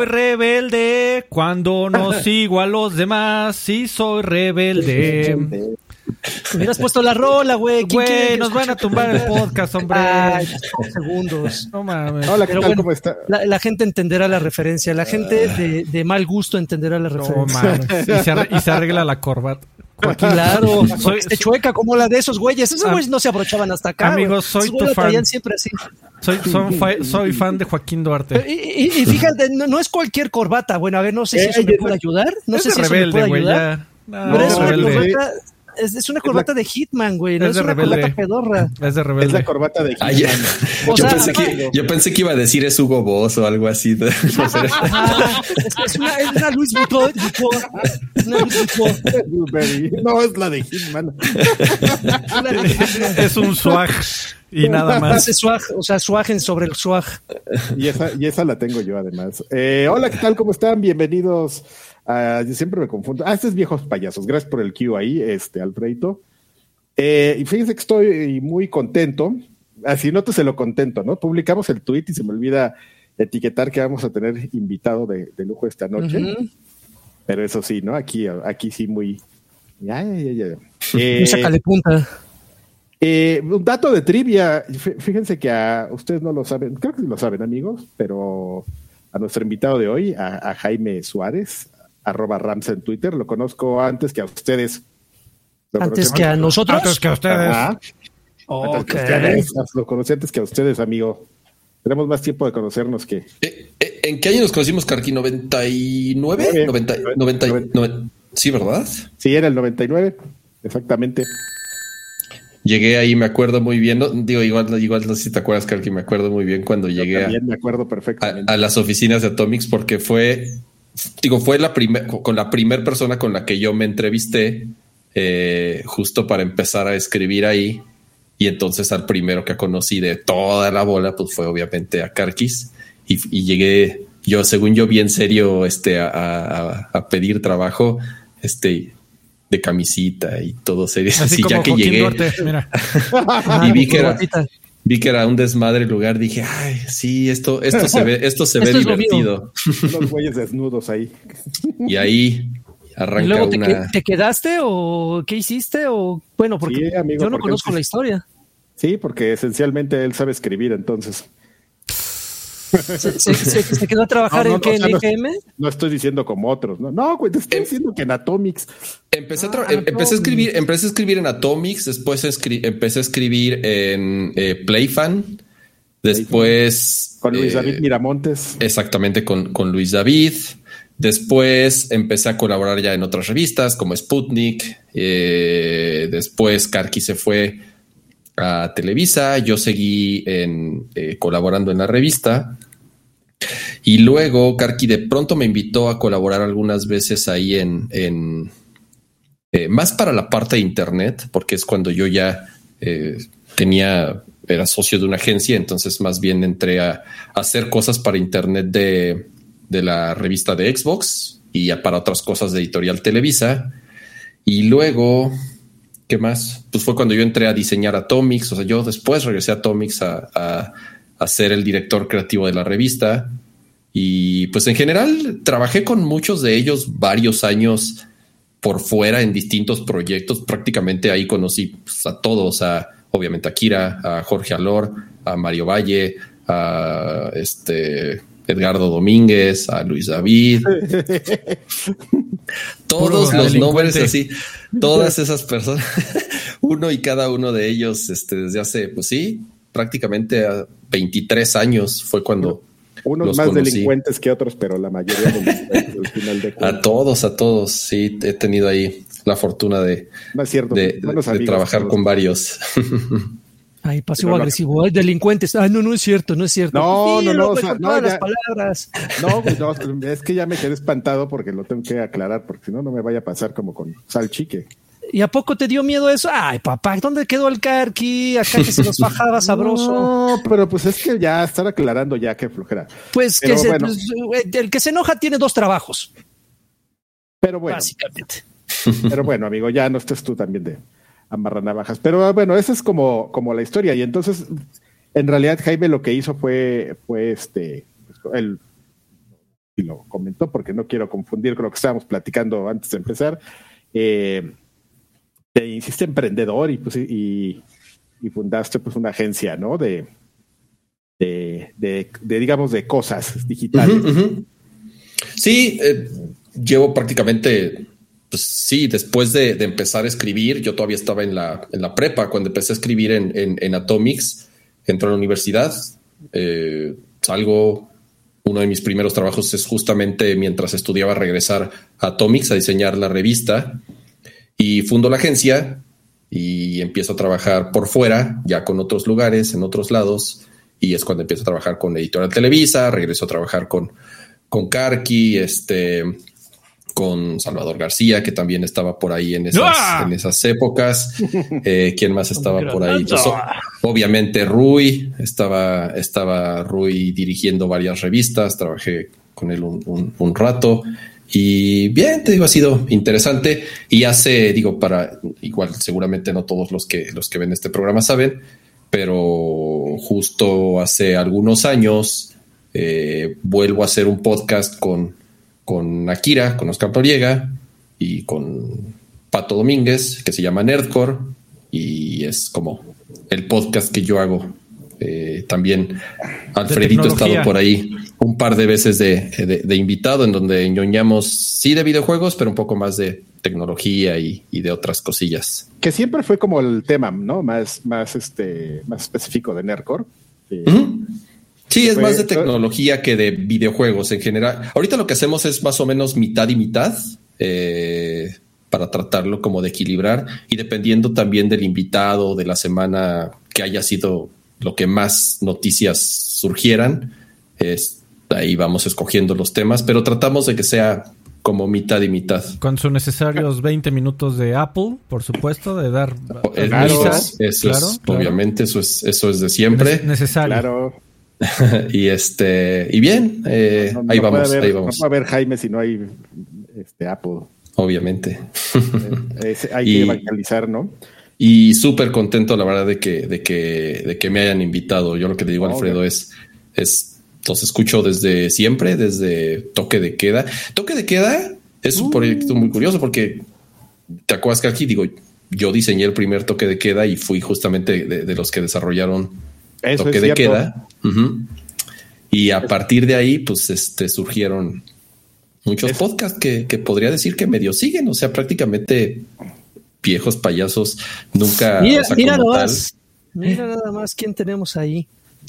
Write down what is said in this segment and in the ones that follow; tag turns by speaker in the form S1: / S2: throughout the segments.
S1: soy rebelde cuando no sigo a los demás. Sí soy rebelde.
S2: Hubieras puesto la rola, güey. ¿Quién quiere
S1: Güey, nos van a tumbar el podcast, hombre.
S2: Ay, dos segundos.
S1: No mames.
S3: Hola, ¿qué
S2: Pero
S3: tal?
S2: bueno,
S3: ¿Cómo está?
S2: La, la gente entenderá la referencia. La gente de, de mal gusto entenderá la
S1: No
S2: referencia.
S1: mames. Y se, arre- y se arregla la corbata. Joaquín,
S2: Claro,
S1: Soy-
S2: este chueca como la de esos güeyes. Esos
S1: Am-
S2: güeyes no se abrochaban hasta acá.
S1: Amigos, soy tu fan.
S2: traían siempre así.
S1: Soy, son soy fan de Joaquín Duarte.
S2: Y, y- y fíjate, no, no es cualquier corbata. Bueno, a ver, no sé si
S3: Eh,
S2: eso me
S3: es
S2: puede
S3: de-
S2: ayudar. No sé si eso me
S1: rebelde,
S2: puede
S1: güey.
S2: ayudar.
S1: Ya. No,
S2: Pero
S1: es
S2: es
S1: de
S2: una
S1: rebelde.
S2: corbata, es, es una corbata de Hitman, güey. No
S1: Es
S2: es,
S1: de
S2: una
S1: rebelde.
S2: corbata pedorra.
S1: Es de
S3: Es la
S1: rebelde.
S3: corbata de.
S2: O
S4: yo,
S2: sea,
S4: pensé que, yo pensé que iba a decir es Hugo Boss o algo así. No sé.
S2: Es, es una, es una Vuitton. Es.
S3: Blueberry. No, es la de Hitman.
S1: Es un swag y nada más.
S2: Swag, o sea, swag en sobre el swag.
S3: Y esa, y esa la tengo yo además. Eh, hola, ¿qué tal? ¿Cómo están? Bienvenidos. A- yo siempre me confundo. Ah, estos viejos payasos. Gracias por el Q ahí, este, Alfredo. Eh, y fíjense que estoy muy contento. Así nótese lo contento, ¿no? Publicamos el tweet y se me olvida etiquetar que vamos a tener invitado de, de lujo esta noche. Pero eso sí, ¿no? Aquí, aquí sí muy. Ya, ya, ya. Eh,
S2: sácale punta.
S3: eh, un dato de trivia. Fí- Fíjense que a ustedes no lo saben, creo que lo saben, amigos, pero a nuestro invitado de hoy, a, a Jaime Suárez, arroba Rams en Twitter, lo conozco antes que a ustedes. Lo
S2: Antes que a nosotros.
S1: Antes que a ustedes.
S3: Ajá, antes
S2: Ok.
S3: que a ustedes. Lo conocí antes que a ustedes, amigo. Tenemos más tiempo de conocernos que.
S4: Eh, eh, ¿En qué año nos conocimos, Karki? ¿99?
S3: Nueve.
S4: 90, 90,
S3: Nueve.
S4: 90. Sí, ¿verdad?
S3: Sí, era el 99, exactamente.
S4: Llegué ahí, me acuerdo muy bien. No, digo, igual, igual no sé si te acuerdas, Karki, me acuerdo muy bien cuando llegué a,
S3: También me acuerdo
S4: a,
S3: perfectamente.
S4: a las oficinas de Atomics porque fue, digo, fue la primer, con la primera persona con la que yo me entrevisté eh, justo para empezar a escribir ahí. Y entonces al primero que conocí de toda la bola, pues fue obviamente a Karkis. Y, y llegué yo, según yo, bien serio, este, a, a- a pedir trabajo, este, de camisita y todo serio.
S1: Así
S4: ya que
S1: Joaquín
S4: llegué.
S1: Duarte. Mira.
S4: Y vi que era-. Vi que era un desmadre el lugar, dije, ay, sí, esto, esto se ve, esto se ve
S2: Esto
S4: divertido.
S3: Unos güeyes desnudos ahí.
S4: Y ahí
S2: ¿Y
S4: arranca
S2: luego te,
S4: una.
S2: que- te quedaste o qué hiciste? o Bueno, porque
S3: Sí, amigo,
S2: yo no
S3: porque
S2: conozco
S3: sí-
S2: la historia.
S3: Sí, porque esencialmente él sabe escribir, entonces.
S2: ¿Se, se- se- se quedó a trabajar
S3: No, no,
S2: en qué?
S3: o sea,
S2: ¿En
S3: no-
S2: EGM?
S3: No estoy diciendo como otros, ¿no? No, güey, te estoy
S4: Em-
S3: diciendo que en Atomics.
S4: Empecé, a
S2: Ah,
S4: em- empecé a escribir, empecé a escribir en Atomics, después escri- empecé a escribir en eh, Playfan, después
S3: Con Luis
S4: eh,
S3: David Miramontes.
S4: Exactamente, con, con Luis David. Después empecé a colaborar ya en otras revistas como Sputnik. eh, después Karki se fue a Televisa. Yo seguí en, eh, colaborando en la revista. Y luego Karki de pronto me invitó a colaborar algunas veces ahí en, eh, más para la parte de internet, porque es cuando yo ya eh, tenía, era socio de una agencia, entonces más bien entré a, hacer cosas para internet de, de la revista de Xbox y para otras cosas de editorial Televisa. Y luego, ¿qué más? Pues fue cuando yo entré a diseñar Atomics, o sea, yo después regresé a Atomics a, ser el director creativo de la revista. Y pues en general trabajé con muchos de ellos varios años por fuera en distintos proyectos. Prácticamente ahí conocí pues, a todos, a obviamente a Kira, a Jorge Alor, a Mario Valle, a este Edgardo Domínguez, a Luis David. Todos
S1: Puro
S4: los nombres así, todas esas personas, uno y cada uno de ellos, este, desde hace, pues sí, prácticamente a 23 años fue cuando
S3: Unos
S4: los
S3: más
S4: conocí.
S3: delincuentes que otros, pero la mayoría final de
S4: A todos, a todos. Sí, he tenido ahí la fortuna de,
S3: No es cierto.
S4: de, de trabajar
S3: todos.
S4: con varios.
S2: Ay, pasivo
S3: No, no.
S2: agresivo, ay, delincuentes. Ay, no, no es cierto, no es cierto.
S3: No, no, no,
S2: Dilo,
S3: o sea, no, ya-
S2: las palabras.
S3: No, güey, no, es que ya me quedé espantado porque lo tengo que aclarar, porque si no, no me vaya a pasar como con Salchique.
S2: ¿Y a poco te dio miedo eso? Ay, papá, ¿dónde quedó el carqui? Acá que se nos bajaba sabroso.
S3: No, pero pues es que ya estar aclarando ya que flojera.
S2: Pues que se-
S3: bueno.
S2: pues, el que se enoja tiene dos trabajos,
S3: Pero bueno,
S2: básicamente.
S3: pero bueno, amigo, ya no estés tú también de amarrar navajas. Pero ah, bueno, esa es como, como la historia. Y entonces, en realidad, Jaime lo que hizo fue, fue este, pues, el si lo comentó, porque no quiero confundir con lo que estábamos platicando antes de empezar. Eh, te hiciste emprendedor y, pues, y, y fundaste pues una agencia, ¿no? De, de, digamos, de cosas digitales.
S4: Sí, eh, llevo prácticamente, pues sí, después de, empezar a escribir, yo todavía estaba en la, en la prepa, cuando empecé a escribir en, Atomics, entré a la universidad, eh, salgo, uno de mis primeros trabajos es justamente mientras estudiaba regresar a Atomics a diseñar la revista y fundo la agencia y empiezo a trabajar por fuera, ya con otros lugares, en otros lados, y es cuando empiezo a trabajar con Editorial Televisa, regreso a trabajar con, con Karki, este, con Salvador García, que también estaba por ahí en esas,
S1: ¡Ah!
S4: en esas épocas. Eh, ¿Quién más estaba por ahí? Pues, obviamente Rui, estaba, estaba Rui dirigiendo varias revistas, trabajé con él un, un- un rato. Y bien, te digo, ha sido interesante. Y hace, digo, para igual, seguramente no todos los que los que ven este programa saben, pero justo hace algunos años eh, vuelvo a hacer un podcast con, con Akira, con Oscar Noriega y con Pato Domínguez, que se llama Nerdcore, y es como el podcast que yo hago. Eh, también Alfredito ha estado por ahí un par de veces de, de- de invitado, en donde ñoñamos sí de videojuegos, pero un poco más de tecnología y, y de otras cosillas.
S3: Que siempre fue como el tema, ¿no? Más, más, este, más específico de Nerdcore.
S4: Ujú. Sí, es más de tecnología que de videojuegos en general. Ahorita lo que hacemos es más o menos mitad y mitad eh, para tratarlo como de equilibrar y dependiendo también del invitado de la semana que haya sido lo que más noticias surgieran, es, ahí vamos escogiendo los temas, pero tratamos de que sea como mitad y mitad.
S1: Con sus necesarios 20 minutos de Apple, por supuesto, de dar
S4: Eso,
S3: Claro.
S4: es, eso
S1: Claro,
S4: es,
S1: claro.
S4: obviamente, eso es, eso es de siempre.
S1: Ne- necesario.
S3: Claro.
S4: y este, y bien, eh,
S3: No- no
S4: ahí vamos,
S3: haber-
S4: ahí vamos.
S3: No puede haber Jaime si no hay este, Apple.
S4: obviamente.
S3: Eh, es- hay
S4: Y-
S3: que evangelizar, ¿no?
S4: Y súper contento, la verdad, de que, de que, de que me hayan invitado. Yo lo que le digo. Alfredo es, es, los escucho desde siempre, desde Toque de Queda. Toque de Queda es un proyecto muy curioso porque te acuerdas que aquí digo, yo diseñé el primer Toque de Queda y fui justamente de, de los que desarrollaron
S3: Eso
S4: Toque
S3: es
S4: de
S3: cierto.
S4: Queda. Y a partir de ahí, pues, este, surgieron muchos
S3: Es-
S4: podcasts que, que podría decir que medio siguen, o sea, prácticamente viejos payasos, nunca
S2: Mira,
S4: o sea,
S2: mira nada más. Mira nada más quién tenemos ahí.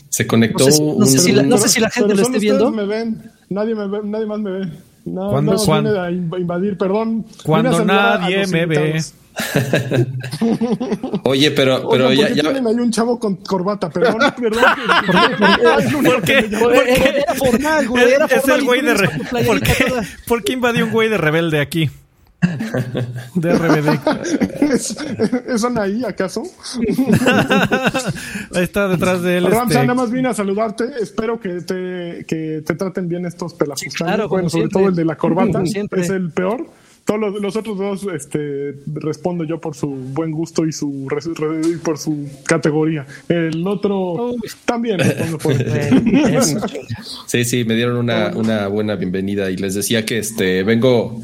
S4: se conectó
S2: No sé si- no sé
S4: un-
S2: si la-
S4: un-
S2: no sé si la gente lo esté viendo.
S5: ustedes me ven. Nadie, me ve, nadie más me ve. No,
S1: ¿Cuándo-
S5: no,
S1: cuándo-
S5: viene a inv- invadir, perdón.
S1: Cuando nadie me ve.
S4: Oye, pero, pero
S5: Oigan,
S4: ya,
S5: ¿por qué
S4: ya-
S5: tienen ahí un chavo con corbata? Perdón, perdón.
S1: ¿Por qué?
S2: ¿Por qué? Era formal, güey. Era
S1: Es, el güey de re- ¿Por qué? ¿Por qué invadió un güey de rebelde aquí? De RBD.
S5: ¿Es, ¿Es Anaí, acaso?
S1: Ahí está detrás de él.
S5: Ramsa,
S1: este,
S5: nada más vine a saludarte. Espero que te, que te traten bien estos pelafustanes.
S2: claro, como
S5: bueno, sobre
S2: siempre.
S5: todo el de la corbata.
S2: Siempre.
S5: Es el peor. Todos los, los otros dos este, respondo yo por su buen gusto y su y por su categoría. El otro también respondo por
S4: sí, sí, me dieron una, una buena bienvenida y les decía que este vengo,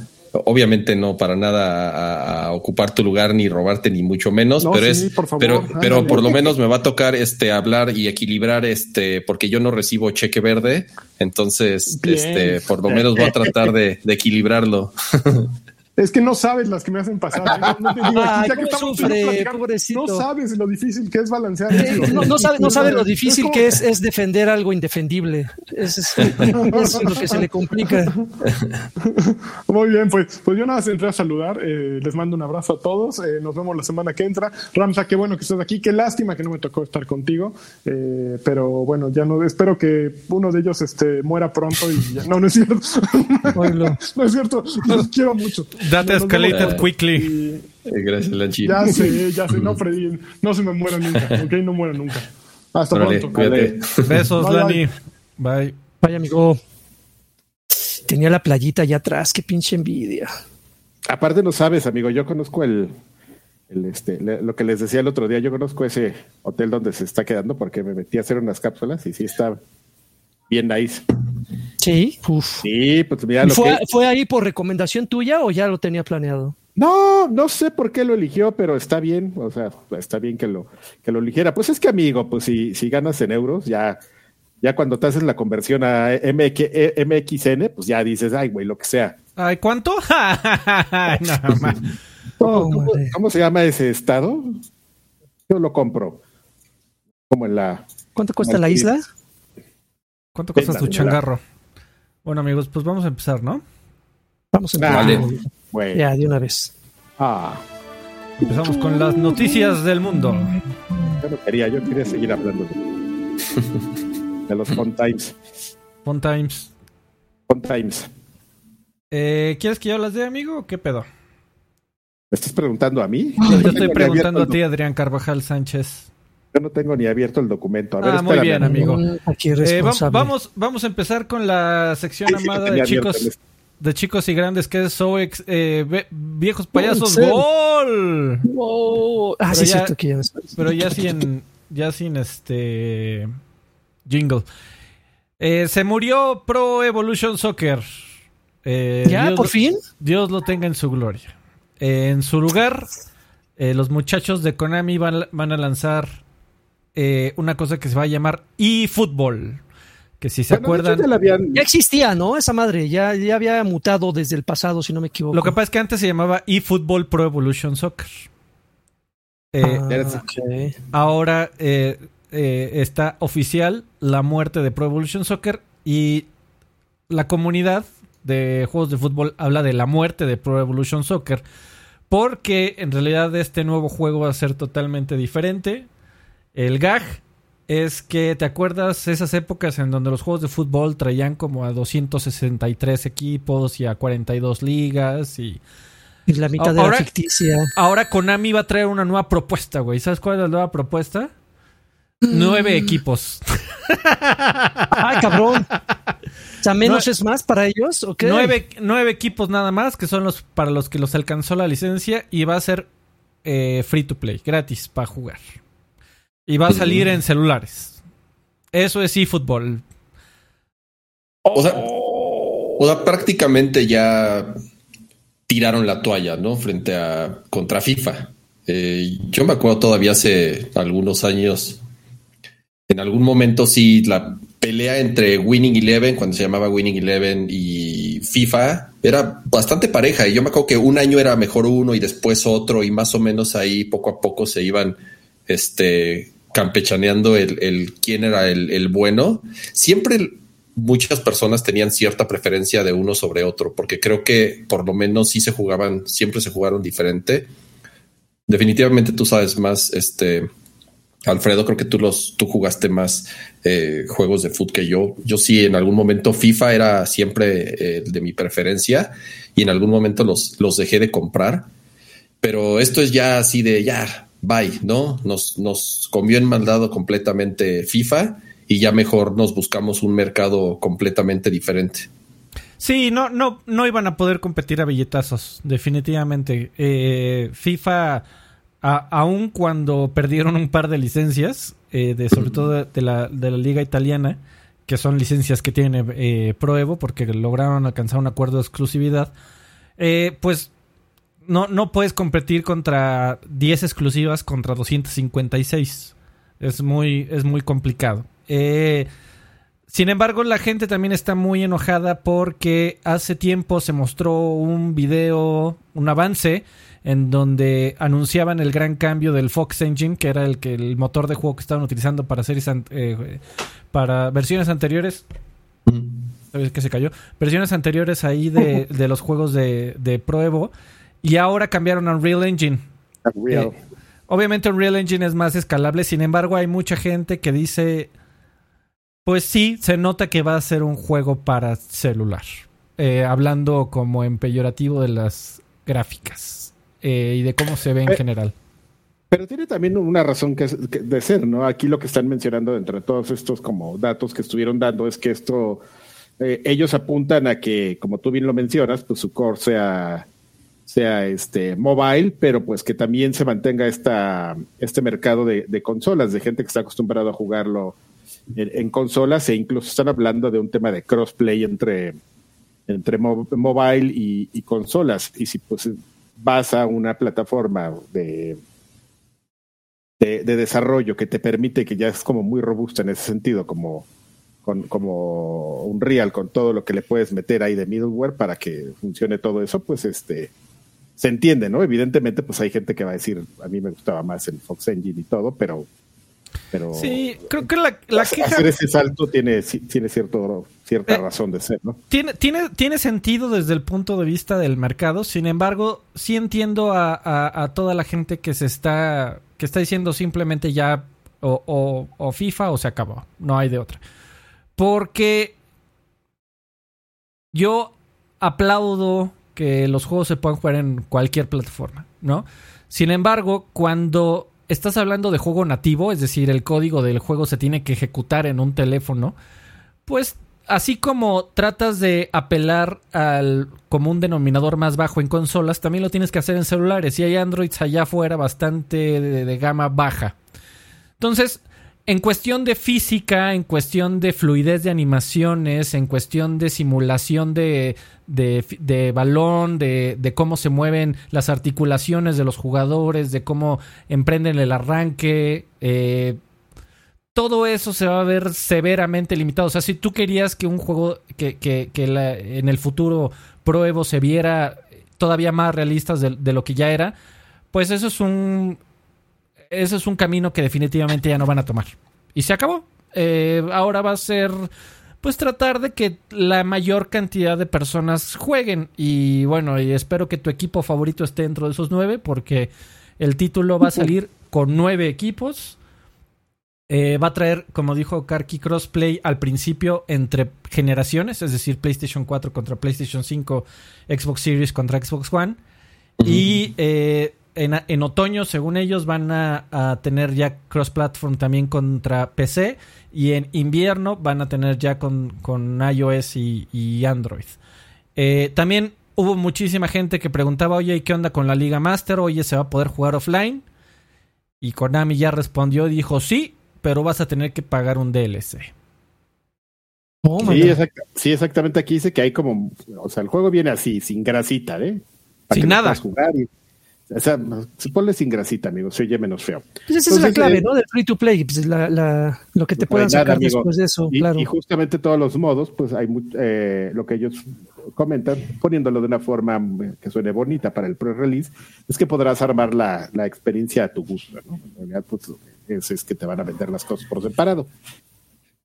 S4: obviamente no para nada a, a ocupar tu lugar ni robarte ni mucho menos,
S5: No,
S4: pero
S5: sí,
S4: es,
S5: por favor,
S4: pero,
S5: ándale.
S4: pero por lo menos me va a tocar este hablar y equilibrar este, porque yo no recibo cheque verde, entonces
S5: Bien.
S4: este, por lo menos voy a tratar de, de equilibrarlo.
S5: Es que no sabes las que me hacen pasar. ¿eh? No, no te digo,
S2: Ay,
S5: ya que
S2: cómo
S5: estamos
S2: sufre,
S5: platicando,
S2: pobrecito.
S5: No sabes lo difícil que es balancear.
S2: Eh. No, no sabe, no sabe lo difícil
S5: como-
S2: que es, es defender algo indefendible. Es, es- eso es lo que se le complica.
S5: Muy bien, pues, pues yo nada más entré a saludar. eh, les mando un abrazo a todos. eh, nos vemos la semana que entra. Ramsa, qué bueno que estás aquí. Qué lástima que no me tocó estar contigo. eh, pero bueno, ya no espero que uno de ellos este, muera pronto y ya. No, no es cierto. No es cierto. Los quiero mucho. Vemos
S1: escalated
S5: pronto.
S1: quickly.
S5: Y-
S4: Gracias, Lanchi.
S5: Ya sé, ya sé, no, Freddy, no se me muera nunca, ok, no muera nunca. Hasta
S4: Órale,
S5: pronto.
S4: cuídate.
S1: Besos,
S5: Bye,
S1: Lani.
S5: bye.
S1: Bye.
S2: Vaya, amigo. Tenía la playita allá atrás. Qué pinche envidia.
S3: Aparte no sabes, amigo, yo conozco el, el, este, le- lo que les decía el otro día, yo conozco ese hotel donde se está quedando porque me metí a hacer unas cápsulas y sí está bien nice.
S2: Sí, uf.
S3: Sí, pues mira
S2: ¿Y
S3: lo
S2: ¿Fue,
S3: que...
S2: ¿Fue ahí por recomendación tuya o ya lo tenía planeado?
S3: No, no sé por qué lo eligió, pero está bien, o sea, está bien que lo, que lo eligiera. Pues es que, amigo, pues si, si ganas en euros, ya, ya cuando te haces la conversión a MX, eh, MXN, pues ya dices, ay, güey, lo que sea.
S1: Ay, ¿cuánto? Más.
S3: ¿Cómo, cómo-
S2: Hombre.
S3: cómo se llama ese estado? Yo lo compro. Como en la.
S2: ¿Cuánto cuesta la isla?
S1: ¿Cuánto cuesta
S3: Venga,
S1: tu changarro? Bueno, amigos, pues vamos a empezar, ¿no?
S2: Vamos a
S3: Ah,
S2: empezar.
S4: Vale.
S2: Ya, de una vez.
S3: Ah,
S1: Empezamos con las noticias del mundo.
S3: yo no quería, yo quería seguir hablando de, los Fun Times.
S1: Fun Times.
S3: Fun Times.
S1: Eh, ¿Quieres que yo las dé, amigo, o qué pedo?
S3: ¿Me estás preguntando a mí?
S1: Yo te estoy preguntando a ti, Adrián Carvajal Sánchez.
S3: Yo no tengo ni abierto el documento. A ver,
S1: Ah, muy bien, amigo.
S2: Aquí
S1: Eh, vamos, vamos a empezar con la sección
S3: Sí, sí, lo
S1: amada de chicos,
S3: este-
S1: de chicos y grandes, que es eh, Viejos Payasos
S2: sí.
S1: Gol.
S2: Oh, ah,
S1: Pero
S2: sí,
S1: ya-
S2: cierto que ya no está.
S1: Pero ya sin, ya sin este jingle. Eh, se murió Pro Evolution Soccer. Eh,
S2: ¿Ya,
S1: Dios
S2: por
S1: lo-
S2: fin?
S1: Dios lo tenga en su gloria. Eh, en su lugar, eh, los muchachos de Konami van, van a lanzar eh, una cosa que se va a llamar eFootball. Que si se
S3: Bueno,
S1: acuerdan.
S3: ya habían-
S2: Ya existía, ¿no? Esa madre ya, ya había mutado desde el pasado, si no me equivoco.
S1: Lo que pasa es que antes se llamaba eFootball Pro Evolution Soccer. Eh,
S2: Ah,
S1: ahora eh, eh, está oficial la muerte de Pro Evolution Soccer y la comunidad de juegos de fútbol habla de la muerte de Pro Evolution Soccer porque en realidad este nuevo juego va a ser totalmente diferente. El gag es que te acuerdas esas épocas en donde los juegos de fútbol traían como a 263 equipos y a 42 ligas y
S2: Y la mitad de
S1: Ahora-
S2: la ficticia.
S1: Ahora Konami va a traer una nueva propuesta, güey. ¿Sabes cuál es la nueva propuesta? Nueve equipos.
S2: ¡Ay, cabrón! O sea, menos
S1: No-
S2: es más para ellos, ¿o qué?
S1: Nueve, nueve equipos nada más, que son los para los que los alcanzó la licencia. Y va a ser eh, free to play, gratis para jugar. Y va a salir en celulares. Eso es eFootball.
S4: O sea, o sea, prácticamente ya tiraron la toalla, ¿no? Frente a contra FIFA. Eh, yo me acuerdo todavía hace algunos años. En algún momento sí, la pelea entre Winning Eleven, cuando se llamaba Winning Eleven, y FIFA era bastante pareja. Y yo me acuerdo que un año era mejor uno y después otro, y más o menos ahí poco a poco se iban este, campechaneando el, el quién era el, el bueno. Siempre muchas personas tenían cierta preferencia de uno sobre otro, porque creo que por lo menos sí se jugaban, siempre se jugaron diferente. Definitivamente tú sabes más, este, Alfredo, creo que tú los, tú jugaste más eh, juegos de fútbol que yo. Yo sí, en algún momento FIFA era siempre eh, de mi preferencia y en algún momento los, los dejé de comprar. Pero esto es ya así de ya, bye, ¿no? Nos, nos comió en maldado completamente FIFA y ya mejor nos buscamos un mercado completamente diferente.
S1: Sí, no, no, no iban a poder competir a billetazos, definitivamente. Eh, FIFA, a- aun cuando perdieron un par de licencias, eh, de, sobre todo de, la, de la liga italiana, que son licencias que tiene eh, porque lograron alcanzar un acuerdo de exclusividad, eh, pues no, no puedes competir contra 10 exclusivas contra 256. Es muy, es muy complicado. Eh, sin embargo, la gente también está muy enojada porque hace tiempo se mostró un video, un avance, en donde anunciaban el gran cambio del Fox Engine, que era el que el motor de juego que estaban utilizando para series eh, para versiones anteriores. ¿Sabes que se cayó? Versiones anteriores ahí de, de los juegos de, de Pro Evo. Y ahora cambiaron a Unreal Engine.
S3: Real.
S1: Eh, obviamente Unreal Engine es más escalable, sin embargo hay mucha gente que dice, pues sí, se nota que va a ser un juego para celular, Eh, hablando como en peyorativo de las gráficas eh, y de cómo se ve en general.
S3: Pero tiene también una razón que, de ser, ¿no? Aquí lo que están mencionando entre todos estos como datos que estuvieron dando es que esto, eh, ellos apuntan a que, como tú bien lo mencionas, pues su core sea, sea este mobile, pero pues que también se mantenga esta, este mercado de, consolas, de gente que está acostumbrado a jugarlo en, consolas e incluso están hablando de un tema de crossplay entre, entre mo- mobile y, y consolas. Y si pues vas a una plataforma de, de, de desarrollo que te permite, que ya es como muy robusta en ese sentido, como, con, como un real con todo lo que le puedes meter ahí de middleware para que funcione todo eso, pues este se entiende, ¿no? Evidentemente, pues hay gente que va a decir, a mí me gustaba más el Fox Engine y todo, pero pero
S1: Sí, creo que la, la
S3: hacer
S1: queja
S3: ese salto tiene, tiene cierto, cierta
S1: Eh,
S3: razón de ser, ¿no?
S1: tiene, tiene, tiene sentido desde el punto de vista del mercado. Sin embargo, sí entiendo a, a- a toda la gente que se está, que está diciendo simplemente ya o, o- o FIFA o se acabó. No hay de otra. Porque yo aplaudo que los juegos se puedan jugar en cualquier plataforma, ¿no? Sin embargo, cuando estás hablando de juego nativo, es decir, el código del juego se tiene que ejecutar en un teléfono, pues así como tratas de apelar al común denominador más bajo en consolas, también lo tienes que hacer en celulares y hay Androids allá afuera bastante de, de gama baja. Entonces, en cuestión de física, en cuestión de fluidez de animaciones, en cuestión de simulación de, de, de balón, de, de, cómo se mueven las articulaciones de los jugadores, de cómo emprenden el arranque, eh, todo eso se va a ver severamente limitado. O sea, si tú querías que un juego que, que, que la, en el futuro Pro Evo se viera todavía más realistas de, de lo que ya era, pues eso es un ese es un camino que definitivamente ya no van a tomar. Y se acabó. Eh, ahora va a ser, pues, tratar de que la mayor cantidad de personas jueguen. Y bueno, y espero que tu equipo favorito esté dentro de esos nueve, porque el título va a salir con nueve equipos. Eh, va a traer, como dijo Karki, crossplay al principio entre generaciones, es decir, PlayStation 4 contra PlayStation 5, Xbox Series contra Xbox One. Y eh, en, en, otoño, según ellos, van a, a, tener ya cross-platform también contra PC. Y en invierno van a tener ya con, con iOS y, y Android. Eh, también hubo muchísima gente que preguntaba, oye, ¿qué onda con la Liga Master? Oye, ¿se va a poder jugar offline? Y Konami ya respondió y dijo, sí, pero vas a tener que pagar un DLC.
S3: Oh, sí, exact sí, exactamente. Aquí dice que hay como, o sea, el juego viene así, sin grasita, ¿eh?
S1: Para sin nada.
S3: Jugar y, o sea, se ponle sin grasita, amigo, se oye menos feo.
S2: Pues esa Entonces, es la clave, eh, ¿no? Del free to play, pues la, la, lo que te puedan sacar nada, después de eso,
S3: y,
S2: claro.
S3: Y justamente todos los modos, pues hay eh, lo que ellos comentan, poniéndolo de una forma que suene bonita para el pre-release, es que podrás armar la, la, experiencia a tu gusto, ¿no? En realidad, pues es, es que te van a vender las cosas por separado.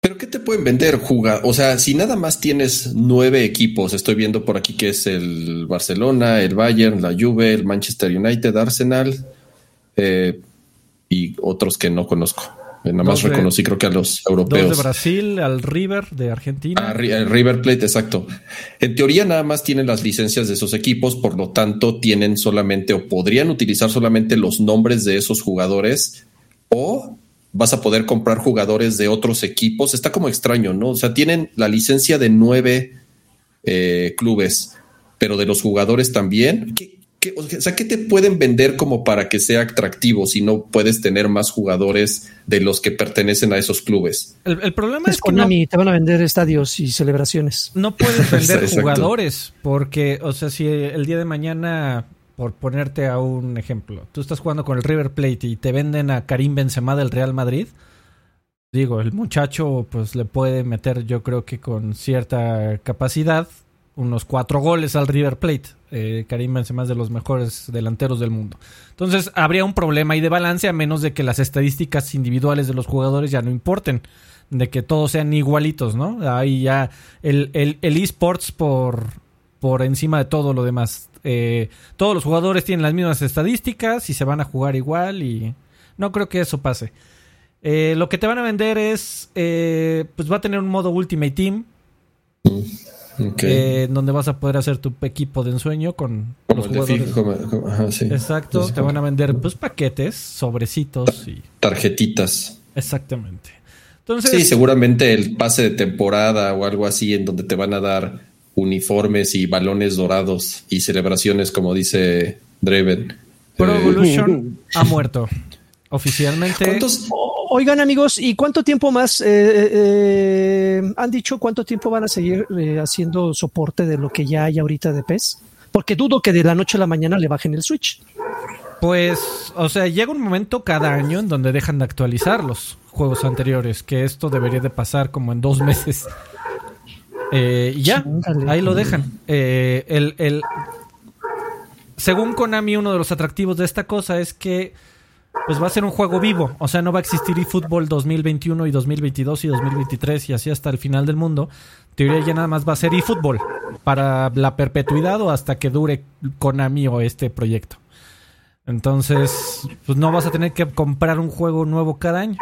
S4: ¿Pero qué te pueden vender, jugar? O sea, si nada más tienes nueve equipos, estoy viendo por aquí que es el Barcelona, el Bayern, la Juve, el Manchester United, Arsenal eh, y otros que no conozco. Nada más
S1: de,
S4: reconocí creo que a los europeos.
S1: Dos de Brasil, al River de Argentina.
S4: A, el River Plate, exacto. En teoría nada más tienen las licencias de esos equipos, por lo tanto tienen solamente o podrían utilizar solamente los nombres de esos jugadores o vas a poder comprar jugadores de otros equipos. Está como extraño, ¿no? O sea, tienen la licencia de nueve eh, clubes, pero de los jugadores también. ¿Qué, qué, o sea, ¿qué te pueden vender como para que sea atractivo si no puedes tener más jugadores de los que pertenecen a esos clubes?
S1: El, el problema es,
S2: es que Konami, no, te van a vender estadios y celebraciones.
S1: No puedes vender jugadores porque, o sea, si el día de mañana por ponerte a un ejemplo, tú estás jugando con el River Plate y te venden a Karim Benzema del Real Madrid, digo, el muchacho pues le puede meter yo creo que con cierta capacidad unos cuatro goles al River Plate. Eh, Karim Benzema es de los mejores delanteros del mundo. Entonces habría un problema ahí de balance a menos de que las estadísticas individuales de los jugadores ya no importen. De que todos sean igualitos, ¿no? Ahí ya el, el, el esports por, por encima de todo lo demás. Eh, todos los jugadores tienen las mismas estadísticas y se van a jugar igual y no creo que eso pase. Eh, lo que te van a vender es, eh, pues va a tener un modo Ultimate Team.
S4: Okay.
S1: donde vas a poder hacer tu equipo de ensueño con
S4: como
S1: los jugadores.
S4: Como, como, ajá, sí.
S1: Exacto, Entonces, te van a vender pues paquetes, sobrecitos y
S4: tarjetitas.
S1: Exactamente. Entonces,
S4: sí, seguramente el pase de temporada o algo así en donde te van a dar uniformes y balones dorados y celebraciones, como dice Draven.
S1: Pro Evolution eh, ha muerto. Oficialmente.
S4: ¿Cuántos,
S2: Oigan amigos, ¿y cuánto tiempo más eh, eh, eh, han dicho cuánto tiempo van a seguir eh, haciendo soporte de lo que ya hay ahorita de PES? Porque dudo que de la noche a la mañana le bajen el Switch.
S1: Pues, o sea, llega un momento cada año en donde dejan de actualizar los juegos anteriores, que esto debería de pasar como en dos meses. Eh, y ya, ahí lo dejan. Eh, el, el- según Konami, uno de los atractivos de esta cosa es que pues va a ser un juego vivo. O sea, no va a existir eFootball 2021 y 2022 y 2023 y así hasta el final del mundo. Teoría ya nada más va a ser eFootball para la perpetuidad o hasta que dure Konami o este proyecto. Entonces, pues no vas a tener que comprar un juego nuevo cada año.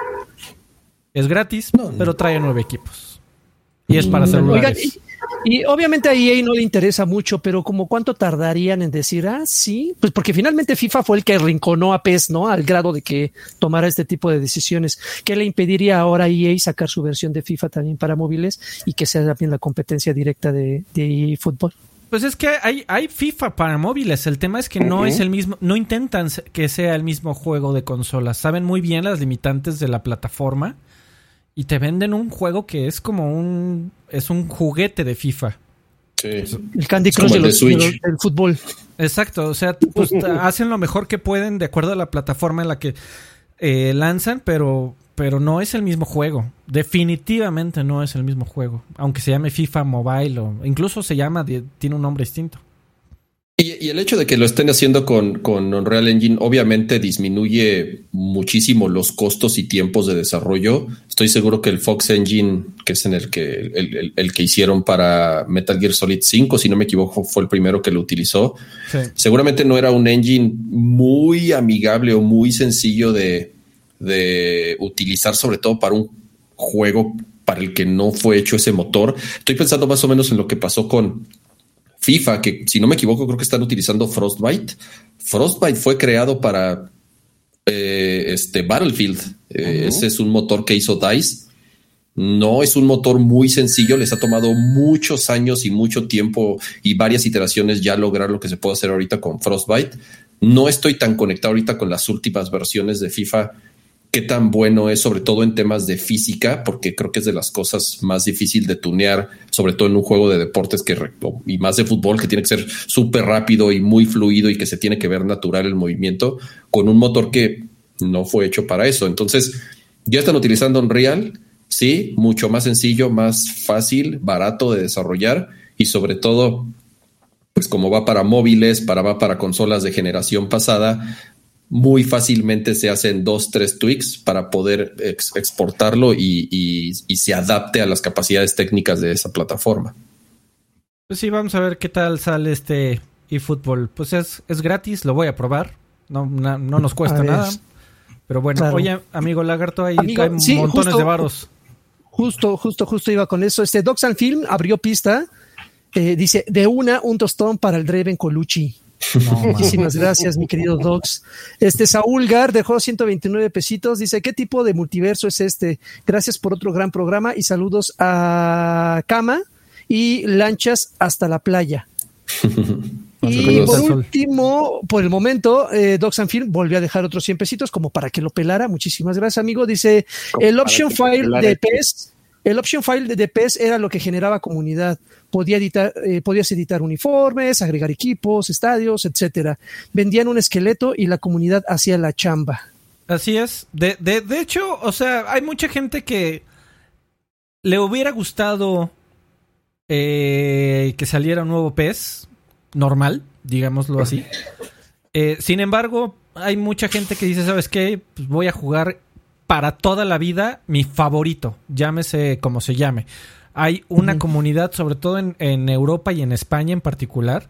S1: Es gratis,
S4: No, no.
S1: pero trae nueve equipos. Y es para
S2: Oigan,
S1: celulares.
S2: y, y obviamente a EA no le interesa mucho, pero como cuánto tardarían en decir, ah, sí, pues porque finalmente FIFA fue el que rinconó a PES, ¿no? Al grado de que tomara este tipo de decisiones. ¿Qué le impediría ahora a EA sacar su versión de FIFA también para móviles y que sea también la competencia directa de, de eFootball?
S1: Pues es que hay, hay FIFA para móviles. El tema es que no es el mismo, no intentan que sea el mismo juego de consolas. Saben muy bien las limitantes de la plataforma y te venden un juego que es como un, es un juguete de FIFA.
S4: Sí.
S2: El Candy Crush de
S4: el de
S2: los-
S4: Switch.
S2: de los- del fútbol.
S1: Exacto, o sea, pues hacen lo mejor que pueden de acuerdo a la plataforma en la que eh, lanzan, pero, pero no es el mismo juego. Definitivamente no es el mismo juego. Aunque se llame FIFA Mobile o incluso se llama, tiene un nombre distinto.
S4: Y, y el hecho de que lo estén haciendo con, con Unreal Engine obviamente disminuye muchísimo los costos y tiempos de desarrollo. Estoy seguro que el Fox Engine, que es en el que el, el- el que hicieron para Metal Gear Solid 5, si no me equivoco, fue el primero que lo utilizó.
S1: Sí.
S4: Seguramente no era un engine muy amigable o muy sencillo de, de utilizar, sobre todo para un juego para el que no fue hecho ese motor. Estoy pensando más o menos en lo que pasó con FIFA, que si no me equivoco, creo que están utilizando Frostbite. Frostbite fue creado para eh, este Battlefield. Eh, Ese es un motor que hizo DICE. No es un motor muy sencillo, les ha tomado muchos años y mucho tiempo y varias iteraciones ya lograr lo que se puede hacer ahorita con Frostbite. No estoy tan conectado ahorita con las últimas versiones de FIFA, qué tan bueno es, sobre todo en temas de física, porque creo que es de las cosas más difícil de tunear, sobre todo en un juego de deportes que y más de fútbol, que tiene que ser súper rápido y muy fluido y que se tiene que ver natural el movimiento, con un motor que no fue hecho para eso. Entonces, ya están utilizando Unreal, sí, mucho más sencillo, más fácil, barato de desarrollar y sobre todo, pues como va para móviles, para va para consolas de generación pasada, muy fácilmente se hacen dos, tres tweaks para poder ex- exportarlo y, y- y se adapte a las capacidades técnicas de esa plataforma.
S1: Pues sí, vamos a ver qué tal sale este eFootball. Pues es, es gratis, lo voy a probar. No, na- no nos cuesta
S2: A ver.
S1: nada. Pero bueno,
S2: Claro.
S1: oye, amigo Lagarto, ahí
S2: Amigo,
S1: hay
S2: sí,
S1: montones
S2: justo-
S1: de varos.
S2: Justo, justo, justo iba con eso. Este Docs and Film abrió pista. eh, dice, de una, un tostón para el Dreven Colucci. Muchísimas gracias, mi querido Docs. Este Saúl Gar dejó 129 pesitos. Dice, ¿qué tipo de multiverso es este? Gracias por otro gran programa y saludos a Cama y lanchas hasta la playa. Y por último, por el momento, eh, Docs and Film volvió a dejar otros 100 pesitos como para que lo pelara. Muchísimas gracias, amigo. Dice, el option file de PES, el option file de, de PES era lo que generaba comunidad. Podía editar, eh, podías editar uniformes, agregar equipos, estadios, etcétera. Vendían un esqueleto y la comunidad hacía la chamba.
S1: Así es. De, de, de hecho, o sea, hay mucha gente que le hubiera gustado eh, que saliera un nuevo PES normal, digámoslo así. Eh, sin embargo, hay mucha gente que dice, ¿sabes qué? Pues voy a jugar para toda la vida mi favorito, llámese como se llame. Hay una comunidad, sobre todo en, en Europa y en España en particular,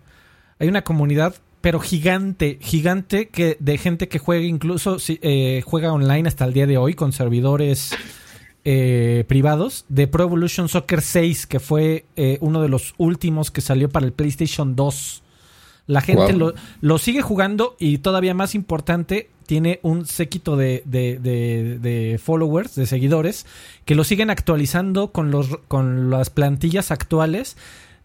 S1: hay una comunidad, pero gigante, gigante que de gente que juega incluso eh, juega online hasta el día de hoy con servidores eh, privados de Pro Evolution Soccer 6, que fue eh, uno de los últimos que salió para el PlayStation 2. La gente
S4: Wow.
S1: lo, lo sigue jugando y todavía más importante, tiene un séquito de, de- de- de followers, de seguidores, que lo siguen actualizando con, los, con las plantillas actuales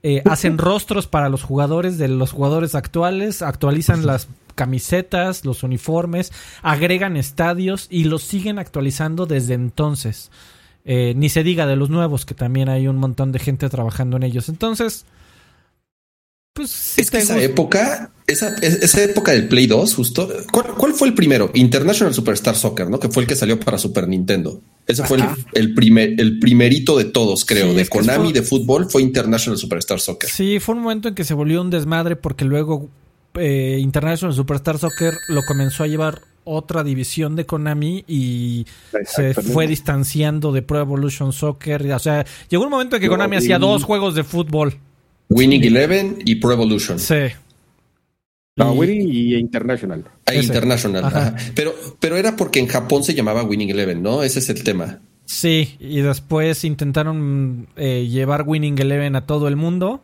S1: eh, hacen rostros para los jugadores de los jugadores actuales, actualizan las camisetas, los uniformes, agregan estadios y los siguen actualizando desde entonces. Eh, ni se diga de los nuevos, que también hay un montón de gente trabajando en ellos. Entonces,
S4: pues es que esa época, esa, esa, época del Play 2, justo. ¿cuál, fue el primero? International Superstar Soccer, ¿no? Que fue el que salió para Super Nintendo. Ese fue el, primer, el primerito de todos, creo. de Konami de fútbol fue International Superstar Soccer.
S1: Sí, fue un momento en que se volvió un desmadre porque luego eh, International Superstar Soccer lo comenzó a llevar otra división de Konami y se fue distanciando de Pro Evolution Soccer. O sea, llegó un momento en que Konami hacía dos juegos de fútbol.
S4: Winning Eleven y Pro Evolution.
S1: Sí.
S3: No, Winning y International.
S4: Ah, International. Pero, pero era porque en Japón se llamaba Winning Eleven, ¿no? Ese es el tema.
S1: Sí, y después intentaron eh, llevar Winning Eleven a todo el mundo.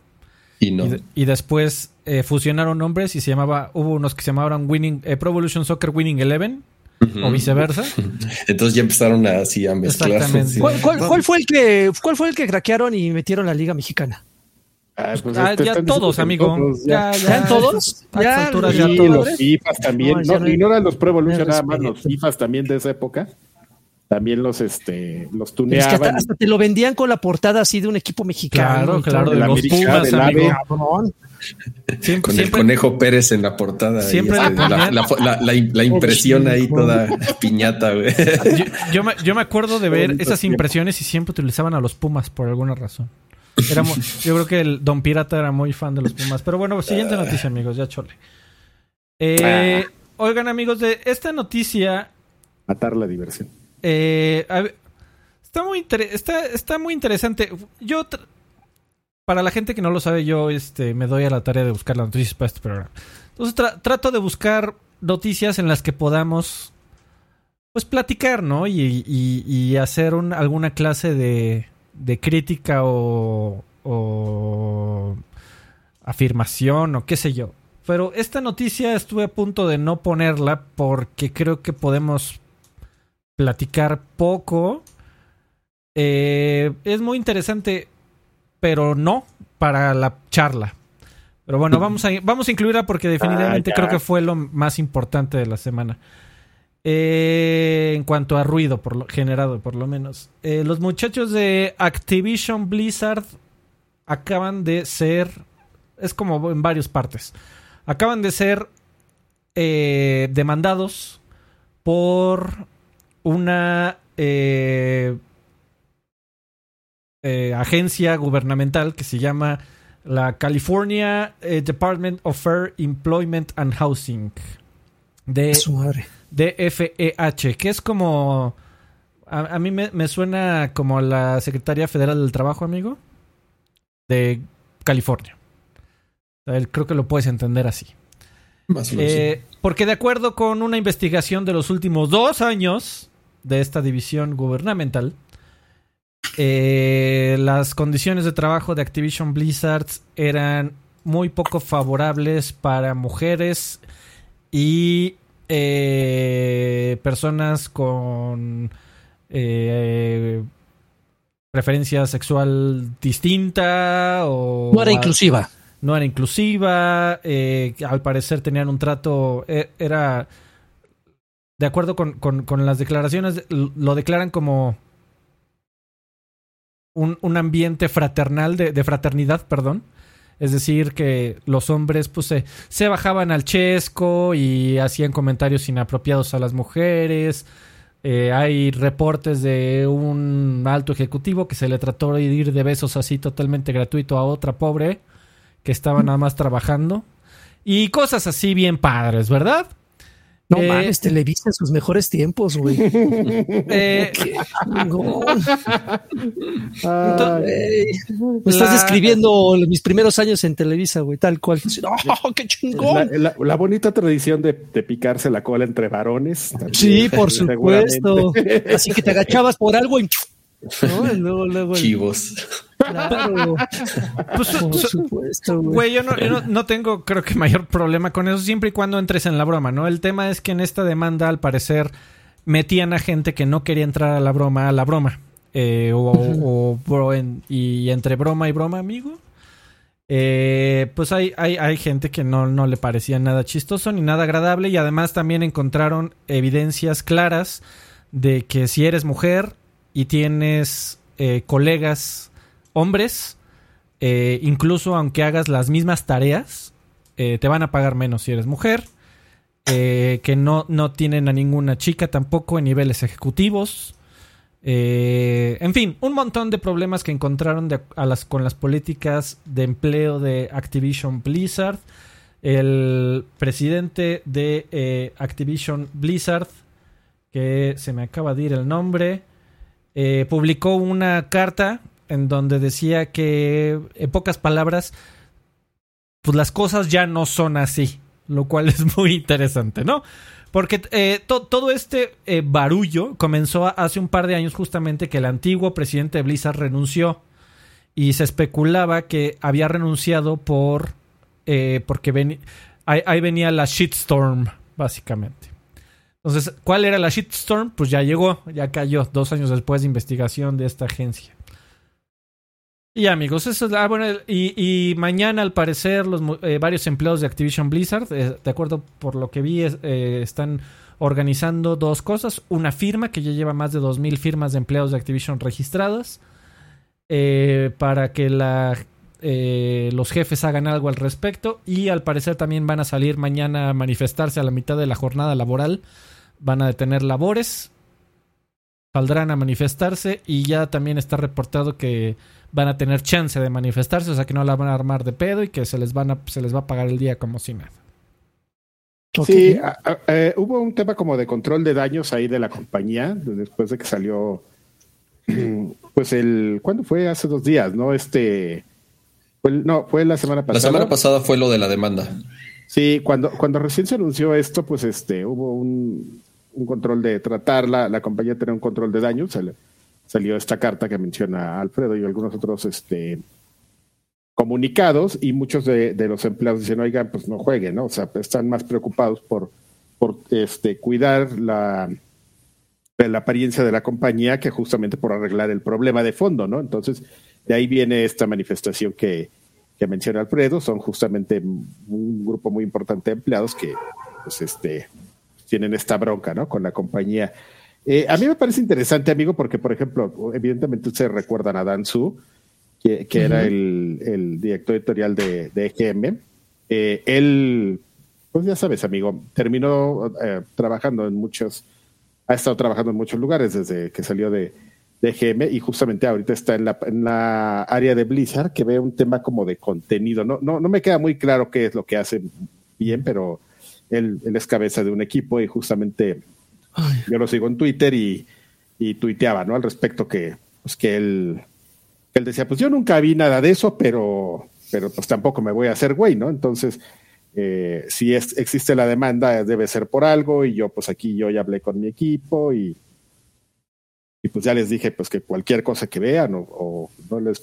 S4: Y no.
S1: Y, después eh, fusionaron nombres y se llamaba, hubo unos que se llamaban Winning, eh, Pro Evolution Soccer Winning Eleven. O viceversa.
S4: Entonces ya empezaron así a mezclar.
S2: ¿Cuál, fue el que, ¿Cuál fue el que craquearon y metieron la Liga Mexicana?
S1: Ah, pues ah, este, ya todos, amigo.
S2: ya. ¿Ya, en todos?
S3: Ya, ya los FIFAs también. No, y no eran los Pro Evolution nada más, los FIFAs también de esa época. También los, este, los tuneaban. Es que
S2: hasta, te lo vendían con la portada así de un equipo mexicano.
S1: Claro, claro, de los Pumas, amigo.
S4: Siempre, con el Conejo Pérez en la portada. Siempre la, la, impresión ahí toda piñata, güey.
S1: Yo, me, yo me acuerdo de ver esas impresiones y siempre utilizaban a los Pumas por alguna razón yo creo que el Don Pirata era muy fan de los Pumas. Pero bueno, siguiente noticia, amigos, ya chole. Eh, ah. Oigan, amigos, de esta noticia.
S3: Matar la diversión.
S1: Eh, está, muy está, está muy interesante. Yo, para la gente que no lo sabe, yo este, me doy a la tarea de buscar las noticias para este programa. Entonces trato de buscar noticias en las que podamos pues platicar, ¿no? Y, hacer alguna clase de, de crítica o, afirmación o qué sé yo. Pero esta noticia estuve a punto de no ponerla porque creo que podemos platicar poco. Eh, es muy interesante, pero no para la charla. Pero bueno, vamos a, vamos a incluirla porque definitivamente ah, creo que fue lo más importante de la semana. Eh, en cuanto a ruido por lo, generado, por lo menos. Eh, los muchachos de Activision Blizzard acaban de ser. Es como en varias partes. Acaban de ser eh, demandados por una agencia gubernamental que se llama la California Department of Fair Employment and Housing. DFEH, que es como... A, mí me, suena como la Secretaría Federal del Trabajo, amigo, de California. Creo que lo puedes entender así. Eh, porque de acuerdo con una investigación de los últimos dos años de esta división gubernamental, eh, las condiciones de trabajo de Activision Blizzard eran muy poco favorables para mujeres y eh, personas con eh, preferencia sexual distinta o...
S2: No era inclusiva.
S1: No era inclusiva, eh, al parecer tenían un trato, e, era, de acuerdo con, las declaraciones, lo declaran como un, un ambiente fraternal, de, de fraternidad, perdón, es decir, que los hombres pues se, bajaban al chesco y hacían comentarios inapropiados a las mujeres. Eh, hay reportes de un alto ejecutivo que se le trató de ir de besos así totalmente gratuito a otra pobre que estaba nada más trabajando. Y cosas así bien padres, ¿verdad?
S2: No eh, mames, Televisa en sus mejores tiempos, güey. Eh, me estás describiendo mis primeros años en Televisa, güey, tal cual. ¡Oh, qué chingón!
S3: La, bonita tradición de, picarse la cola entre varones.
S2: sí, por supuesto. Así que te agachabas por algo y
S4: Chivos.
S2: Claro. Pues, Por supuesto,
S1: güey. Yo, no, tengo, creo que mayor problema con eso, siempre y cuando entres en la broma, ¿no? El tema es que en esta demanda, al parecer, metían a gente que no quería entrar a la broma, a la broma. Eh, o, y entre broma y broma, amigo. eh, pues hay, hay, hay, gente que no, no le parecía nada chistoso ni nada agradable y además también encontraron evidencias claras de que si eres mujer y tienes eh, colegas hombres, eh, incluso aunque hagas las mismas tareas, eh, te van a pagar menos si eres mujer. que no, no tienen a ninguna chica tampoco en niveles ejecutivos. en fin, un montón de problemas que encontraron con las políticas de empleo de Activision Blizzard. El presidente de Activision Blizzard, que se me acaba de ir el nombre, publicó una carta en donde decía que, en pocas palabras, pues las cosas ya no son así, lo cual es muy interesante, ¿no? Porque eh, todo este eh, barullo comenzó hace un par de años justamente que el antiguo presidente de Blizzard renunció y se especulaba que había renunciado por eh, porque ahí, venía la shitstorm básicamente. Entonces, ¿cuál era la shitstorm? Pues ya llegó, ya cayó dos años después de investigación de esta agencia. Y amigos, eso es, ah, bueno, y, mañana al parecer los eh, varios empleados de Activision Blizzard, eh, de acuerdo por lo que vi, eh, están organizando dos cosas. Una firma que ya lleva más de 2.000 firmas de empleados de Activision registradas para que la, los jefes hagan algo al respecto. Y al parecer también van a salir mañana a manifestarse a la mitad de la jornada laboral. Van a detener labores, saldrán a manifestarse y ya también está reportado que van a tener chance de manifestarse, o sea que no la van a armar de pedo y que se les, van a, se les va a pagar el día como si nada.
S3: Sí, eh, hubo un tema como de control de daños ahí de la compañía, después de que salió, pues el, ¿cuándo fue? Hace dos días, ¿no? Este, no, fue la semana pasada.
S4: La semana pasada fue lo de la demanda.
S3: Sí, cuando, cuando recién se anunció esto, pues este, hubo un, un control de tratarla, la compañía tenía un control de daños, salió esta carta que menciona Alfredo y algunos otros este, comunicados y muchos de, los empleados dicen, oigan, pues no jueguen, ¿no? O sea, están más preocupados por, por este, cuidar la, la apariencia de la compañía que justamente por arreglar el problema de fondo, ¿no? Entonces, de ahí viene esta manifestación que, que menciona Alfredo, son justamente un grupo muy importante de empleados que, pues, este, tienen esta bronca, ¿no? Con la compañía. Eh, a mí me parece interesante, amigo, porque, por ejemplo, evidentemente ustedes recuerdan a Dan Su, que, era el, director editorial de, de EGM. Eh, él, pues ya sabes, amigo, terminó eh, trabajando en muchos, ha estado trabajando en muchos lugares desde que salió de, de EGM y justamente ahorita está en la, en la área de Blizzard que ve un tema como de contenido. No, no, no me queda muy claro qué es lo que hace bien, pero él, él es cabeza de un equipo y justamente yo lo sigo en Twitter y, y tuiteaba, ¿no? Al respecto que, pues que él, él decía, pues yo nunca vi nada de eso, pero, pero pues tampoco me voy a hacer güey, ¿no? Entonces, eh, si es, existe la demanda, debe ser por algo, y yo pues aquí yo ya hablé con mi equipo y, y pues ya les dije pues que cualquier cosa que vean o, no les,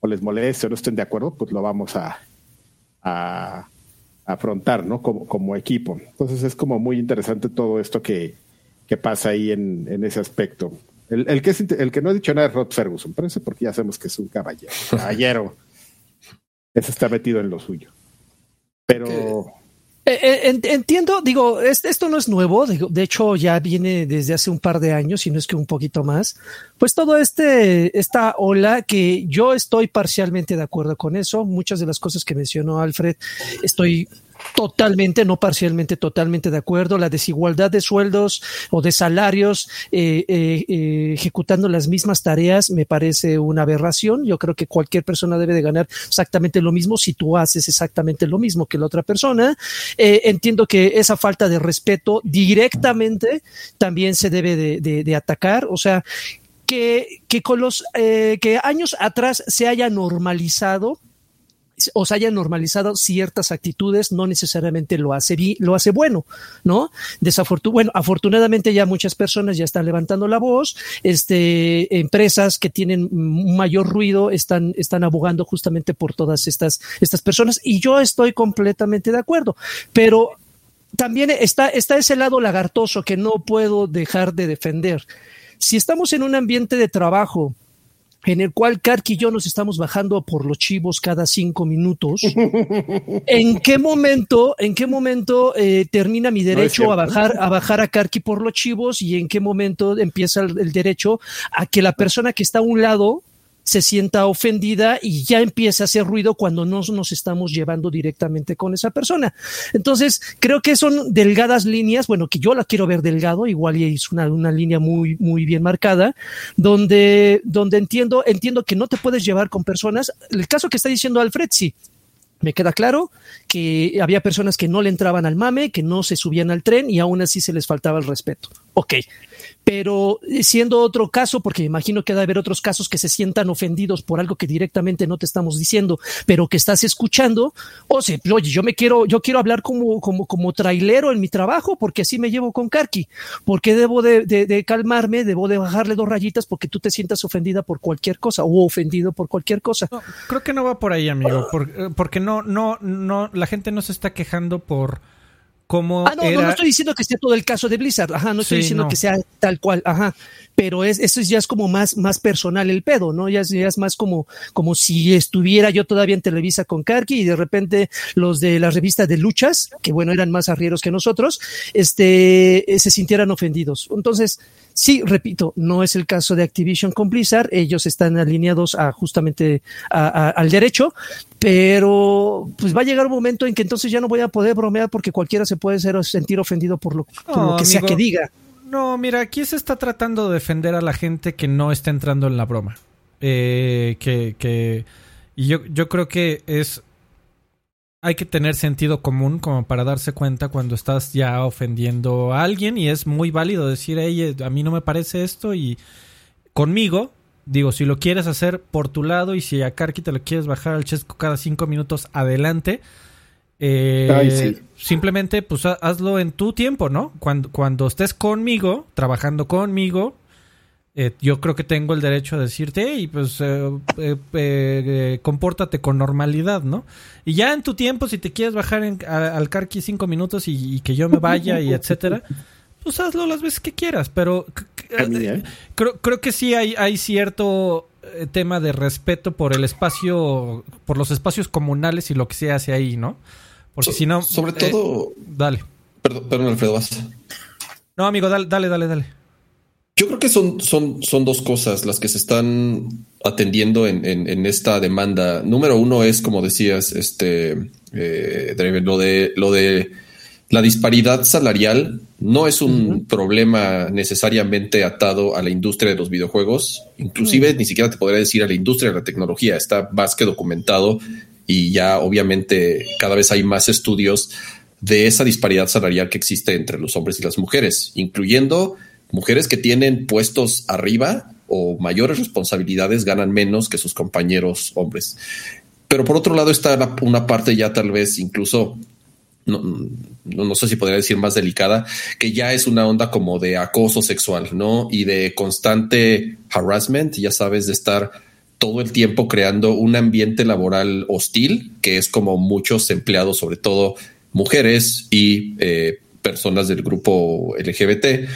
S3: o les moleste o no estén de acuerdo, pues lo vamos a, a, afrontar, ¿no? Como, como equipo. Entonces es como muy interesante todo esto que, que pasa ahí en, en ese aspecto. El, el, que es, el que no ha dicho nada es Rod Ferguson, pero ese porque ya sabemos que es un caballero. Caballero. ese está metido en lo suyo. Pero.
S2: Entiendo, digo, esto no es nuevo, de hecho ya viene desde hace un par de años, si no es que un poquito más. Pues todo este, esta ola que yo estoy parcialmente de acuerdo con eso, muchas de las cosas que mencionó Alfred, estoy Totalmente, no parcialmente, totalmente de acuerdo. La desigualdad de sueldos o de salarios eh, eh, eh, ejecutando las mismas tareas me parece una aberración. Yo creo que cualquier persona debe de ganar exactamente lo mismo si tú haces exactamente lo mismo que la otra persona. entiendo que esa falta de respeto directamente también se debe de, de atacar. O sea, que, que con los que años atrás se haya normalizado o se hayan normalizado ciertas actitudes, no necesariamente lo hace, lo hace bueno, ¿no? bueno, afortunadamente ya muchas personas ya están levantando la voz, este, empresas que tienen mayor ruido están, están abogando justamente por todas estas, estas personas y yo estoy completamente de acuerdo, pero también está, está ese lado lagartoso que no puedo dejar de defender. Si estamos en un ambiente de trabajo en el cual Karki y yo nos estamos bajando por los chivos cada cinco minutos. ¿En qué momento, en qué momento eh, termina mi derecho a bajar, a bajar a Karki por los chivos y en qué momento empieza el, el derecho a que la persona que está a un lado se sienta ofendida y ya empieza a hacer ruido cuando no nos estamos llevando directamente con esa persona. Entonces, creo que son delgadas líneas, bueno, que yo la quiero ver delgado, igual es una, una línea muy, muy bien marcada, donde, donde entiendo, entiendo que no te puedes llevar con personas. El caso que está diciendo Alfred, sí, me queda claro que había personas que no le entraban al mame, que no se subían al tren y aún así se les faltaba el respeto. Ok, pero eh, siendo otro caso, porque imagino que debe haber otros casos que se sientan ofendidos por algo que directamente no te estamos diciendo, pero que estás escuchando, o sea, oye, yo me quiero, yo quiero hablar como, como, como trailero en mi trabajo, porque así me llevo con Karki, porque debo de, de, de, calmarme, debo de bajarle dos rayitas porque tú te sientas ofendida por cualquier cosa o ofendido por cualquier cosa.
S1: No, creo que no va por ahí, amigo, eh, porque no, no, no, la gente no se está quejando por cómo
S2: ah, no,
S1: era...
S2: no, no, estoy diciendo que sea todo el caso de Blizzard, ajá, no estoy sí, diciendo no. que sea tal cual, ajá, pero es, eso ya es como más, más personal el pedo, ¿no? Ya es, ya es más como, como si estuviera yo todavía en Televisa con Karki y de repente los de la revista de luchas, que bueno, eran más arrieros que nosotros, este, se sintieran ofendidos. Entonces, sí, repito, no es el caso de Activision con Blizzard, ellos están alineados a justamente a, a, al derecho, pero pues va a llegar un momento en que entonces ya no voy a poder bromear porque cualquiera se puede ser, sentir ofendido por lo, por
S1: no,
S2: lo que
S1: amigo,
S2: sea que diga.
S1: No, mira, aquí se está tratando de defender a la gente que no está entrando en la broma. Eh, que, que y yo, yo creo que es hay que tener sentido común como para darse cuenta cuando estás ya ofendiendo a alguien y es muy válido decir, hey, a mí no me parece esto y conmigo Digo, si lo quieres hacer por tu lado y si a Karki te lo quieres bajar al chesco cada cinco minutos, adelante. Eh,
S3: Ay, sí.
S1: Simplemente, pues hazlo en tu tiempo, ¿no? Cuando, cuando estés conmigo, trabajando conmigo, eh, yo creo que tengo el derecho a decirte, hey, pues eh, compórtate con normalidad, ¿no? Y ya en tu tiempo, si te quieres bajar en, a, al Karki cinco minutos y, y, que yo me vaya y etcétera, pues hazlo las veces que quieras, pero
S3: ¿eh?
S1: creo, creo que sí hay, hay cierto eh, tema de respeto por el espacio, por los espacios comunales y lo que se hace ahí, ¿no? Porque
S4: so,
S1: si no...
S4: Sobre eh, todo...
S1: Dale.
S4: Perdón, perdón Alfredo, vas.
S1: No, amigo, dale, dale, dale, dale.
S4: Yo creo que son, son, son dos cosas las que se están atendiendo en, en, en esta demanda. Número uno es, como decías, este, eh, lo de, lo de la disparidad salarial no es un uh -huh. problema necesariamente atado a la industria de los videojuegos, inclusive uh -huh. ni siquiera te podría decir a la industria de la tecnología, está más que documentado y ya obviamente cada vez hay más estudios de esa disparidad salarial que existe entre los hombres y las mujeres, incluyendo mujeres que tienen puestos arriba o mayores responsabilidades ganan menos que sus compañeros hombres. Pero por otro lado está una parte ya tal vez incluso no, no, sé si podría decir más delicada, que ya es una onda como de acoso sexual, ¿no? Y de constante harassment, ya sabes, de estar todo el tiempo creando un ambiente laboral hostil, que es como muchos empleados, sobre todo mujeres y eh, personas del grupo LGBT,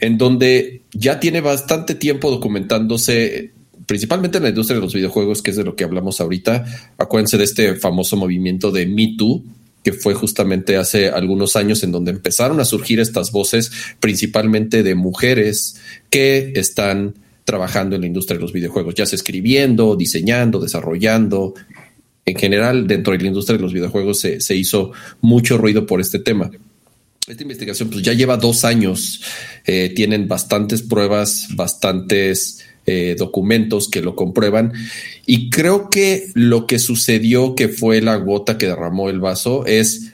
S4: en donde ya tiene bastante tiempo documentándose principalmente en la industria de los videojuegos, que es de lo que hablamos ahorita. Acuérdense de este famoso movimiento de Me Too, que fue justamente hace algunos años en donde empezaron a surgir estas voces, principalmente de mujeres que están trabajando en la industria de los videojuegos, ya sea escribiendo, diseñando, desarrollando. En general, dentro de la industria de los videojuegos se, se hizo mucho ruido por este tema. Esta investigación pues, ya lleva dos años, eh, tienen bastantes pruebas, bastantes eh, documentos que lo comprueban. Y creo que lo que sucedió, que fue la gota que derramó el vaso, es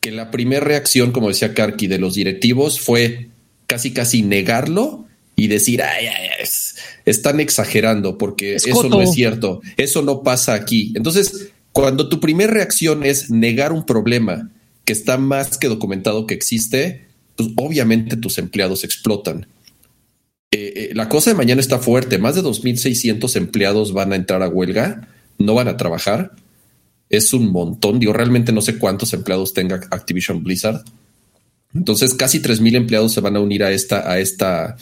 S4: que la primera reacción, como decía Karki, de los directivos fue casi, casi negarlo y decir, ay, ay, es, están exagerando porque es eso no es cierto, eso no pasa aquí. Entonces, cuando tu primera reacción es negar un problema que está más que documentado que existe, pues obviamente tus empleados explotan. Eh, la cosa de mañana está fuerte. Más de 2.600 empleados van a entrar a huelga, no van a trabajar. Es un montón. Yo realmente no sé cuántos empleados tenga Activision Blizzard. Entonces, casi 3.000 empleados se van a unir a esta, a esta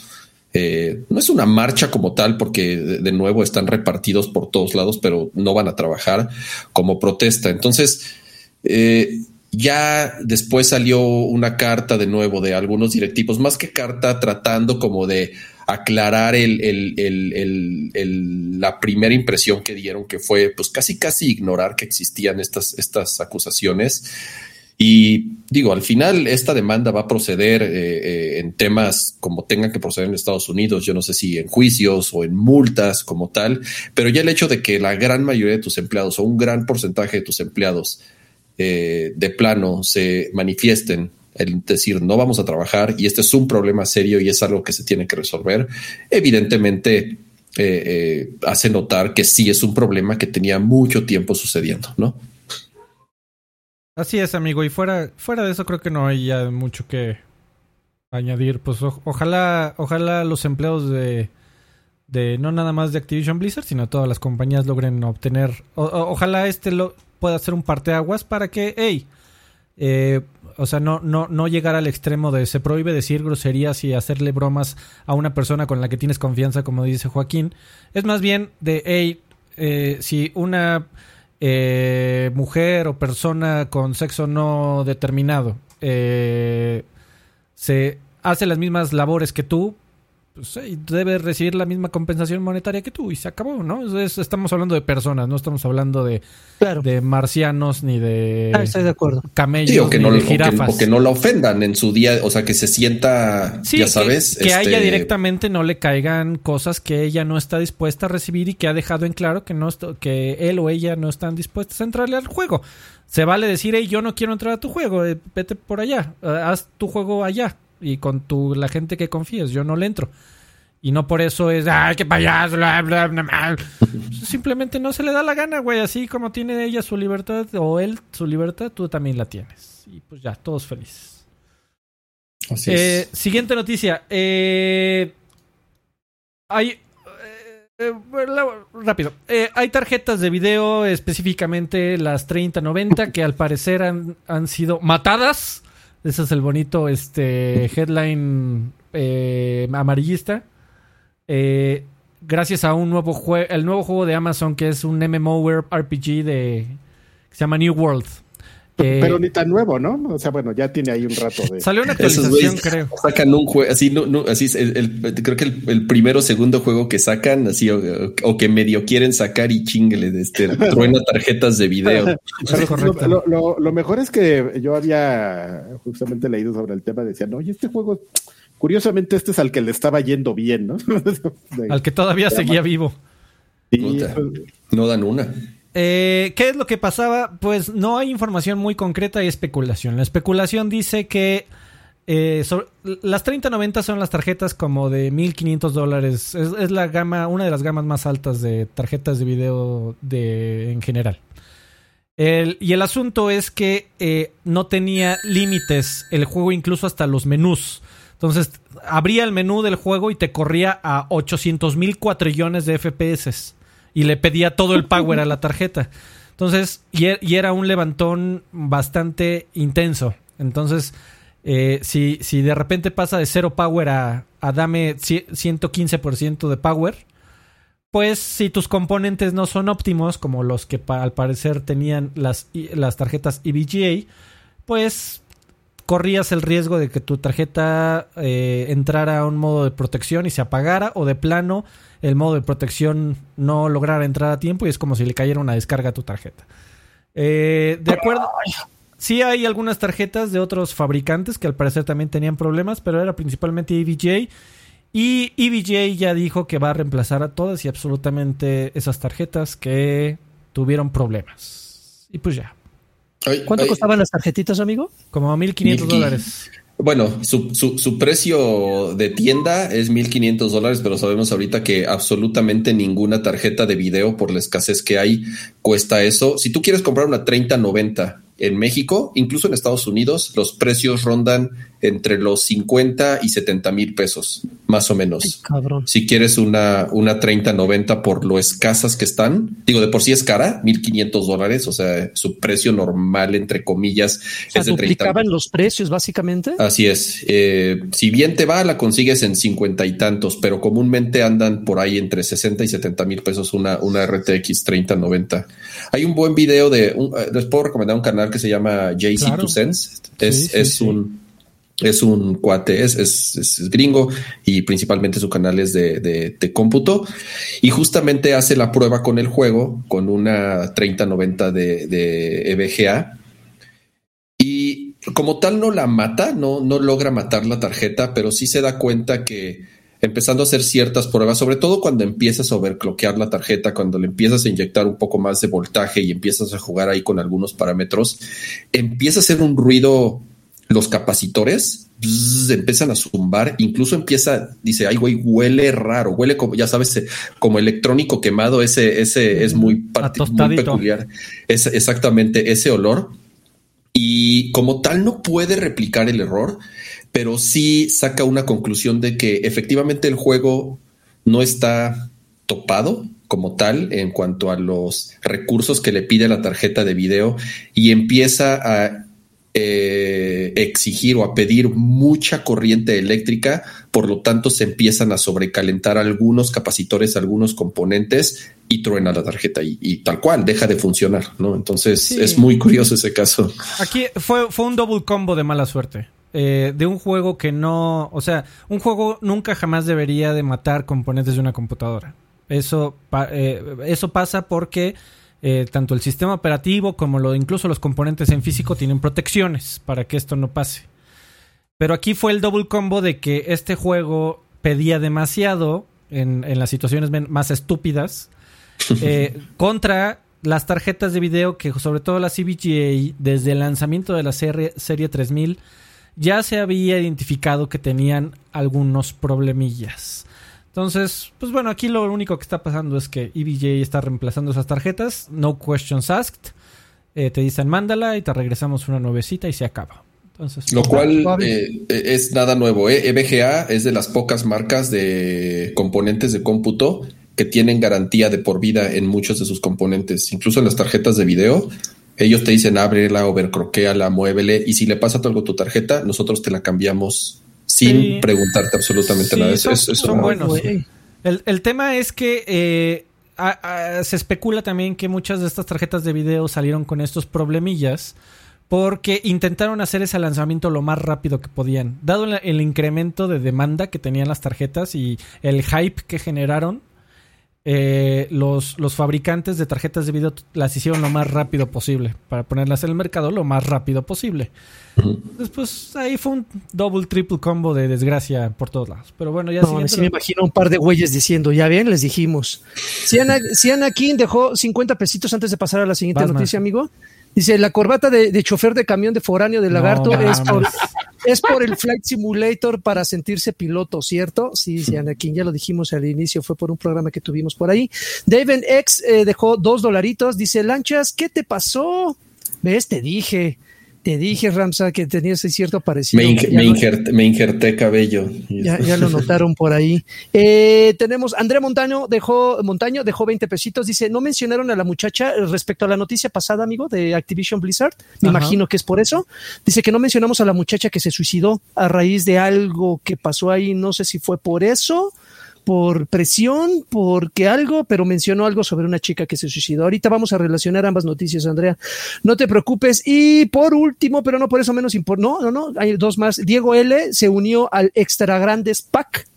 S4: eh, no es una marcha como tal, porque de, nuevo están repartidos por todos lados, pero no van a trabajar como protesta. Entonces, eh, ya después salió una carta de nuevo de algunos directivos, más que carta tratando como de aclarar la primera impresión que dieron, que fue pues casi casi ignorar que existían estas, estas acusaciones. Y digo, al final esta demanda va a proceder eh, eh, en temas como tengan que proceder en Estados Unidos, yo no sé si en juicios o en multas como tal, pero ya el hecho de que la gran mayoría de tus empleados o un gran porcentaje de tus empleados eh, de plano se manifiesten el decir no vamos a trabajar y este es un problema serio y es algo que se tiene que resolver, evidentemente hace notar que sí es un problema que tenía mucho tiempo sucediendo, ¿no?
S1: Así es, amigo. Y fuera, fuera de eso creo que no hay ya mucho que añadir. Pues ojalá, ojalá los empleados de, de no nada más de Activision Blizzard, sino todas las compañías logren obtener. ojalá este lo pueda ser un parteaguas para que, hey, eh, o sea, no, no, no llegar al extremo de se prohíbe decir groserías y hacerle bromas a una persona con la que tienes confianza, como dice Joaquín. Es más bien de, hey, eh, si una eh, mujer o persona con sexo no determinado se hace las mismas labores que tú, pues, debe recibir la misma compensación monetaria que tú y se acabó, ¿no? estamos hablando de personas, no estamos hablando de, de marcianos ni de,
S2: ah, estoy de acuerdo.
S1: camellos
S4: que no, de jirafas. O que, no la ofendan en su día, o sea, que se sienta, ya sabes.
S1: Que, a ella este, directamente no le caigan cosas que ella no está dispuesta a recibir y que ha dejado en claro que, no, que él o ella no están dispuestos a entrarle al juego. Se vale decir, hey, yo no quiero entrar a tu juego, eh, vete por allá, haz tu juego allá y con tu, la gente que confíes. Yo no le entro. Y no por eso es, ay, qué payaso, bla, bla, bla, Simplemente no se le da la gana, güey. Así como tiene ella su libertad o él su libertad, tú también la tienes. Y pues ya, todos felices. Así eh, Siguiente noticia. Eh, hay. Eh, rápido. hay tarjetas de video, específicamente las 3090, que al parecer han, han sido matadas ese es el bonito este, headline eh, amarillista. Eh, gracias a un nuevo juego, el nuevo juego de Amazon que es un MMO RPG de que se llama New World.
S3: Pero ni tan nuevo, ¿no? O sea, bueno, ya tiene ahí un rato de.
S1: Salió una actualización, creo.
S4: Sacan un juego, así, no, así es el, creo que el, primero o segundo juego que sacan, así, o, que medio quieren sacar y chingle, este, truena tarjetas de video.
S3: lo, lo, mejor es que yo había justamente leído sobre el tema, decían, oye, este juego, curiosamente, este es al que le estaba yendo bien, ¿no?
S1: al que todavía seguía vivo.
S4: no dan una.
S1: Eh, ¿Qué es lo que pasaba? Pues no hay información muy concreta y especulación. La especulación dice que eh, las 3090 son las tarjetas como de 1500 dólares. Es, la gama, una de las gamas más altas de tarjetas de video de, en general. y el asunto es que eh, no tenía límites el juego, incluso hasta los menús. Entonces, abría el menú del juego y te corría a 800 mil cuatrillones de FPS y le pedía todo el power a la tarjeta. Entonces, y, era un levantón bastante intenso. Entonces, eh, si, si de repente pasa de cero power a, a dame 115% de power, pues si tus componentes no son óptimos, como los que al parecer tenían las, las tarjetas EVGA, pues corrías el riesgo de que tu tarjeta eh, entrara a un modo de protección y se apagara o de plano el modo de protección no lograra entrar a tiempo y es como si le cayera una descarga a tu tarjeta. Eh, de acuerdo. Sí hay algunas tarjetas de otros fabricantes que al parecer también tenían problemas, pero era principalmente EVJ. Y EVJ ya dijo que va a reemplazar a todas y absolutamente esas tarjetas que tuvieron problemas. Y pues ya.
S2: ¿Cuánto costaban las tarjetitas, amigo?
S1: Como 1.500 dólares.
S4: Bueno, su, su, precio de tienda es 1.500 dólares, pero sabemos ahorita que absolutamente ninguna tarjeta de video, por la escasez que hay, cuesta eso. Si tú quieres comprar una 3090 en México, incluso en Estados Unidos, los precios rondan entre los 50 y 70 mil pesos, más o menos.
S2: Cabrón.
S4: Si quieres una, una 3090 por lo escasas que están, digo, de por sí es cara, 1500 dólares, o sea, su precio normal, entre comillas,
S2: O sea,
S4: es de 30.
S2: duplicaban los precios, básicamente.
S4: Así es. Eh, si bien te va, la consigues en 50 y tantos, pero comúnmente andan por ahí entre 60 y 70 mil pesos una, una RTX 3090. Hay un buen video de, un- eh, les puedo recomendar un canal que se llama JC
S1: Claro.
S4: to Sense. Es,
S1: Sí, sí,
S4: es
S1: sí.
S4: un es un cuate, es, es- es gringo y principalmente su canal es de, de- de cómputo. Y justamente hace la prueba con el juego con una 3090 de, de EVGA y como tal no la mata, no, no logra matar la tarjeta, pero sí se da cuenta que empezando a hacer ciertas pruebas, sobre todo cuando empiezas a overclockear la tarjeta, cuando le empiezas a inyectar un poco más de voltaje y empiezas a jugar ahí con algunos parámetros, empieza a hacer un ruido los capacitores bzz, empiezan a zumbar, incluso empieza, dice, ay güey, huele raro, huele como, ya sabes, eh, como electrónico quemado, ese, ese es muy, muy peculiar, es exactamente ese olor. Y como tal no puede replicar el error, pero sí saca una conclusión de que efectivamente el juego no está topado como tal en cuanto a los recursos que le pide la tarjeta de video y empieza a eh, exigir o a pedir mucha corriente eléctrica, por lo tanto se empiezan a sobrecalentar algunos capacitores, algunos componentes y truena la tarjeta y, y tal cual deja de funcionar, ¿no? Entonces
S1: Sí.
S4: es muy curioso ese caso.
S1: Aquí fue, fue un double combo de mala suerte. Eh, de un juego que no. O sea, un juego nunca jamás debería de matar componentes de una computadora. Eso, pa- eh, eso pasa porque eh, tanto el sistema operativo como lo, incluso los componentes en físico tienen protecciones para que esto no pase. Pero aquí fue el double combo de que este juego pedía demasiado en, en las situaciones más estúpidas eh, contra las tarjetas de video que sobre todo la CBGA desde el lanzamiento de la serie, serie 3000 ya se había identificado que tenían algunos problemillas. Entonces, pues bueno, aquí lo único que está pasando es que EVGA está reemplazando esas tarjetas, no questions asked, eh, te dicen mándala y te regresamos una nuevecita y se acaba. Entonces,
S4: Lo cual
S2: suave.
S4: eh, es nada nuevo. ¿eh? EVGA es de las pocas marcas de componentes de cómputo que tienen garantía de por vida en muchos de sus componentes, incluso en las tarjetas de video. Ellos te dicen ábrela, overcroqueala, muévele y si le pasa algo a tu tarjeta, nosotros te la cambiamos sin
S1: Sí.
S4: preguntarte absolutamente
S1: Sí,
S4: nada.
S1: Son-
S4: es- es
S1: son
S4: una-
S1: buenos. El, el tema es que eh, a- a- se especula también que muchas de estas tarjetas de video salieron con estos problemillas porque intentaron hacer ese lanzamiento lo más rápido que podían. Dado el, el incremento de demanda que tenían las tarjetas y el hype que generaron, eh, los, los fabricantes de tarjetas de video las hicieron lo más rápido posible para ponerlas en el mercado lo más rápido posible. Después ahí fue un double, triple combo de desgracia por todos lados. Pero bueno, ya
S2: No, sí me imagino un par de güeyes diciendo, ya bien, les dijimos. Si Ana, si Anakin dejó 50 pesitos antes de pasar a la siguiente noticia, amigo. Dice, la corbata de, de chofer de camión de foráneo de
S1: No
S2: lagarto es, por, es por el Flight Simulator para sentirse piloto, ¿cierto? Sí, sí, Anakin, ya lo dijimos al inicio, fue por un programa que tuvimos por ahí. David X eh, dejó dos dolaritos, dice, Lanchas, ¿qué te pasó? ¿Ves? Te dije, te dije, Ramsa, que tenías cierto parecido.
S4: Me,
S2: Ya
S4: me injerté, me injerté cabello.
S2: Ya, ya lo notaron por ahí. Eh, tenemos André Montaño dejó Montaño dejó 20 pesitos. Dice, no mencionaron a la muchacha respecto a la noticia pasada, amigo, de Activision Blizzard. Me
S1: Ajá.
S2: imagino que es por eso. Dice que no mencionamos a la muchacha que se suicidó a raíz de algo que pasó ahí. No sé si fue por eso, por presión, porque algo, pero mencionó algo sobre una chica que se suicidó. Ahorita vamos a relacionar ambas noticias, Andrea. No te preocupes. Y por último, pero no por eso menos importante. No, no, no. Hay dos más. Diego L se unió al Extra Grandes Pack.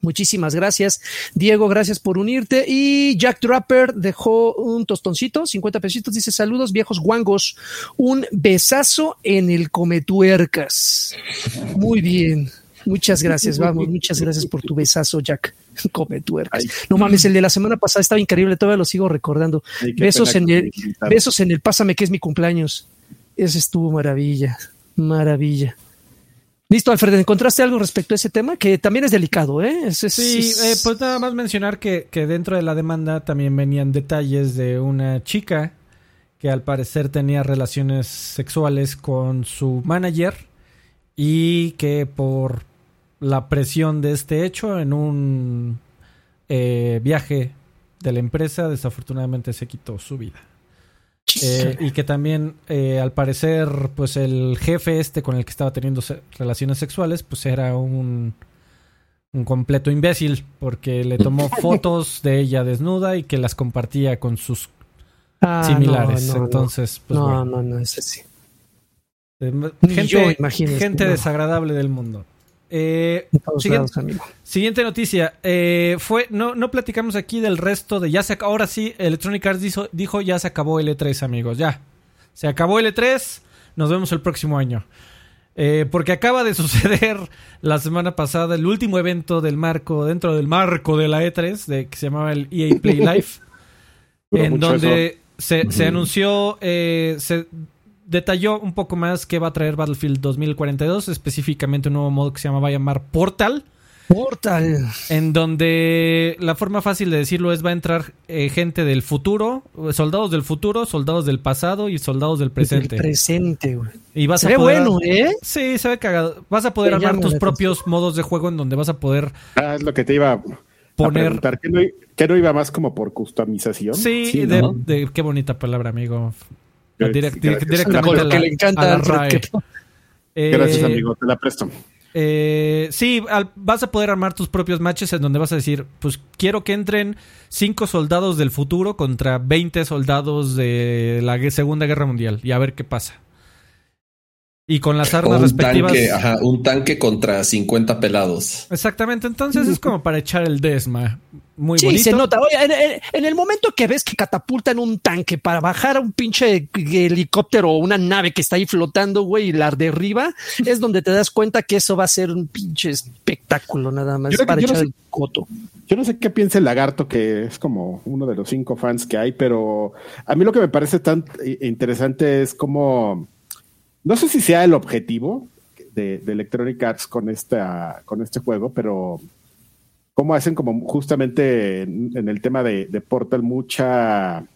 S2: Muchísimas gracias, Diego, gracias por unirte. Y Jack Trapper dejó un tostoncito, 50 pesitos, dice saludos viejos guangos, un besazo en el cometuercas. Muy bien, muchas gracias, vamos, muchas gracias por tu besazo, Jack. Cometuercas. No mames, el de la semana pasada estaba increíble, todavía lo sigo recordando.
S3: Ay,
S2: Besos en el, besos en el pásame que es mi cumpleaños. Ese estuvo maravilla, maravilla. Listo, Alfred, ¿encontraste algo respecto a ese tema? Que también es delicado, ¿eh? Es- es-
S1: Sí,
S2: es-
S1: eh, pues nada más mencionar que, que dentro de la demanda también venían detalles de una chica que al parecer tenía relaciones sexuales con su manager y que por la presión de este hecho en un eh, viaje de la empresa desafortunadamente se quitó su vida. Eh, y que también, eh, al parecer, pues el jefe este con el que estaba teniendo relaciones sexuales, pues era un, un completo imbécil, porque le tomó fotos de ella desnuda y que las compartía con sus ah, similares. Entonces, pues
S2: no, no, no, es así.
S1: Gente, gente desagradable del mundo. Eh, siguiente, noticia. Eh, fue, no, no platicamos aquí del resto de ya se ahora sí, Electronic Arts dijo, ya se acabó el E3, amigos. Ya. Se acabó el E3. Nos vemos el próximo año. Eh, porque acaba de suceder la semana pasada el último evento del marco, dentro del marco de la E3, de, que se llamaba el EA Play Live, en donde se, se, anunció, se detalló un poco más qué va a traer Battlefield 2042, específicamente un nuevo modo que se llama, va a llamar Portal.
S2: Portal.
S1: En donde la forma fácil de decirlo es va a entrar eh, gente del futuro, soldados del futuro, soldados del pasado y soldados del presente.
S2: presente, güey.
S1: Y vas
S2: se
S1: a
S2: poder, bueno, ¿eh?
S1: Sí, se ve cagado. Vas a poder armar tus propios modos de juego en donde vas a poder...
S3: Ah, es lo que te iba a poner... ¿Que no, iba más como por customización?
S1: Sí, de, qué bonita palabra, amigo directamente
S2: a le encanta
S3: Gracias, amigo, te la presto.
S1: Eh, sí, vas a poder armar tus propios matches en donde vas a decir, pues quiero que entren 5 soldados del futuro contra 20 soldados de la Segunda Guerra Mundial y a ver qué pasa. Y con las armas respectivas.
S4: ajá, un tanque contra 50 pelados.
S1: Exactamente, entonces es como para echar el desma. Muy
S2: sí,
S1: se
S2: nota. Oye, en, el momento que ves que catapultan un tanque para bajar a un pinche helicóptero o una nave que está ahí flotando, güey, y la derriba, es donde te das cuenta que eso va a ser un pinche espectáculo nada más para echar el coto.
S3: Yo no sé qué piensa el lagarto, que es como uno de los cinco fans que hay, pero a mí lo que me parece tan interesante es como no sé si sea el objetivo de, Electronic Arts con, esta, con este juego, pero cómo hacen como justamente en, el tema de, Portal mucha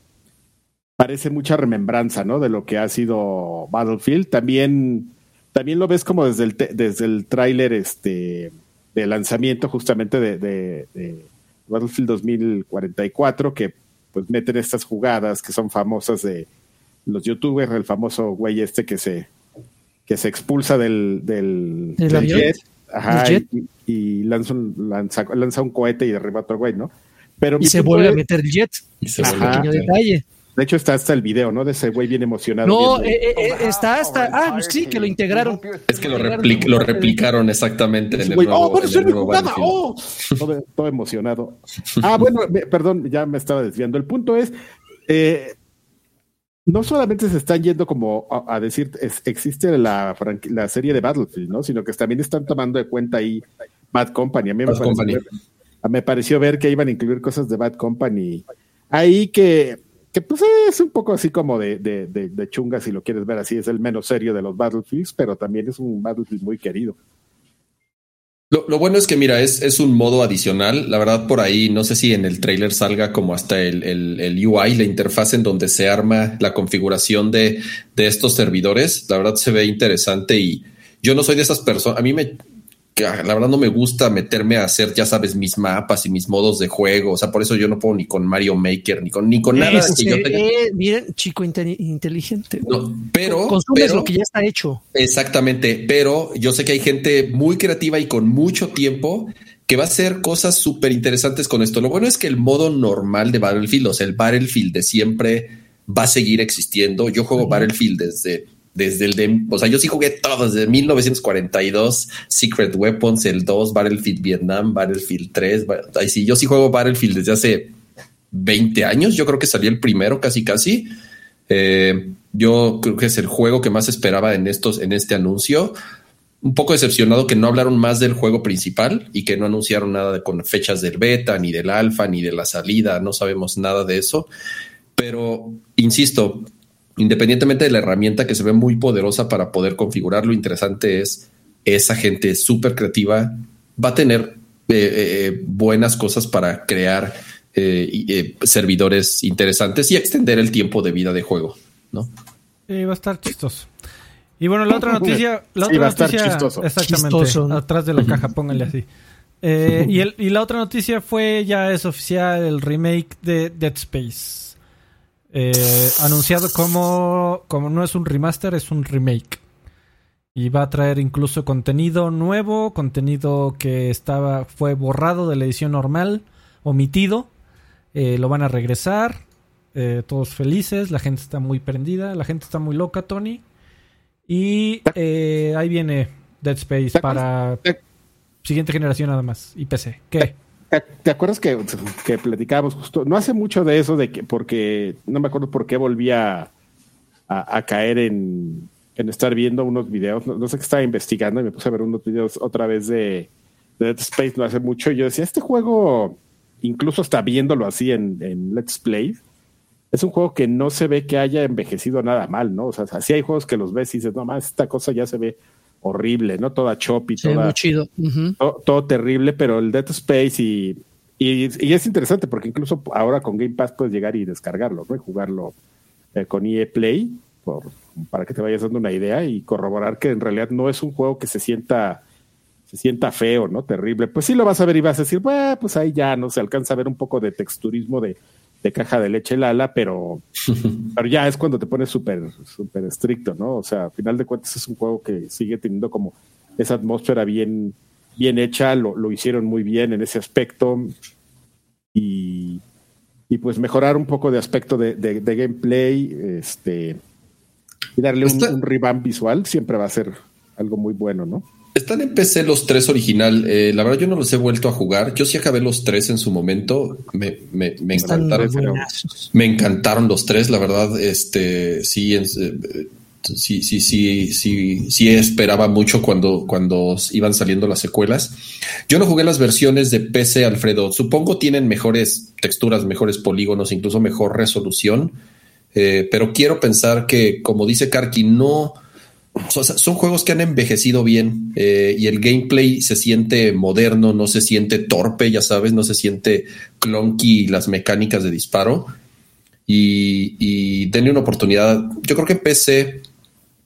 S3: parece mucha remembranza, ¿no? De lo que ha sido Battlefield. También, también lo ves como desde el, desde el tráiler este, de lanzamiento justamente de, de, Battlefield 2044, que pues meten estas jugadas que son famosas de los youtubers, el famoso güey este que se, que se expulsa del, del, jet, Y, lanza, un, lanza, un cohete y derriba a otro güey, ¿no?
S2: Pero y se vuelve a meter el jet.
S4: Y se vuelve
S2: detalle.
S3: De hecho, está hasta el video, ¿no? De ese güey bien emocionado.
S2: No, eh, eh, está hasta. Ah, sí, que lo integraron.
S4: Es que lo, lo replicaron exactamente en el nuevo,
S3: Oh, bueno, se jugada. Oh. Todo, todo, emocionado. Ah, bueno, perdón, ya me estaba desviando. El punto es. Eh, no solamente se están yendo como a, decir existe la, la serie de Battlefield, ¿no? Sino que también están tomando de cuenta ahí Bad Company. A mí me, pareció Ver, me pareció ver que iban a incluir cosas de Bad Company ahí que, que pues es un poco así como de, de, de chunga, si lo quieres ver así, es el menos serio de los Battlefields, pero también es un Battlefield muy querido.
S4: Lo, bueno es que, mira, es, es, un modo adicional. La verdad, por ahí, no sé si en el trailer salga como hasta el, el, UI, la interfaz en donde se arma la configuración de, de, estos servidores. La verdad se ve interesante y yo no soy de esas personas. A mí me, que ah, la verdad no me gusta meterme a hacer, ya sabes, mis mapas y mis modos de juego. O sea, por eso yo no puedo ni con Mario Maker, ni con, ni con nada.
S2: que yo miren, chico inteligente.
S4: pero.
S2: Consumes lo que ya está hecho.
S4: Exactamente. Pero yo sé que hay gente muy creativa y con mucho tiempo que va a hacer cosas súper interesantes con esto. Lo bueno es que el modo normal de Battlefield, o sea, el Battlefield de siempre va a seguir existiendo. Yo juego Battlefield desde desde el de, o sea, yo sí jugué todo desde 1942, Secret Weapons, el 2, Battlefield Vietnam, Battlefield 3, ahí sí, yo sí juego Battlefield desde hace 20 años, yo creo que salió el primero casi casi. Eh, yo creo que es el juego que más esperaba en estos, en este anuncio. Un poco decepcionado que no hablaron más del juego principal y que no anunciaron nada con fechas del beta, ni del alfa, ni de la salida. No sabemos nada de eso. Pero insisto, independientemente de la herramienta que se ve muy poderosa para poder configurar, lo interesante es esa gente súper creativa va a tener eh, eh, buenas cosas para crear eh, servidores interesantes y extender el tiempo de vida de juego, ¿no?
S1: va a estar chistoso. Y bueno, la otra noticia, la
S3: Sí,
S1: otra
S3: va a estar
S1: noticia,
S3: chistoso.
S1: exactamente,
S2: Chistoso.
S1: atrás de la caja, póngale así. Eh, y, el- y la otra noticia fue, ya es oficial, el remake de Dead Space. Eh, anunciado como, como no es un remaster, es un remake. Y va a traer incluso contenido nuevo, contenido que estaba fue borrado de la edición normal, omitido. Eh, lo van a regresar. eh, todos felices, la gente está muy prendida, la gente está muy loca, Tony. Y ahí viene Dead Space
S3: ¿Te
S1: para
S3: te-
S1: siguiente generación nada más y PC. ¿Qué?
S3: ¿Te, acuerdas que, platicábamos justo? No hace mucho de eso, de que, porque no me acuerdo por qué volví a, caer en, en estar viendo unos videos. No, sé qué estaba investigando y me puse a ver unos videos otra vez de, de Dead Space no hace mucho. Y yo decía, este juego, incluso hasta viéndolo así en, en Let's Play, es un juego que no se ve que haya envejecido nada mal, ¿no? O sea, sí hay juegos que los ves y dices, no más, esta cosa ya se ve horrible, ¿no? Toda choppy,
S2: ve
S3: toda
S2: muy chido.
S3: Todo, todo terrible, pero el Dead Space y, y, y es interesante porque incluso ahora con Game Pass puedes llegar y descargarlo, ¿no? Y jugarlo eh, con EA Play por, para que te vayas dando una idea y corroborar que en realidad no es un juego que se sienta se sienta feo, ¿no? Terrible. Pues sí lo vas a ver y vas a decir, bueno, pues ahí ya no se alcanza a ver un poco de texturismo de, de caja de leche Lala, pero, pero ya es cuando te pones súper súper estricto, ¿no? O sea, a final de cuentas es un juego que sigue teniendo como esa atmósfera bien, bien hecha, lo, lo hicieron muy bien en ese aspecto y, y pues mejorar un poco de aspecto de, de- de gameplay este, y darle un revamp visual siempre va a ser algo muy bueno, ¿no?
S4: Están en PC los tres original. Eh, la verdad, yo no los he vuelto a jugar. Yo sí acabé los tres en su momento. Me, me, me
S2: Están
S4: encantaron. Me encantaron los tres, la verdad. Este sí, eh, sí, sí, sí, sí, sí esperaba mucho cuando, cuando iban saliendo las secuelas. Yo no jugué las versiones de PC, Alfredo. Supongo tienen mejores texturas, mejores polígonos, incluso mejor resolución. Eh, pero quiero pensar que, como dice Karki, no. Son juegos que han envejecido bien eh, y el gameplay se siente moderno, no se siente torpe, ya sabes, no se siente clunky las mecánicas de disparo. Y, y denle una oportunidad. Yo creo que en PC,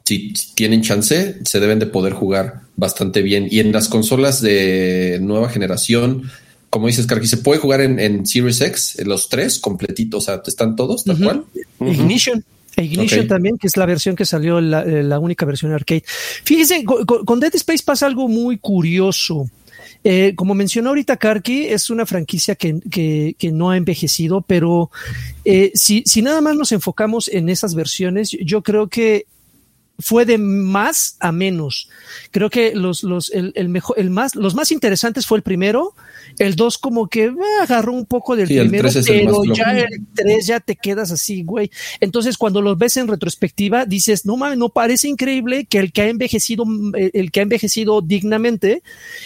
S4: si, tienen chance, se deben de poder jugar bastante bien. Y en las consolas de nueva generación, como dices, Karki, se puede jugar en, en Series X, en los tres completitos, o sea, están todos tal cual.
S2: Ignition. E Ignition también, que es la versión que salió, la, eh, la única versión arcade. Fíjese, con, con- con Dead Space pasa algo muy curioso. Eh, como mencionó ahorita Karki, es una franquicia que, que- que no ha envejecido, pero eh, si, si nada más nos enfocamos en esas versiones, yo creo que fue de más a menos. Creo que los, los, el, el mejor, el más, los más interesantes fue el primero. El dos como que eh, agarró un poco del
S4: Sí,
S2: primero,
S4: el
S2: pero ya el tres ya te quedas así, güey. Entonces cuando los ves en retrospectiva dices, no mames, no parece increíble que el que ha envejecido, mm, el que ha envejecido dignamente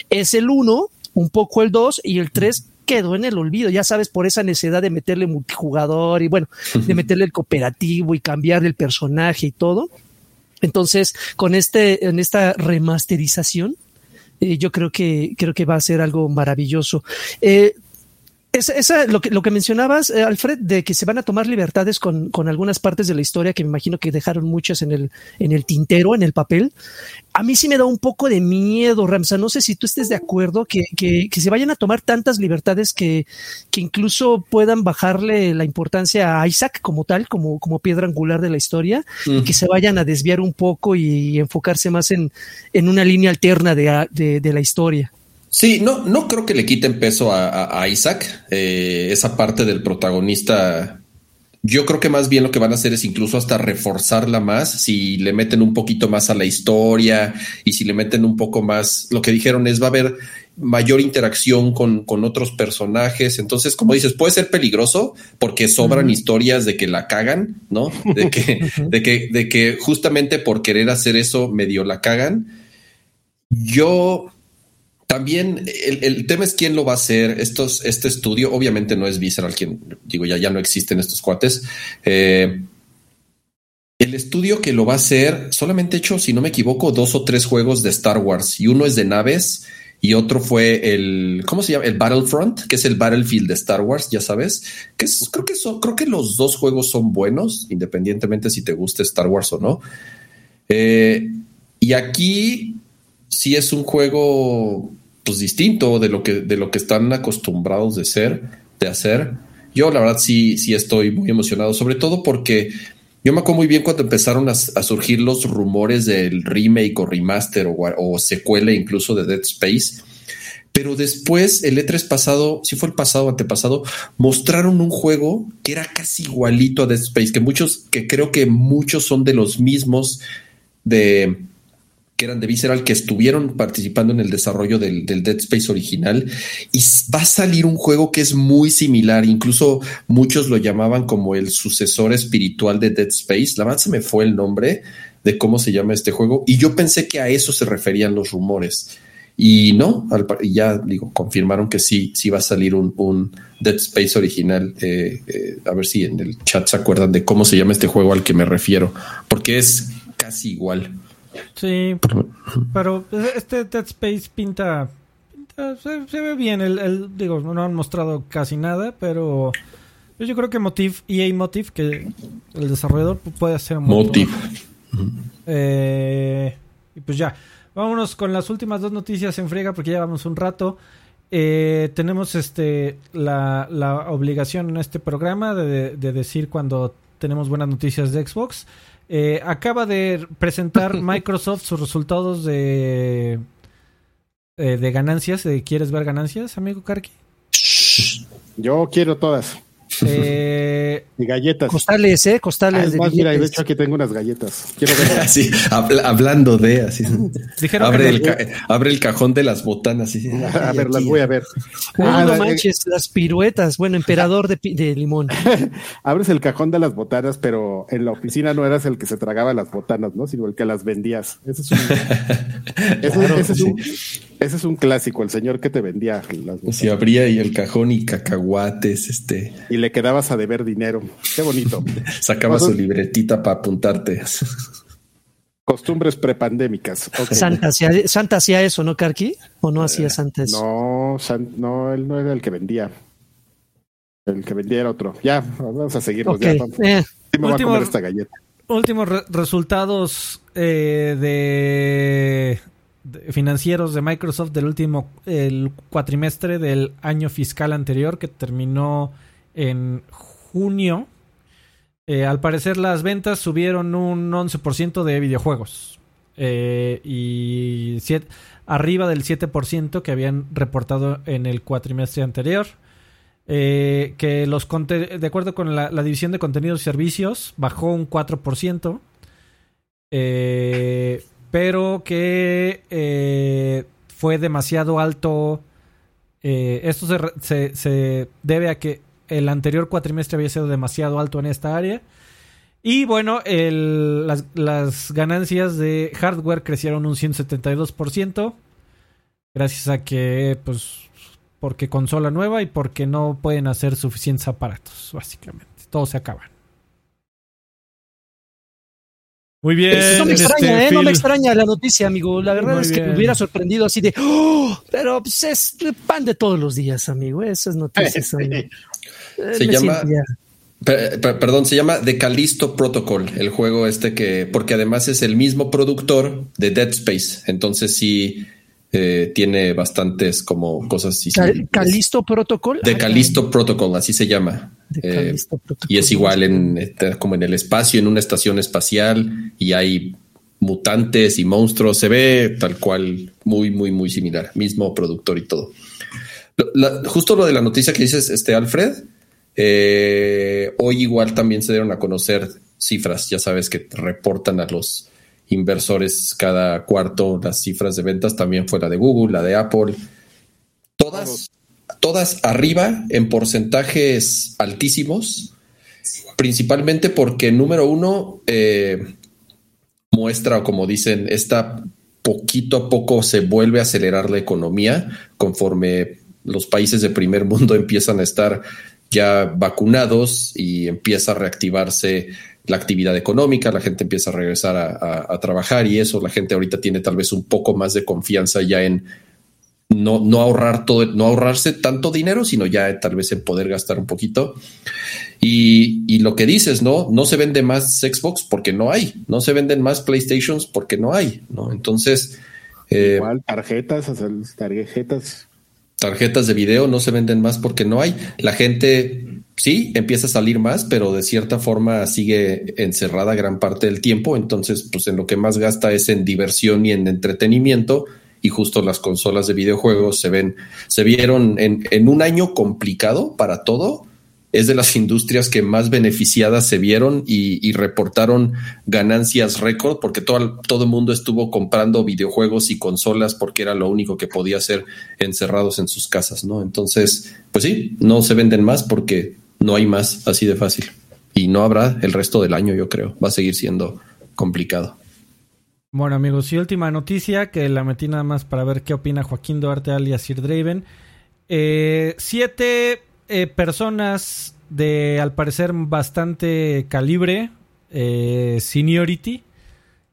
S2: es el uno, un poco el dos y el tres quedó en el olvido, ya sabes, por esa necesidad de meterle multijugador y bueno, de meterle el cooperativo y cambiar el personaje y todo. Entonces, con este, en esta remasterización, eh, yo creo que creo que va a ser algo maravilloso. Eh, esa, esa- lo, que, lo que mencionabas, eh, Alfred, de que se van a tomar libertades con, con algunas partes de la historia que me imagino que dejaron muchas en el, en el tintero, en el papel. A mí sí me da un poco de miedo, Ramsa. No sé si tú estés de acuerdo que, que, que se vayan a tomar tantas libertades que, que incluso puedan bajarle la importancia a Isaac como tal, como, como piedra angular de la historia, y que se vayan a desviar un poco y, enfocarse más en, en una línea alterna de, de, de la historia.
S4: Sí, no, no creo que le quiten peso a, a- a Isaac, eh, esa parte del protagonista. Yo creo que más bien lo que van a hacer es incluso hasta reforzarla más, si le meten un poquito más a la historia y si le meten un poco más, lo que dijeron es va a haber mayor interacción con, con otros personajes. Entonces, como dices, puede ser peligroso porque sobran historias de que la cagan, ¿no? De que, de que, de que justamente por querer hacer eso medio la cagan. Yo también el, tema es quién lo va a hacer. Este estudio, obviamente no es Visceral, quien digo, ya, ya no existen estos cuates. Eh, el estudio que lo va a hacer solamente ha hecho, si no me equivoco, dos o tres juegos de Star Wars y uno es de naves y otro fue el, ¿cómo se llama? El Battlefront, que es el Battlefield de Star Wars, ya sabes. Que es, creo que creo que los dos juegos son buenos, independientemente si te gusta Star Wars o no. Eh, y aquí sí es un juego pues distinto de lo que de lo que están acostumbrados de ser, de hacer. Yo la verdad sí sí estoy muy emocionado, sobre todo porque yo me acuerdo muy bien cuando empezaron a, surgir los rumores del remake o remaster o, o, secuela incluso de Dead Space. Pero después, el E3 pasado, si fue el pasado antepasado, mostraron un juego que era casi igualito a Dead Space, que muchos, que creo que muchos son de los mismos de, que eran de Visceral, que estuvieron participando en el desarrollo del, Dead Space original. Y va a salir un juego que es muy similar. Incluso muchos lo llamaban como el sucesor espiritual de Dead Space. La verdad se me fue el nombre de cómo se llama este juego. Y yo pensé que a eso se referían los rumores. Y no, ya digo, confirmaron que sí, sí va a salir un, Dead Space original. Eh, eh, a ver si en el chat se acuerdan de cómo se llama este juego al que me refiero, porque es casi igual.
S1: Sí, pero este Dead Space pinta, se, ve bien. El, digo, no han mostrado casi nada, pero yo creo que Motive, EA Motive, que el desarrollador puede hacer un
S4: Motive.
S1: Eh, y pues ya, vámonos con las últimas dos noticias en friega porque ya vamos un rato. Eh, tenemos este la, obligación en este programa de, de decir cuando tenemos buenas noticias de Xbox. Eh, acaba de presentar Microsoft sus resultados de, eh, de ganancias. ¿Quieres ver ganancias, amigo Karki?
S3: Yo quiero todas.
S1: Eh,
S3: y galletas.
S2: Costales, ¿eh? Costales.
S3: Ah, mira, de hecho aquí tengo unas galletas. Quiero ver.
S4: sí, hablando de así. abre, el abre, el cajón de las botanas.
S3: a ver, las voy a ver.
S2: Ah, no manches, las piruetas. Bueno, emperador de, de limón.
S3: Abres el cajón de las botanas, pero en la oficina no eras el que se tragaba las botanas, ¿no? Sino el que las vendías. Ese es un, ese, es un, ese es un clásico, el señor que te vendía las.
S4: Si abría y el cajón y cacahuates, este.
S3: Y le quedabas a deber dinero. Qué bonito.
S4: Sacaba su libretita para apuntarte.
S3: Costumbres prepandémicas.
S2: Santa, Santa hacía eso, ¿no, Karki? ¿O no hacía eh, Santa eso?
S3: No, no, él no era el que vendía. El que vendía era otro. Ya, vamos a seguir.
S1: Okay. Eh. Últimos resultados eh, de financieros de Microsoft del último el cuatrimestre del año fiscal anterior que terminó en junio. Eh, al parecer las ventas subieron un 11% de videojuegos eh, y arriba del 7% que habían reportado en el cuatrimestre anterior. Eh, que los de acuerdo con la, división de contenidos y servicios bajó un 4%. Eh, pero que eh, fue demasiado alto. Eh, esto se, debe a que el anterior cuatrimestre había sido demasiado alto en esta área. Y bueno, las, ganancias de hardware crecieron un 172%. Gracias a que, pues, porque consola nueva y porque no pueden hacer suficientes aparatos, básicamente. Todos se acaban. Muy bien.
S2: no me extraña, este, ¿eh? No me extraña la noticia, amigo. La verdad es que me hubiera sorprendido así de, ¡Oh! pero pues es pan de todos los días, amigo. Esas noticias.
S4: Eh, se llama. perdón, se llama The Callisto Protocol, el juego este que, porque además es el mismo productor de Dead Space, entonces sí eh, tiene bastantes como cosas.
S2: Calisto Protocol.
S4: De Calisto Protocol, así se llama. Eh, y es igual en como en el espacio, en una estación espacial, y hay mutantes y monstruos. Se ve tal cual, muy, muy, muy similar. Mismo productor y todo. justo lo de la noticia que dices, este Alfred, eh, hoy igual también se dieron a conocer cifras, ya sabes que reportan a los inversores cada cuarto las cifras de ventas, también fue la de Google, la de Apple, todas, todas arriba en porcentajes altísimos, principalmente porque número uno eh, muestra, como dicen, esta poquito a poco se vuelve a acelerar la economía conforme los países de primer mundo empiezan a estar ya vacunados y empieza a reactivarse la actividad económica, la gente empieza a regresar a, trabajar y eso, la gente ahorita tiene tal vez un poco más de confianza ya en no, no ahorrar todo, no ahorrarse tanto dinero, sino ya tal vez en poder gastar un poquito. Y, y, lo que dices, ¿no? No se vende más Xbox porque no hay, no se venden más PlayStations porque no hay, ¿no? Entonces...
S3: Eh, Igual, tarjetas, tarjetas.
S4: Tarjetas de video no se venden más porque no hay. La gente sí empieza a salir más, pero de cierta forma sigue encerrada gran parte del tiempo. Entonces, pues en lo que más gasta es en diversión y en entretenimiento y justo las consolas de videojuegos se ven, se vieron en, en, un año complicado para todo. Es de las industrias que más beneficiadas se vieron y, y reportaron ganancias récord porque todo, todo el mundo estuvo comprando videojuegos y consolas porque era lo único que podía hacer encerrados en sus casas, ¿no? Entonces, pues sí, no se venden más porque no hay más así de fácil. Y no habrá el resto del año, yo creo. Va a seguir siendo complicado.
S1: Bueno amigos, y última noticia que la metí nada más para ver qué opina Joaquín Duarte alias Sir Draven. Eh, siete eh, personas de al parecer bastante calibre, eh, seniority,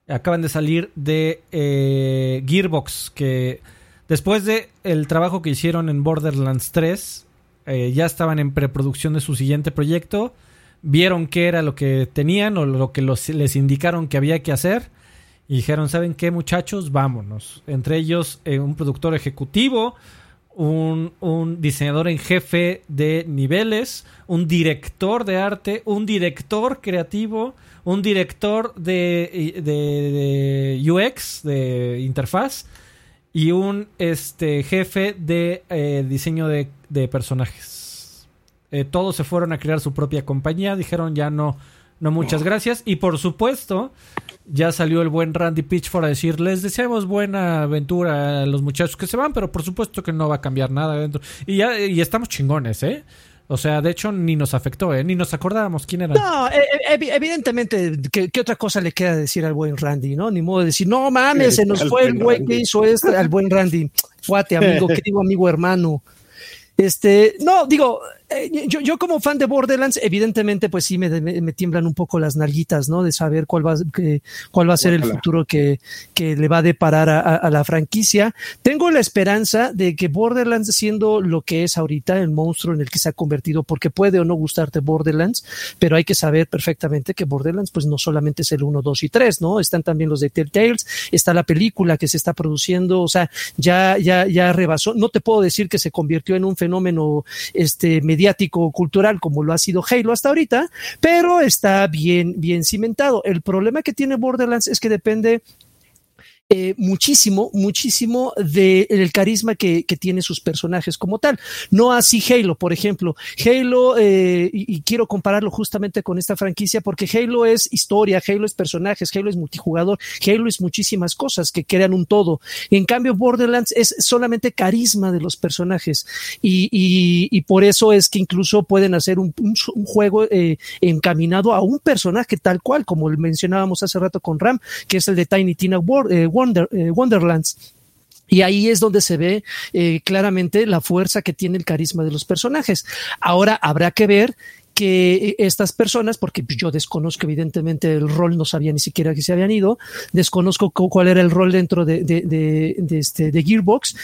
S1: acaban de salir de eh, Gearbox, que después de el trabajo que hicieron en Borderlands 3, eh, ya estaban en preproducción de su siguiente proyecto, vieron qué era lo que tenían o lo que les indicaron que había que hacer y dijeron, ¿saben qué muchachos? Vámonos. Entre ellos eh, un productor ejecutivo, un, diseñador en jefe de niveles, un director de arte, un director creativo, un director de, de UX, de interfaz, y un este, jefe de eh, diseño de, de personajes. Eh, todos se fueron a crear su propia compañía, dijeron ya no, no muchas gracias. Y por supuesto, ya salió el buen Randy Pitchford a decir, les deseamos buena aventura a los muchachos que se van, pero por supuesto que no va a cambiar nada dentro. Y ya y estamos chingones, ¿eh? O sea, de hecho, ni nos afectó, ¿eh? Ni nos acordábamos quién era.
S2: No, ev evidentemente, ¿qué, ¿qué, otra cosa le queda decir al buen Randy, no? Ni modo de decir, no mames, se nos fue el güey que hizo esto, al buen Randy. Fuate, amigo, querido amigo hermano. Este, no, digo, yo, yo, como fan de Borderlands, evidentemente, pues sí me, me, me, tiemblan un poco las nalguitas, ¿no? De saber cuál va, que, cuál va a ser el futuro que, que le va a deparar a, a, a, la franquicia. Tengo la esperanza de que Borderlands, siendo lo que es ahorita, el monstruo en el que se ha convertido, porque puede o no gustarte Borderlands, pero hay que saber perfectamente que Borderlands, pues no solamente es el 1, 2 y 3, ¿no? Están también los de Telltales, está la película que se está produciendo, o sea, ya, ya, ya rebasó. No te puedo decir que se convirtió en un fenómeno, este, mediático cultural como lo ha sido Halo hasta ahorita, pero está bien, bien cimentado. El problema que tiene Borderlands es que depende eh, muchísimo, muchísimo del de carisma que, que, tiene sus personajes como tal. No así Halo, por ejemplo. Halo, eh, y, quiero compararlo justamente con esta franquicia, porque Halo es historia, Halo es personajes, Halo es multijugador, Halo es muchísimas cosas que crean un todo. En cambio, Borderlands es solamente carisma de los personajes. Y, y, y por eso es que incluso pueden hacer un juego eh, encaminado a un personaje tal cual, como mencionábamos hace rato con Ram, que es el de Tiny Tina World eh, Wonder, eh, Wonderlands. Y ahí es donde se ve eh, claramente la fuerza que tiene el carisma de los personajes. Ahora habrá que ver que estas personas, porque yo desconozco evidentemente el rol, no sabía ni siquiera que se habían ido, desconozco cuál era el rol dentro de, de, de, este, de Gearbox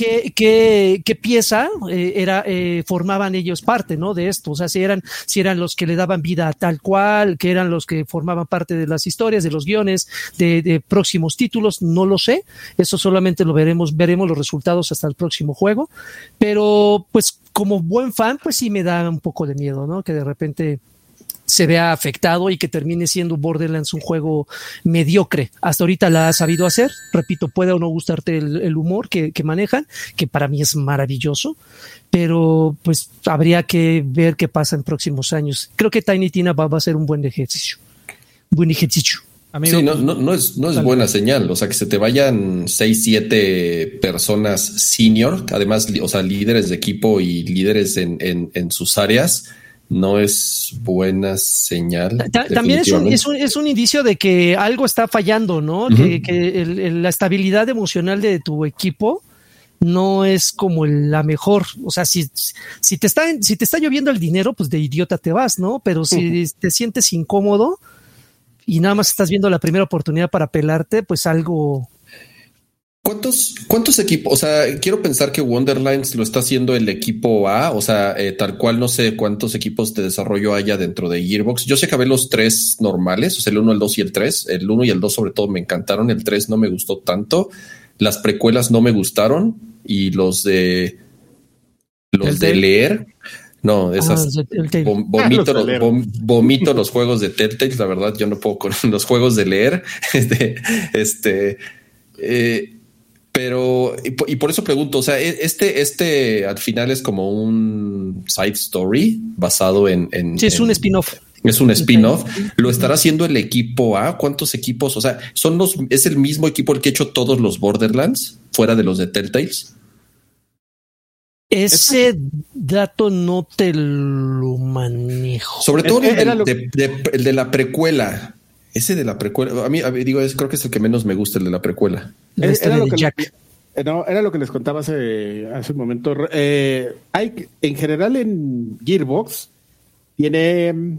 S2: qué, pieza eh, era, eh, formaban ellos parte, ¿no? De esto. O sea, si eran, si eran los que le daban vida a tal cual, que eran los que formaban parte de las historias, de los guiones, de, de próximos títulos, no lo sé. Eso solamente lo veremos, veremos los resultados hasta el próximo juego. Pero, pues, como buen fan, pues sí me da un poco de miedo, ¿no? Que de repente se vea afectado y que termine siendo Borderlands un juego mediocre. Hasta ahorita la ha sabido hacer. Repito, puede o no gustarte el, el humor que, que, manejan, que para mí es maravilloso, pero pues habría que ver qué pasa en próximos años. Creo que Tiny Tina va, va a ser un buen ejercicio. Buen ejercicio.
S4: Amigo, sí, no, no, no, es, no es buena señal. O sea, que se te vayan seis, siete personas senior, además, o sea, líderes de equipo y líderes en, en, en sus áreas no es buena señal.
S2: También es un, es, un, es un, indicio de que algo está fallando, ¿no? Uh -huh. Que, que el, el, la estabilidad emocional de tu equipo no es como la mejor. O sea, si, si, te está, si te está lloviendo el dinero, pues de idiota te vas, ¿no? Pero si uh -huh. te sientes incómodo y nada más estás viendo la primera oportunidad para pelarte, pues algo,
S4: ¿Cuántos, ¿Cuántos equipos? O sea, quiero pensar que Wonderlands lo está haciendo el equipo A, o sea, eh, tal cual no sé cuántos equipos de desarrollo haya dentro de Gearbox. Yo sé que había los tres normales, o sea, el 1, el 2 y el 3. El 1 y el 2 sobre todo me encantaron, el 3 no me gustó tanto. Las precuelas no me gustaron y los de los de leer. No, esas ah, vomito, vomito los juegos de Telltale, la verdad, yo no puedo con los juegos de leer. Este, este, eh, pero, y, por eso pregunto, o sea, e, este, este al final es como un side story basado en.
S2: sí, es un spin-off.
S4: Es un spin-off. ¿Lo estará haciendo el equipo A? ¿Cuántos equipos? O sea, son los, es el mismo equipo el que ha hecho todos los Borderlands, fuera de los de Telltales.
S2: Ese dato no te lo manejo.
S4: Sobre todo el, de, la precuela. Ese de la precuela. A mí, digo, es, creo que es el que menos me gusta, el de la precuela.
S3: Era, lo que eh, no, era lo que les contaba hace, hace un momento. Eh, hay, en general, en Gearbox tiene.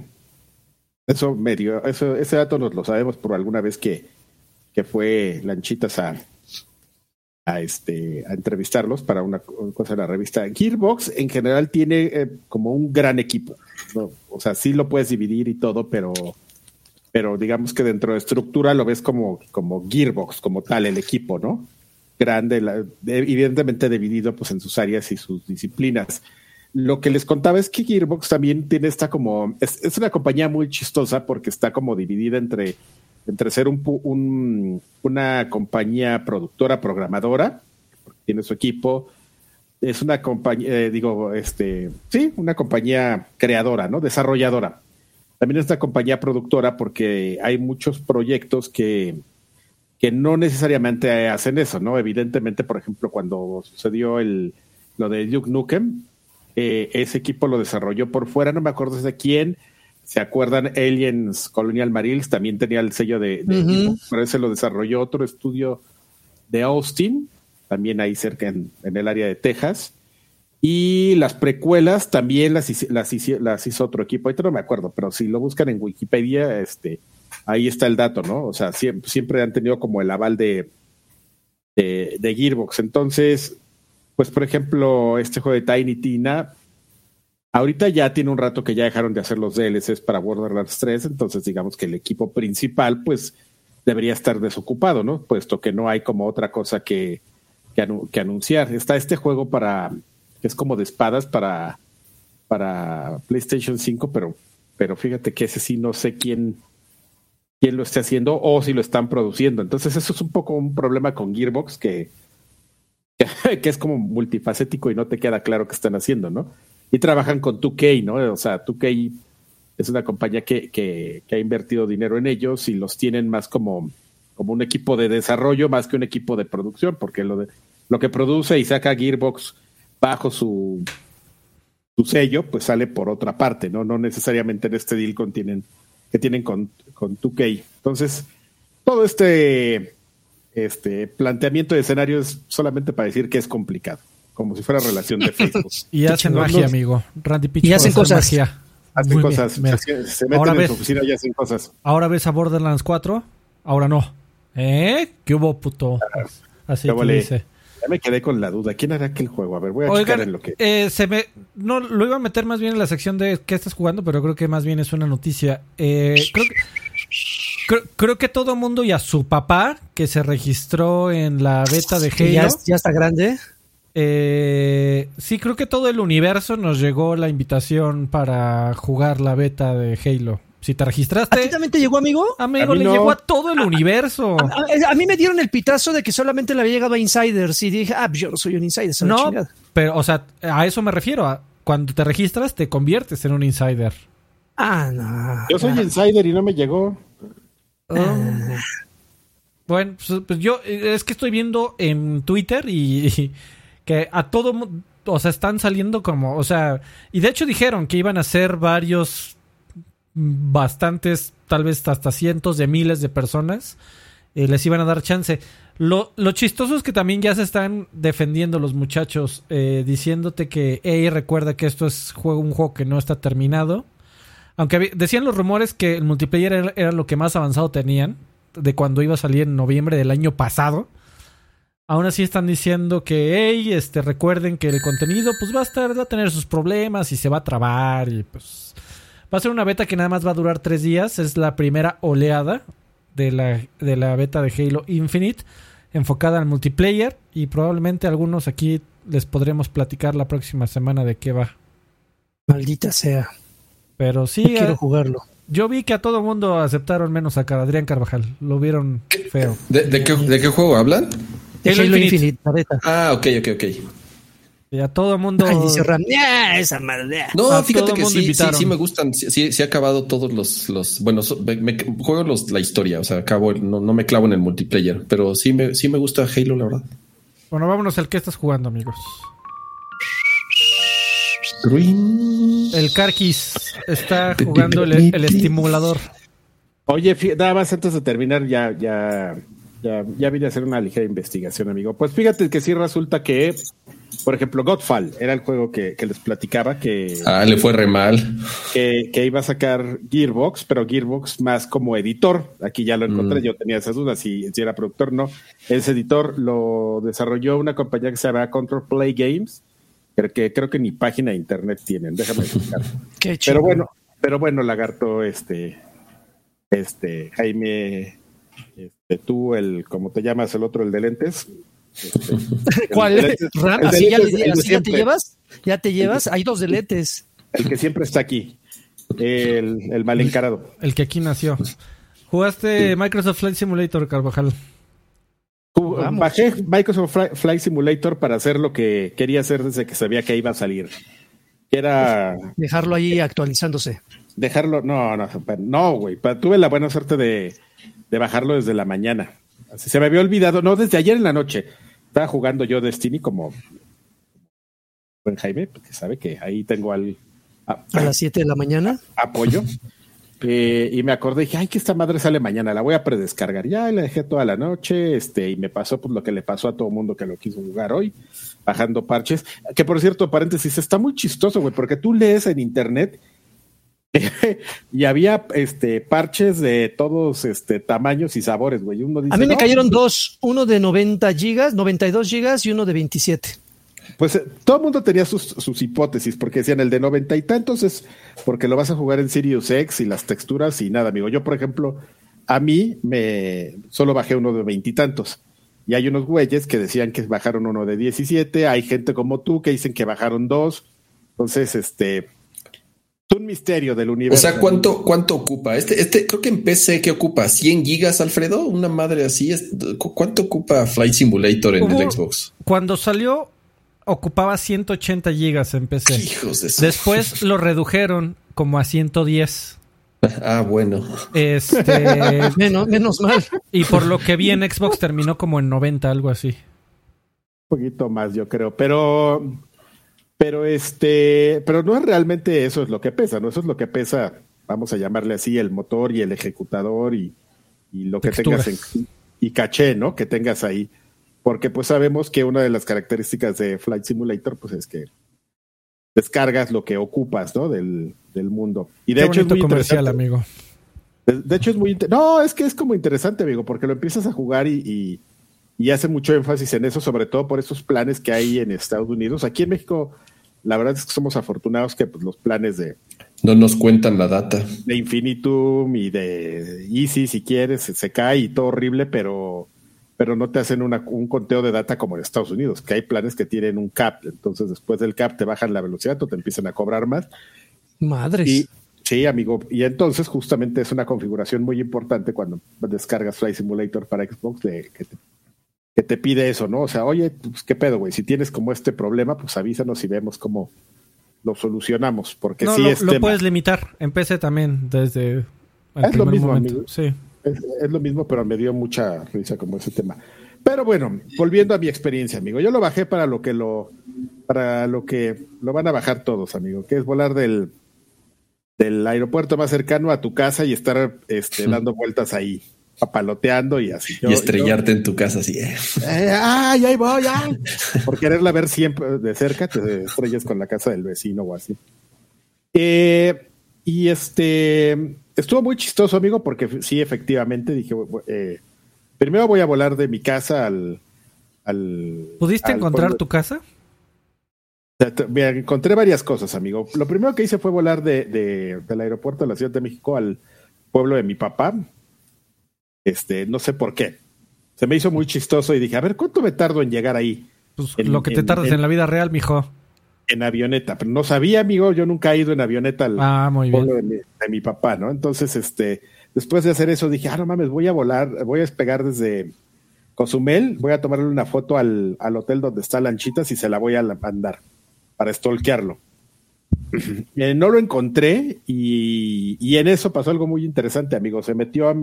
S3: Eso medio. Eso, ese dato nos lo sabemos por alguna vez que, que fue Lanchitas a a, este, a entrevistarlos para una cosa de la revista. Gearbox en general tiene eh, como un gran equipo. O sea, sí lo puedes dividir y todo, pero, pero digamos que dentro de estructura lo ves como, como Gearbox, como tal, el equipo, ¿no? Grande, evidentemente dividido pues, en sus áreas y sus disciplinas. Lo que les contaba es que Gearbox también tiene esta como, es, es una compañía muy chistosa porque está como dividida entre entre ser un, una compañía productora, programadora, tiene su equipo, es una compañía, eh, digo, este, sí, una compañía creadora, ¿no? Desarrolladora. También es una compañía productora porque hay muchos proyectos que, que no necesariamente hacen eso, ¿no? Evidentemente, por ejemplo, cuando sucedió el, lo de Duke Nukem, eh, ese equipo lo desarrolló por fuera, no me acuerdo de quién, ¿Se acuerdan? Aliens Colonial Marines también tenía el sello de, de ese lo desarrolló otro estudio de Austin, también ahí cerca en, el área de Texas. Y las precuelas también las, hizo, otro equipo. Ahorita no me acuerdo, pero si lo buscan en Wikipedia, este, ahí está el dato, ¿no? O sea, siempre, siempre han tenido como el aval de, de, de, Gearbox. Entonces, pues por ejemplo, este juego de Tiny Tina, Ahorita ya tiene un rato que ya dejaron de hacer los DLCs para Borderlands 3, entonces digamos que el equipo principal pues debería estar desocupado, ¿no? Puesto que no hay como otra cosa que, que, anunciar. Está este juego para, que es como de espadas para, para PlayStation 5, pero, pero fíjate que ese sí no sé quién, quién lo esté haciendo o si lo están produciendo. Entonces eso es un poco un problema con Gearbox que, que es como multifacético y no te queda claro qué están haciendo, ¿no? y trabajan con 2K, ¿no? O sea, 2K es una compañía que, que, ha invertido dinero en ellos y los tienen más como, como un equipo de desarrollo más que un equipo de producción, porque lo, lo que produce y saca Gearbox bajo su, su sello, pues sale por otra parte, ¿no? No necesariamente en este deal contienen, que tienen con, con 2K. Entonces, todo este, este planteamiento de escenario es solamente para decir que es complicado como si fuera relación de Facebook.
S1: y hacen magia, amigo.
S2: Randy Pitch y hacen cosas. Magia.
S3: Hacen cosas. Se, meten ahora en ves, su oficina y hacen cosas.
S1: Ahora ves a Borderlands 4, ahora no. ¿Eh? ¿Qué hubo, puto? Así que dice.
S3: Ya me quedé con la duda. ¿Quién hará aquel juego? A ver, voy a checar en lo que.
S1: Eh, se me, no, lo iba a meter más bien en la sección de qué estás jugando, pero creo que más bien es una noticia. Eh, creo que. Creo, que todo mundo y a su papá que se registró en la beta de Halo.
S2: Ya, ya está grande.
S1: Eh, sí, creo que todo el universo nos llegó la invitación para jugar la beta de Halo. Si te registraste.
S2: ¿A ti también te llegó, amigo?
S1: Amigo, le llegó a todo el universo.
S2: A, mí me dieron el pitazo de que solamente le había llegado a Insiders y dije, ah, pues yo no soy un Insider.
S1: No, pero, o sea, a eso me refiero. cuando te registras, te conviertes en un Insider.
S2: Ah, no.
S3: Yo soy Insider y no me llegó.
S1: Ah. Bueno, pues, pues, yo es que estoy viendo en Twitter y que a todo, o sea, están saliendo como, o sea, y de hecho dijeron que iban a ser varios, bastantes, tal vez hasta cientos de miles de personas, eh, les iban a dar chance. Lo, chistoso es que también ya se están defendiendo los muchachos, eh, diciéndote que, hey, recuerda que esto es juego, un juego que no está terminado. Aunque decían los rumores que el multiplayer era, era, lo que más avanzado tenían, de cuando iba a salir en noviembre del año pasado. Aún así están diciendo que, hey, este, recuerden que el contenido pues va a estar, va a tener sus problemas y se va a trabar y pues va a ser una beta que nada más va a durar tres días. Es la primera oleada de la, de la beta de Halo Infinite enfocada al multiplayer y probablemente algunos aquí les podremos platicar la próxima semana de qué va.
S2: Maldita sea.
S1: Pero sí,
S2: No quiero jugarlo.
S1: yo vi que a todo mundo aceptaron menos a Adrián Carvajal. Lo vieron feo.
S4: ¿De, de qué, de qué juego hablan?
S2: De
S1: Halo
S2: Halo
S1: Infinite.
S2: Infinite, la beta.
S4: Ah, ok, ok, ok.
S1: Y a todo mundo...
S2: Ay, dice Ram, "Ya, esa madre.
S4: No,
S1: A
S4: fíjate que
S1: mundo
S4: sí, sí, me gustan. Sí, sí, sí he acabado todos los, los bueno, so- me, me- juego los, la historia, o sea, acabo, el- no, no me clavo en el multiplayer, pero sí me, sí me gusta Halo, la verdad.
S1: Bueno, vámonos al que estás jugando, amigos.
S4: Green.
S1: El Karkis está jugando el, el estimulador.
S3: Oye, nada más antes de terminar, ya, ya, ya, ya vine a hacer una ligera investigación, amigo. Pues fíjate que sí resulta que, por ejemplo, Godfall era el juego que, que les platicaba que,
S4: Ah, le fue re mal.
S3: que, que iba a sacar Gearbox, pero Gearbox más como editor. Aquí ya lo encontré,
S4: Mm.
S3: yo tenía esas dudas si, si era productor no. Ese editor lo desarrolló una compañía que se llama Control Play Games, pero que creo que ni página de internet tienen. Déjame buscar.
S2: Qué chido.
S3: Pero bueno, pero bueno, Lagarto, este, este, Jaime, este, tú, el, como te llamas, el otro, el de lentes. Este, el
S2: ¿Cuál?
S3: de lentes-
S2: Ram,
S3: el de
S2: así ya,
S3: lentes,
S2: le-
S3: el de
S2: así ya te llevas. Ya te llevas. Hay dos deletes.
S3: El que siempre está aquí. El, el mal encarado.
S1: El que aquí nació. ¿Jugaste Microsoft Flight Simulator, Carvajal?
S2: Vamos.
S3: Bajé Microsoft Flight Simulator para hacer lo que quería hacer desde que sabía que iba a salir. Era
S2: Dejarlo ahí actualizándose.
S3: dejarlo, no, no, no, güey. Tuve la buena suerte de, de bajarlo desde la mañana. Así se me había olvidado, no, desde ayer en la noche. Estaba jugando yo Destiny como buen Jaime, porque sabe que ahí tengo al a-
S2: A las 7 de la mañana.
S3: apoyo. Eh, y me acordé, dije, ay, que esta madre sale mañana, la voy a predescargar. Ya la dejé toda la noche, este, y me pasó pues lo que le pasó a todo mundo que lo quiso jugar hoy, bajando parches. Que por cierto, paréntesis, está muy chistoso, güey, porque tú lees en internet y había este parches de todos este tamaños y sabores, güey. Uno dice,
S2: A mí me
S3: "No,
S2: cayeron dos. Uno de 90 gigas, 92 gigas y uno de 27.
S3: Pues eh, todo el mundo tenía sus, sus hipótesis, porque decían el de noventa y tantos es porque lo vas a jugar en Sirius X y las texturas y nada, amigo. Yo, por ejemplo, a mí me solo bajé uno de veintitantos. Y, hay unos güeyes que decían que bajaron uno de 17, hay gente como tú que dicen que bajaron dos. Entonces, este es un misterio del
S4: O
S3: universo.
S4: sea, ¿cuánto, cuánto ocupa? Este, este, creo que en PC, ¿qué ocupa? ¿100 gigas, Alfredo? Una madre así. Es, ¿cu- ¿Cuánto ocupa Flight Simulator en
S1: Hubo-
S4: el Xbox?
S1: Cuando salió, ocupaba 180 gigas en PC.
S4: Hijos de su-
S1: Después lo redujeron como a 110.
S4: Ah, bueno.
S1: Este,
S2: Menos, menos mal.
S1: y por lo que vi en Xbox terminó como en 90, algo así.
S3: Un poquito más, yo creo, pero pero este, pero no es realmente eso es lo que pesa, no eso es lo que pesa, vamos a llamarle así, el motor y el ejecutador y, y lo que tengas en, y caché, ¿no? Que tengas ahí, porque pues sabemos que una de las características de Flight Simulator pues es que descargas lo que ocupas, ¿no? Del, del mundo. Y de
S1: Qué
S3: hecho es muy
S1: comercial, amigo.
S3: De, de hecho, es muy. No, es que es como interesante, amigo, porque lo empiezas a jugar y, y, y hace mucho énfasis en eso, sobre todo por esos planes que hay en Estados Unidos. Aquí en México, la verdad es que somos afortunados que pues, los planes de,
S4: No nos cuentan la data.
S3: de Infinitum y de Easy, si quieres, se, se cae y todo horrible, pero, pero no te hacen una- un conteo de data como en Estados Unidos, que hay planes que tienen un cap. Entonces, después del cap te bajan la velocidad o te empiezan a cobrar más.
S2: Madres.
S3: Y, sí, amigo. Y entonces justamente es una configuración muy importante cuando descargas Flight Simulator para Xbox de, que, te, que te pide eso, ¿no? O sea, oye, pues qué pedo, güey. Si tienes como este problema, pues avísanos y vemos cómo lo solucionamos. Porque
S1: No,
S3: sí
S1: lo,
S3: es
S1: lo
S3: tema.
S1: puedes limitar. En PC también, desde el
S3: Es lo mismo,
S1: momento.
S3: amigo.
S1: Sí.
S3: Es, es lo mismo, pero me dio mucha risa como ese tema. Pero bueno, volviendo a mi experiencia, amigo. Yo lo bajé para lo que lo, para lo que lo van a bajar todos, amigo, que es volar del, del aeropuerto más cercano a tu casa y estar este, dando vueltas ahí, papaloteando y así. Yo-
S4: y estrellarte en tu casa así. eh.
S3: eh, ¡Ay, ahí voy! ay! Por quererla ver siempre de cerca, te estrellas con la casa del vecino o así. Eh, y este estuvo muy chistoso, amigo, porque sí, efectivamente dije, eh, primero voy a volar de mi casa al, al
S1: ¿Pudiste
S3: al
S1: encontrar
S3: pueblo.
S1: tu casa?
S3: Mira, encontré varias cosas, amigo. Lo primero que hice fue volar de, de- del aeropuerto de la Ciudad de México al pueblo de mi papá. Este, no sé por qué. Se me hizo muy chistoso y dije, a ver, ¿cuánto me tardo en llegar ahí?
S1: Pues
S3: En-
S1: lo que te
S3: en-
S1: tardas
S3: en-
S1: en la vida real, mijo.
S3: En avioneta. Pero no sabía, amigo, yo nunca he ido en avioneta al
S1: Ah, muy bien.
S3: de mi, de mi papá, ¿no? Entonces, este, después de hacer eso, dije, ah, no mames, voy a volar, voy a despegar desde Cozumel, voy a tomarle una foto al, al hotel donde está Lanchitas y se la voy a mandar para stalkearlo. Eh, no lo encontré y, y en eso pasó algo muy interesante, amigo. Se metió a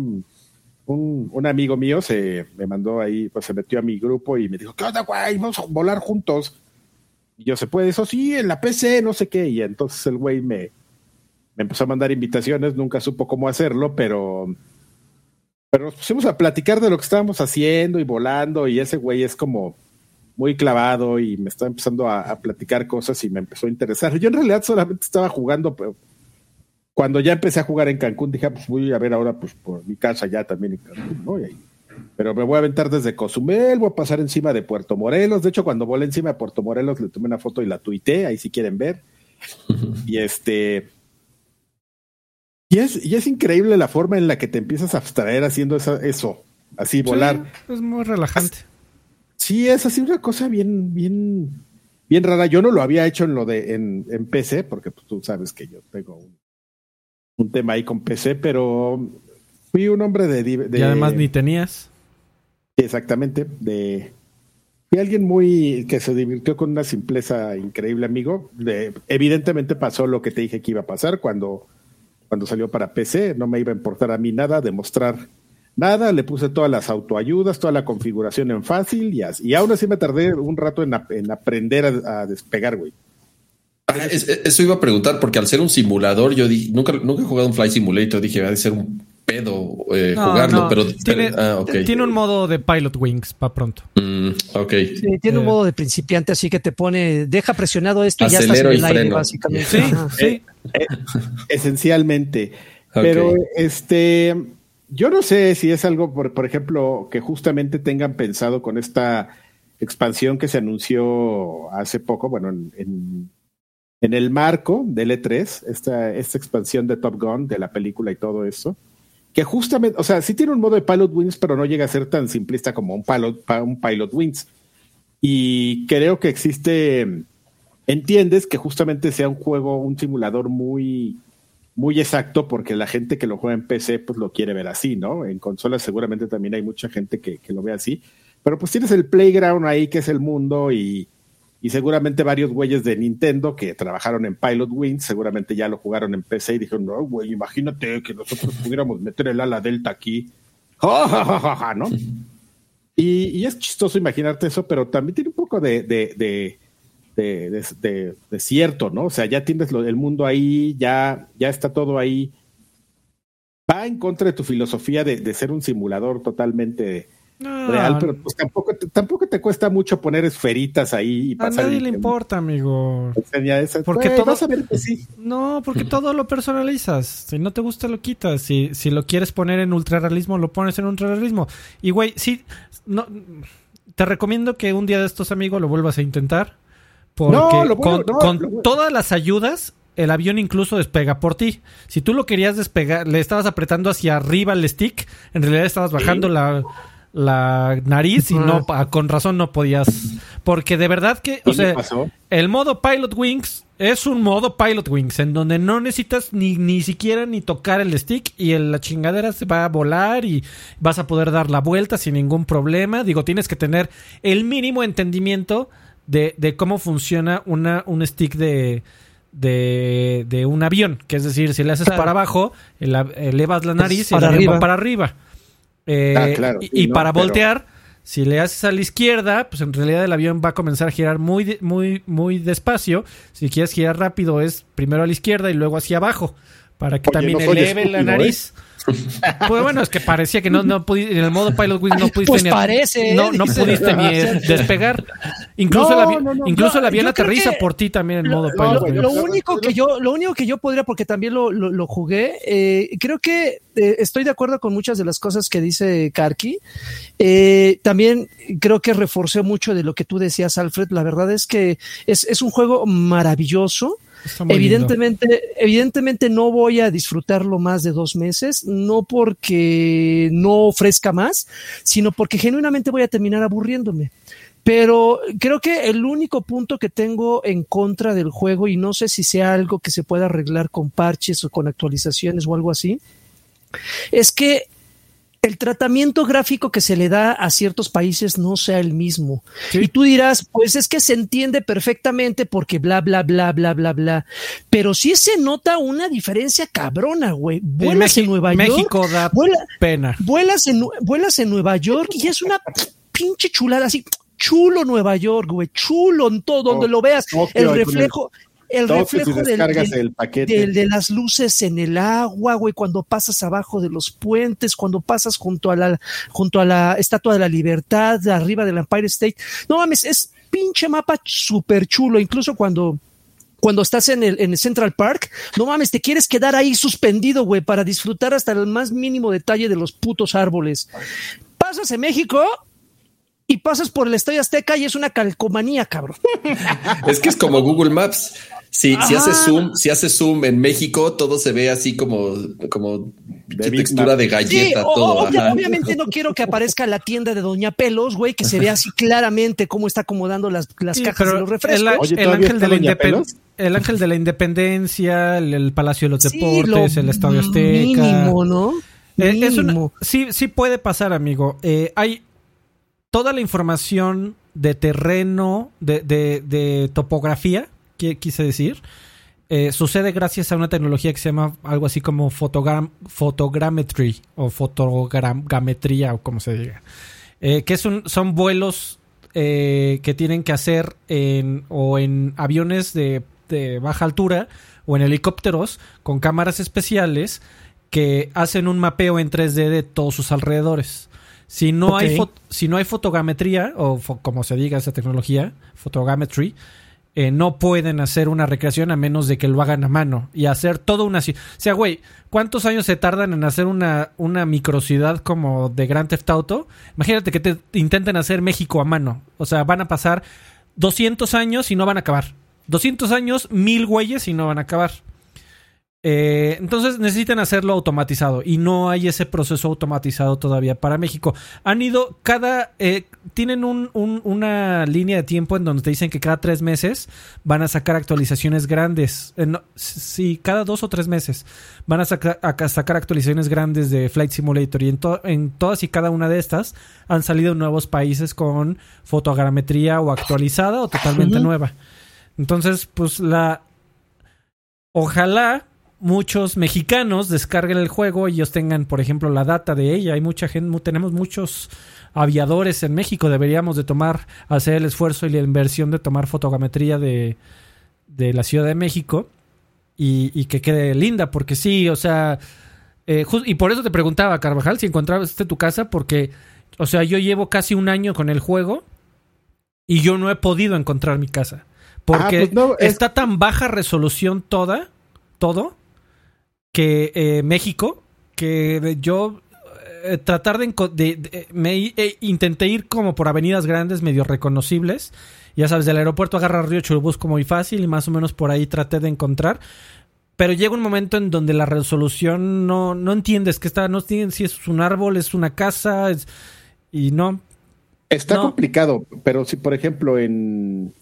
S3: un, un amigo mío, se me mandó ahí, pues se metió a mi grupo y me dijo, ¿qué onda, güey? Vamos a volar juntos. Y yo, ¿se puede eso? Sí, en la PC, no sé qué. Y entonces el güey me, me empezó a mandar invitaciones, nunca supo cómo hacerlo, pero, pero nos pusimos a platicar de lo que estábamos haciendo y volando y ese güey es como muy clavado y me estaba empezando a, a platicar cosas y me empezó a interesar. Yo en realidad solamente estaba jugando, cuando ya empecé a jugar en Cancún dije, ah, pues voy a ver ahora pues por mi casa ya también en Cancún, ¿no? Y ahí- pero me voy a aventar desde Cozumel, voy a pasar encima de Puerto Morelos. De hecho, cuando volé encima de Puerto Morelos le tomé una foto y la tuité, ahí si quieren ver. Y este. Y es, y es increíble la forma en la que te empiezas a abstraer haciendo esa- eso, así volar.
S1: Sí, es muy relajante.
S3: Sí, es así una cosa bien, bien, bien rara. Yo no lo había hecho en lo de en, en PC, porque pues, tú sabes que yo tengo un, un tema ahí con PC, pero fui un hombre de,
S1: y además ni tenías.
S3: exactamente de fui alguien muy que se divirtió con una simpleza increíble, amigo. De- evidentemente pasó lo que te dije que iba a pasar cuando cuando salió para PC. No me iba a importar a mí nada demostrar nada. Le puse todas las autoayudas, toda la configuración en fácil y, as- y aún así me tardé un rato en, en aprender a, a despegar, güey.
S4: Ah, es- es- eso iba a preguntar, porque al ser un simulador, yo di- nunca, nunca he jugado un Flight Simulator, dije, va a ser un pedo eh,
S1: No,
S4: jugarlo,
S1: no,
S4: pero,
S1: tiene,
S4: pero- ah,
S1: tiene un modo de Pilot Wings para pronto.
S4: Mm, ok.
S2: Sí, tiene un
S1: Eh.
S2: modo de principiante, así que te pone, deja presionado esto y ya estás en
S4: y
S2: el aire,
S4: freno.
S2: básicamente.
S1: Sí, sí.
S3: esencialmente. Pero este, yo no sé si es algo, por, por ejemplo, que justamente tengan pensado con esta expansión que se anunció hace poco, bueno, en, en, en el marco del E3, esta, esta expansión de Top Gun, de la película y todo eso, que justamente, o sea, sí tiene un modo de Pilot Wings, pero no llega a ser tan simplista como un Pilot, un pilot Wings. Y creo que existe, entiendes que justamente sea un juego, un simulador muy, muy exacto porque la gente que lo juega en PC pues lo quiere ver así, ¿no? En consolas seguramente también hay mucha gente que, que lo ve así, pero pues tienes el playground ahí que es el mundo y, y seguramente varios güeyes de Nintendo que trabajaron en Pilot Wings seguramente ya lo jugaron en PC y dijeron, no, güey, imagínate que nosotros pudiéramos meter el ala delta aquí, ¡Ja! ¿no? Y, y es chistoso imaginarte eso, pero también tiene un poco de, de, de, cierto, ¿no? O sea, ya tienes el mundo ahí, ya, ya está todo ahí. Va en contra de tu filosofía de ser un simulador totalmente
S1: No,
S3: real, pero pues tampoco te, tampoco te cuesta mucho poner esferitas ahí y
S1: a
S3: pasar.
S1: nadie
S3: el-
S1: le importa, amigo.
S3: esa-
S1: Porque
S3: Güey,
S1: todo-
S3: vas a ver que sí.
S1: No, porque todo lo personalizas. Si no te gusta, lo quitas. Si, si lo quieres poner en ultrarrealismo, lo pones en ultrarrealismo. Y, güey, sí, no, te recomiendo que un día de estos amigos lo vuelvas a intentar. Porque
S3: No, lo vuelvo-
S1: con,
S3: no,
S1: con
S3: lo vuelvo-
S1: todas las ayudas, el avión incluso despega por ti. Si tú lo querías despegar, le estabas apretando hacia arriba el stick, en realidad estabas bajando la, la nariz y no, pa- con razón no podías. Porque de verdad que, o
S3: ¿Y me
S1: sea,
S3: pasó?
S1: el modo Pilot Wings es un modo Pilot Wings en donde no necesitas ni, ni siquiera ni tocar el stick y el- la chingadera se va a volar y vas a poder dar la vuelta sin ningún problema. Digo, tienes que tener el mínimo entendimiento de, de cómo funciona una, un stick de, de, de un avión. Que es decir, si le haces
S2: Claro.
S1: para abajo, el- elevas la nariz y
S2: para
S1: va
S2: arriba.
S1: para arriba. Eh,
S3: Ah, claro,
S1: y,
S3: sí,
S1: y
S3: no,
S1: para
S3: pero-
S1: voltear, si le haces a la izquierda, pues en realidad el avión va a comenzar a girar muy, muy, muy despacio. Si quieres girar rápido, es primero a la izquierda y luego hacia abajo, para que
S3: Oye,
S1: también
S3: no
S1: eleve la
S3: estúpido,
S1: nariz. Pues bueno, es que parecía que no, no pudi- en el modo Pilot Wing no pudiste
S2: Pues
S1: ni
S2: parece, ¿eh?
S1: no, no
S2: Dice.
S1: pudiste ni despegar. Incluso,
S2: No,
S1: avi-
S2: no, no,
S1: incluso
S2: no, creo
S1: aterriza por ti también en modo
S2: lo-
S1: pilot.
S2: lo-
S1: amigo.
S2: lo único que yo, lo único que yo podría, porque también lo, lo, lo jugué, eh, creo que eh, estoy de acuerdo con muchas de las cosas que dice Karki. Eh, también creo que reforcé mucho de lo que tú decías, Alfred. La verdad es que es, es un juego maravilloso. Evidentemente, evidentemente no voy a disfrutarlo más de dos meses, no porque no ofrezca más, sino porque genuinamente voy a terminar aburriéndome. Pero creo que el único punto que tengo en contra del juego, y no sé si sea algo que se pueda arreglar con parches o con actualizaciones o algo así, es que el tratamiento gráfico que se le da a ciertos países no sea el mismo.
S1: Sí.
S2: Y tú dirás, pues es que se entiende perfectamente porque bla, bla, bla, bla, bla, bla. Pero sí se nota una diferencia cabrona, güey.
S1: En
S2: Vuelas en,
S1: México-
S2: Nueva York.
S1: México da
S2: vuela-
S1: pena.
S2: vuelas en, vuelas en Nueva York y es una pinche chulada así. Chulo Nueva York, güey. Chulo en todo, donde
S3: Oh,
S2: lo veas. El- reflejo, el reflejo
S3: si
S2: del, del-
S3: el paquete.
S2: del- de las luces en el agua, güey, cuando pasas abajo de los puentes, cuando pasas junto a la, junto a la Estatua de la Libertad, arriba del Empire State. No mames, es pinche mapa súper chulo, incluso cuando cuando estás en el, en el Central Park, no mames, te quieres quedar ahí suspendido, güey, para disfrutar hasta el más mínimo detalle de los putos árboles. Pasas en México y pasas por el Estadio Azteca y es una calcomanía, cabrón.
S4: Es que es como Google Maps. Si, si hace zoom, si hace zoom en México, todo se ve así como, como
S3: De
S4: textura de
S2: Sí,
S4: galleta, todo.
S2: obvia- obviamente no quiero que aparezca la tienda de Doña Pelos, güey, que se vea así claramente cómo está acomodando las, las
S1: Sí,
S2: cajas de los refrescos.
S1: El,
S3: Oye,
S1: el
S3: ¿todavía
S1: ángel de la
S3: Doña
S1: Independ-
S3: Pelos?
S1: el ángel de la independencia, el, el Palacio de los
S2: Sí,
S1: Deportes,
S2: lo
S1: el Estadio Azteca.
S2: Mínimo, ¿no?
S1: Eh, es una-
S2: Mínimo.
S1: sí, sí puede pasar, amigo. Eh, hay toda la información de terreno, de, de- de topografía, quise decir, eh, sucede gracias a una tecnología que se llama algo así como fotogram photogrammetry o fotogrametría o como se diga. Eh, que es un- son vuelos eh, que tienen que hacer en, o en aviones de, de baja altura o en helicópteros con cámaras especiales que hacen un mapeo en 3D de todos sus alrededores. Si no, hay, si no hay fotogrametría, o fo- como se diga esa tecnología, photogrammetry, eh, no pueden hacer una recreación a menos de que lo hagan a mano y hacer toda una ciudad. O sea, güey, ¿cuántos años se tardan en hacer una, una microcidad como de Grand Theft Auto? Imagínate que te intenten hacer México a mano. O sea, van a pasar 200 años y no van a acabar. 200 años, mil güeyes y no van a acabar. Eh, entonces necesitan hacerlo automatizado y no hay ese proceso automatizado todavía para México. Han ido cada, eh, tienen un- un- una línea de tiempo en donde te dicen que cada tres meses van a sacar actualizaciones grandes. Eh, no, sí, cada dos o tres meses van a sacar, a sacar actualizaciones grandes de Flight Simulator y en, to- en todas y cada una de estas han salido nuevos países con fotogrametría o actualizada o totalmente nueva. Entonces, pues la... Ojalá muchos mexicanos descarguen el juego y ellos tengan, por ejemplo, la data de ella. Hay mucha gente, tenemos muchos aviadores en México. Deberíamos de tomar, hacer el esfuerzo y la inversión de tomar fotogrametría de, de la Ciudad de México y, y que quede linda, porque sí, o sea, eh, y por eso te preguntaba, Carvajal, si encontraste tu casa, porque, o sea, yo llevo casi un año con el juego y yo no he podido encontrar mi casa. Porque
S3: Ah, pues no, es-
S1: está tan baja resolución toda, todo, que eh, México, que yo eh, tratar de, enco- de- de- me eh, intenté ir como por avenidas grandes medio reconocibles. Ya sabes del aeropuerto agarra Río Churubusco muy fácil y más o menos por ahí traté de encontrar. Pero llega un momento en donde la resolución no, no entiendes que está no entiendes si es un árbol es una casa es- y no.
S3: Está
S1: No.
S3: complicado, pero si por ejemplo en,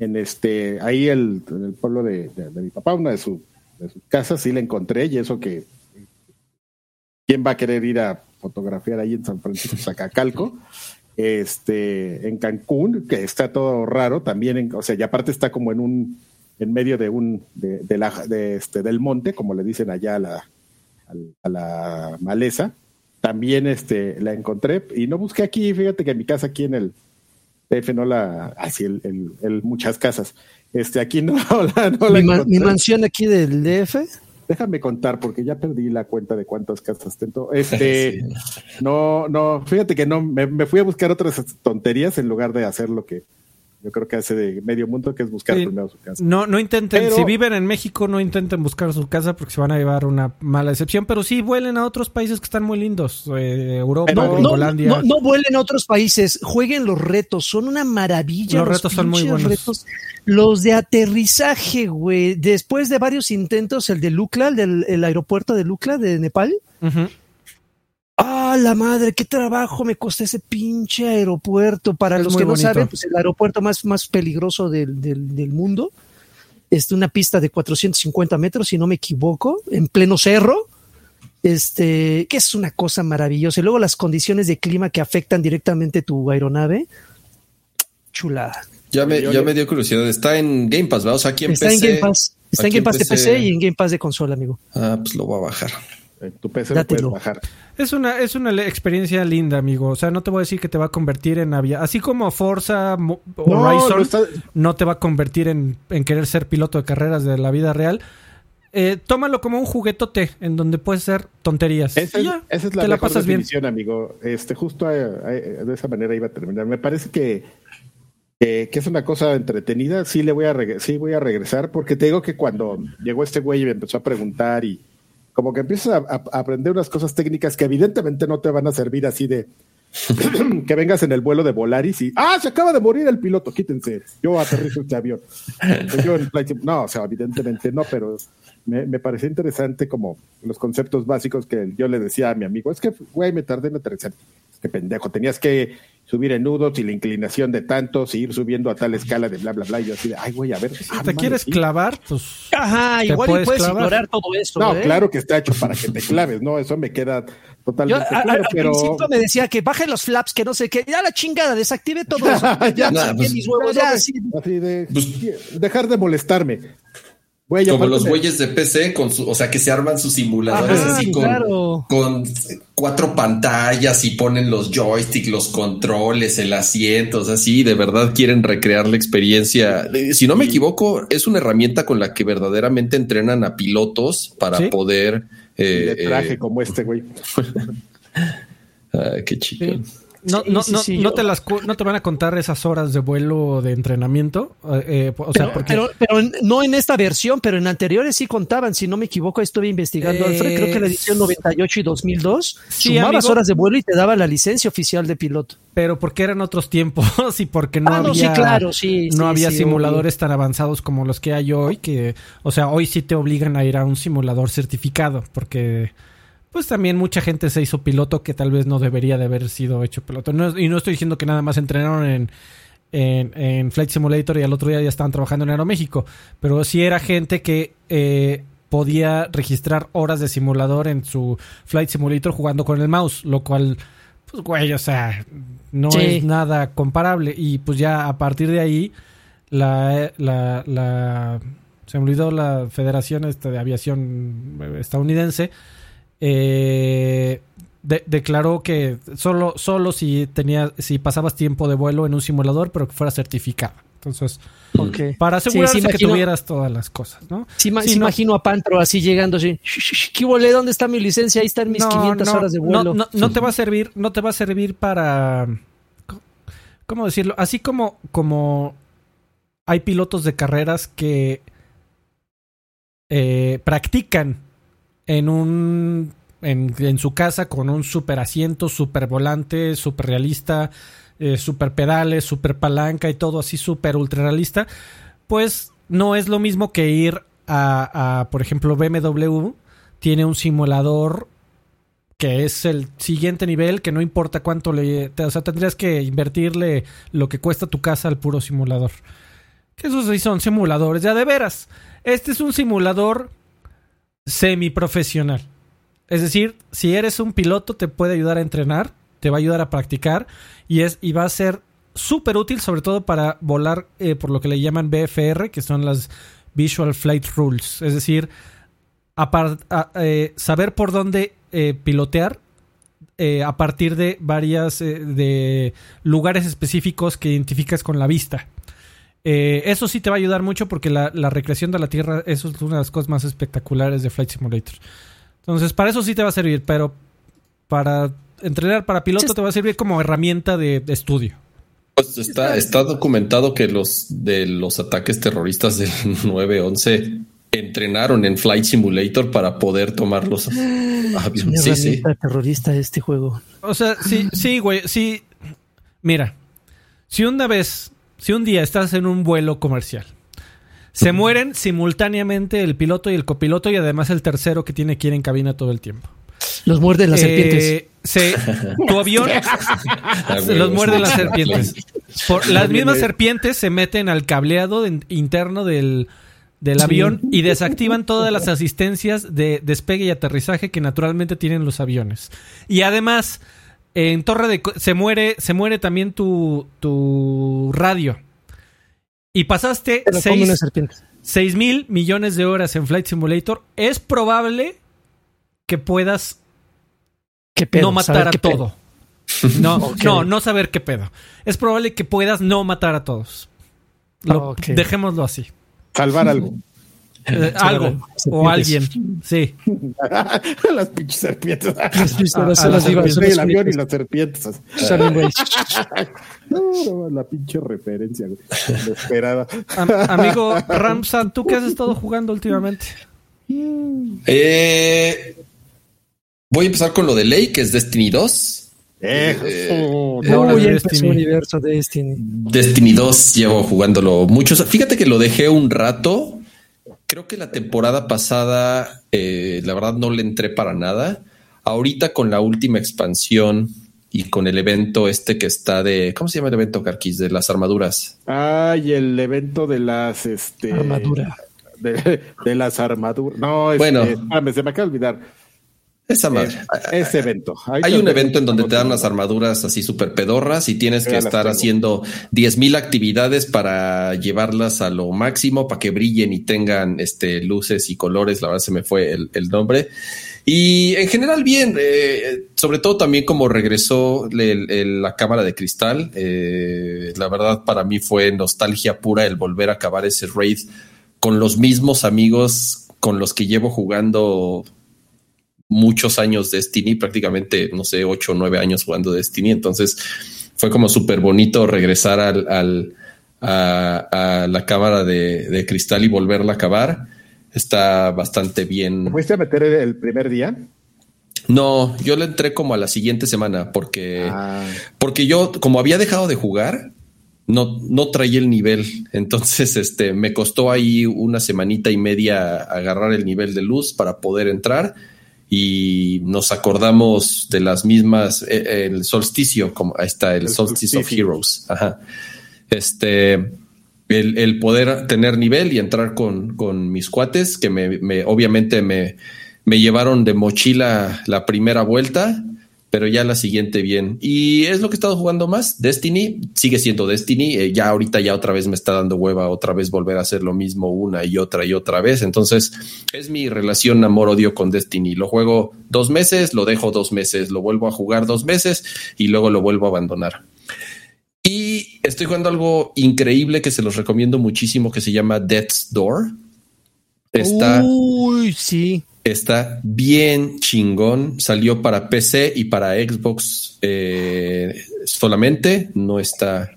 S3: en este, ahí el, en el pueblo de, de- de mi papá, una de, su, de sus casas, sí la encontré y eso que quién va a querer ir a fotografiar ahí en San Francisco, Zacacalco, este, en Cancún, que está todo raro, también, en- o sea, y aparte está como en un, en medio de un, de, la, de este, del monte, como le dicen allá a la, a la maleza, también este, la encontré y no busqué aquí, fíjate que en mi casa aquí en el DF no la, así el, el- muchas casas, este, aquí no, la, no la
S2: mi, ma- mi
S3: encontré.
S2: mansión aquí del DF.
S3: Déjame contar porque ya perdí la cuenta de cuántas casas tengo. Este, no, no, fíjate que no, me, me fui a buscar otras tonterías en lugar de hacer lo que, yo creo que hace de medio mundo, que es buscar primero su casa.
S1: No, no intenten, si viven en México, no intenten buscar su casa porque se van a llevar una mala decepción, pero sí vuelen a otros países que están muy lindos, eh, Europa,
S2: no, No, no, vuelen a otros países, jueguen los retos, son una maravilla.
S1: Los, retos son muy buenos.
S2: los de aterrizaje, güey, después de varios intentos, el de Lukla, el del aeropuerto de Lukla de Nepal. ¡Ah, la madre! ¡Qué trabajo me costó ese pinche aeropuerto! Para los que no saben, pues el aeropuerto más, más peligroso del, del, mundo. Es una pista de 450 metros, si no me equivoco, en pleno cerro. Este, que es una cosa maravillosa. Y luego las condiciones de clima que afectan directamente tu aeronave. Chulada.
S4: Ya me, ya me dio curiosidad. Está en Game Pass, ¿verdad? O sea, aquí en
S2: Está en Game Pass. Está en Game Pass de PC y en Game Pass de consola, amigo.
S4: Ah, pues lo voy a bajar.
S3: Tu PC lo puedes bajar.
S1: Es una, es una experiencia linda, amigo. O sea, no te voy a decir que te va a convertir en avión. Así como Forza Horizon no, te va a convertir en, querer ser piloto de carreras de la vida real. Eh, tómalo como un juguetote en donde puedes ser tonterías.
S3: Esa, es, la, mejor definición, amigo. Este, justo de esa manera iba a terminar. Me parece que, que es una cosa entretenida. Sí le voy a sí voy a regresar porque te digo que cuando llegó este güey y me empezó a preguntar y como que empiezas a, aprender unas cosas técnicas que evidentemente no te van a servir así de que vengas en el vuelo de Volaris y ¡ah! Se acaba de morir el piloto, quítense. Yo aterrizo este avión. no, o sea, evidentemente no, pero me, me pareció interesante como los conceptos básicos que yo le decía a mi amigo. Es que, güey, me tardé en aterrizar. Qué pendejo, tenías que subir en nudos y la inclinación de tantos y ir subiendo a tal escala de bla, bla, bla. Y yo así de, ay, güey, a ver.
S1: Si te quieres clavar, pues.
S2: Ajá, igual puedes, puedes ignorar todo eso.
S3: No, ¿eh? claro que está hecho para que te claves, ¿no? Eso me queda totalmente claro. Al, pero...
S2: principio me decía que baje los flaps, que no sé qué. Ya la chingada, desactive todo eso. ya, pues, mis huevos, ya, así.
S3: así de, pues, dejar de molestarme.
S4: Como los güeyes de PC, con su, o sea, que se arman sus simuladores así con, cuatro pantallas y ponen los joysticks, los controles, el asiento, o sea, sí, de verdad quieren recrear la experiencia. Si no me equivoco, es una herramienta con la que verdaderamente entrenan a pilotos para poder...
S3: Eh, de traje eh, como este güey.
S4: qué chido.
S1: No, no, no, no, te las, no te van a contar esas horas de vuelo de entrenamiento. Eh, o sea,
S2: pero, pero, no en esta versión, pero en anteriores sí contaban. Si no me equivoco, estuve investigando. Alfred, creo que la edición 98 y 2002 sumabas horas de vuelo y te daba la licencia oficial de piloto.
S1: Pero porque eran otros tiempos y porque no ah, había,
S2: claro,
S1: no había simuladores tan avanzados como los que hay hoy. Que, o sea, hoy sí te obligan a ir a un simulador certificado porque pues también mucha gente se hizo piloto que tal vez no debería de haber sido hecho piloto. y no estoy diciendo que nada más entrenaron en, en, Flight Simulator y al otro día ya estaban trabajando en Aeroméxico, pero sí era gente que eh, podía registrar horas de simulador en su Flight Simulator jugando con el mouse, lo cual, pues güey, o sea, no es nada comparable. Y pues ya a partir de ahí, la, la, la se me olvidó la Federación este, de Aviación Estadounidense, eh, declaró que solo, solo si tenía, si pasabas tiempo de vuelo en un simulador, pero que fuera certificado. Entonces, para asegurarse que tuvieras todas las cosas, ¿no?
S2: Sí, imagino a Pantro así llegando así, ¿qué volé? ¿Dónde está mi licencia? Ahí están mis 500 horas de vuelo.
S1: No, te va a servir, no te va a servir para, ¿cómo decirlo? Así como, como hay pilotos de carreras que eh, practican en un en, su casa con un super asiento, super volante, super realista, eh, super pedales, super palanca y todo así super ultra realista, pues no es lo mismo que ir a, por ejemplo, BMW tiene un simulador que es el siguiente nivel, que no importa cuánto le... O sea, tendrías que invertirle lo que cuesta tu casa al puro simulador. Que esos sí son simuladores, ya de veras. Este es un simulador semiprofesional. Es decir, si eres un piloto te puede ayudar a entrenar, te va a ayudar a practicar y, es, y va a ser súper útil sobre todo para volar eh, por lo que le llaman BFR, que son las Visual Flight Rules. Es decir, eh, saber por dónde eh, pilotear a partir de varias de lugares específicos que identificas con la vista. Eso sí te va a ayudar mucho porque la, la, recreación de la Tierra eso es una de las cosas más espectaculares de Flight Simulator. Entonces, para eso sí te va a servir, pero para entrenar para piloto te va a servir como herramienta de, estudio.
S4: Pues está, está documentado que los de los ataques terroristas del 9-11 entrenaron en Flight Simulator para poder tomar los aviones.
S2: Sí, sí. terrorista este juego.
S1: O sea, sí, sí, güey, sí. Mira, si una vez, si un día estás en un vuelo comercial, se mueren simultáneamente el piloto y el copiloto y además el tercero que tiene que ir en cabina todo el tiempo.
S2: Los muerden las serpientes.
S1: Se, tu avión los muerden las serpientes. Por, las mismas serpientes se meten al cableado interno del, del avión y desactivan todas las asistencias de despegue y aterrizaje que naturalmente tienen los aviones. Y además, en Torre de se muere, se muere también tu, tu radio. Y pasaste 6 mil millones de horas en Flight Simulator. Es probable que puedas no matar a todo. No, no, no saber qué pedo. Es probable que puedas no matar a todos. Dejémoslo así.
S3: Salvar algo.
S1: Eh, algo o alguien, sí.
S3: las pinches serpientes. Las pinches serpientes. el avión y las serpientes. no, la pinche referencia, esperada.
S1: amigo Ramsan, ¿tú qué has estado jugando últimamente?
S4: Eh, Voy a empezar con lo de Ley, que es Destiny 2.
S2: Eh, eh, Destiny. universo Destiny.
S4: Destiny 2 llevo jugándolo mucho. Fíjate que lo dejé un rato. Creo que la temporada pasada, eh, la verdad, no le entré para nada. Ahorita con la última expansión y con el evento este que está de. ¿Cómo se llama el evento, Carquis? De las armaduras.
S3: Ah, y el evento de las. Este,
S2: Armadura.
S3: De, las armaduras. No, este,
S4: bueno.
S3: se me acaba de olvidar
S4: esa madre.
S3: Eh, ese evento.
S4: Hay un evento en donde te dan las armaduras así súper pedorras y tienes que estar haciendo 10 mil actividades para llevarlas a lo máximo, para que brillen y tengan este, luces y colores. La verdad se me fue el, nombre. Y en general bien, eh, sobre todo también como regresó la cámara de cristal. Eh, la verdad para mí fue nostalgia pura el volver a acabar ese raid con los mismos amigos con los que llevo jugando muchos años Destiny, prácticamente, no sé, ocho o nueve años jugando Destiny. Entonces fue como súper bonito regresar al, a, la cámara de, cristal y volverla a acabar. Está bastante bien.
S3: ¿Fuiste a meter el primer día?
S4: No, yo le entré como a la siguiente semana porque, ah. porque yo, como había dejado de jugar, no, no traía el nivel. Entonces, este, me costó ahí una semanita y media agarrar el nivel de luz para poder entrar y nos acordamos de las mismas, eh, el solsticio, como ahí está, el, Solstice of Heroes. Ajá. Este, el, el, poder tener nivel y entrar con, con mis cuates, que me, me obviamente me, me llevaron de mochila la primera vuelta pero ya la siguiente bien. Y es lo que he estado jugando más. Destiny sigue siendo Destiny. Eh, ya ahorita ya otra vez me está dando hueva otra vez volver a hacer lo mismo una y otra y otra vez. Entonces es mi relación amor-odio con Destiny. Lo juego dos meses, lo dejo dos meses, lo vuelvo a jugar dos meses y luego lo vuelvo a abandonar. Y estoy jugando algo increíble que se los recomiendo muchísimo que se llama Death's Door.
S2: Está. Uy, sí
S4: Está bien chingón. Salió para PC y para Xbox eh, solamente. No está.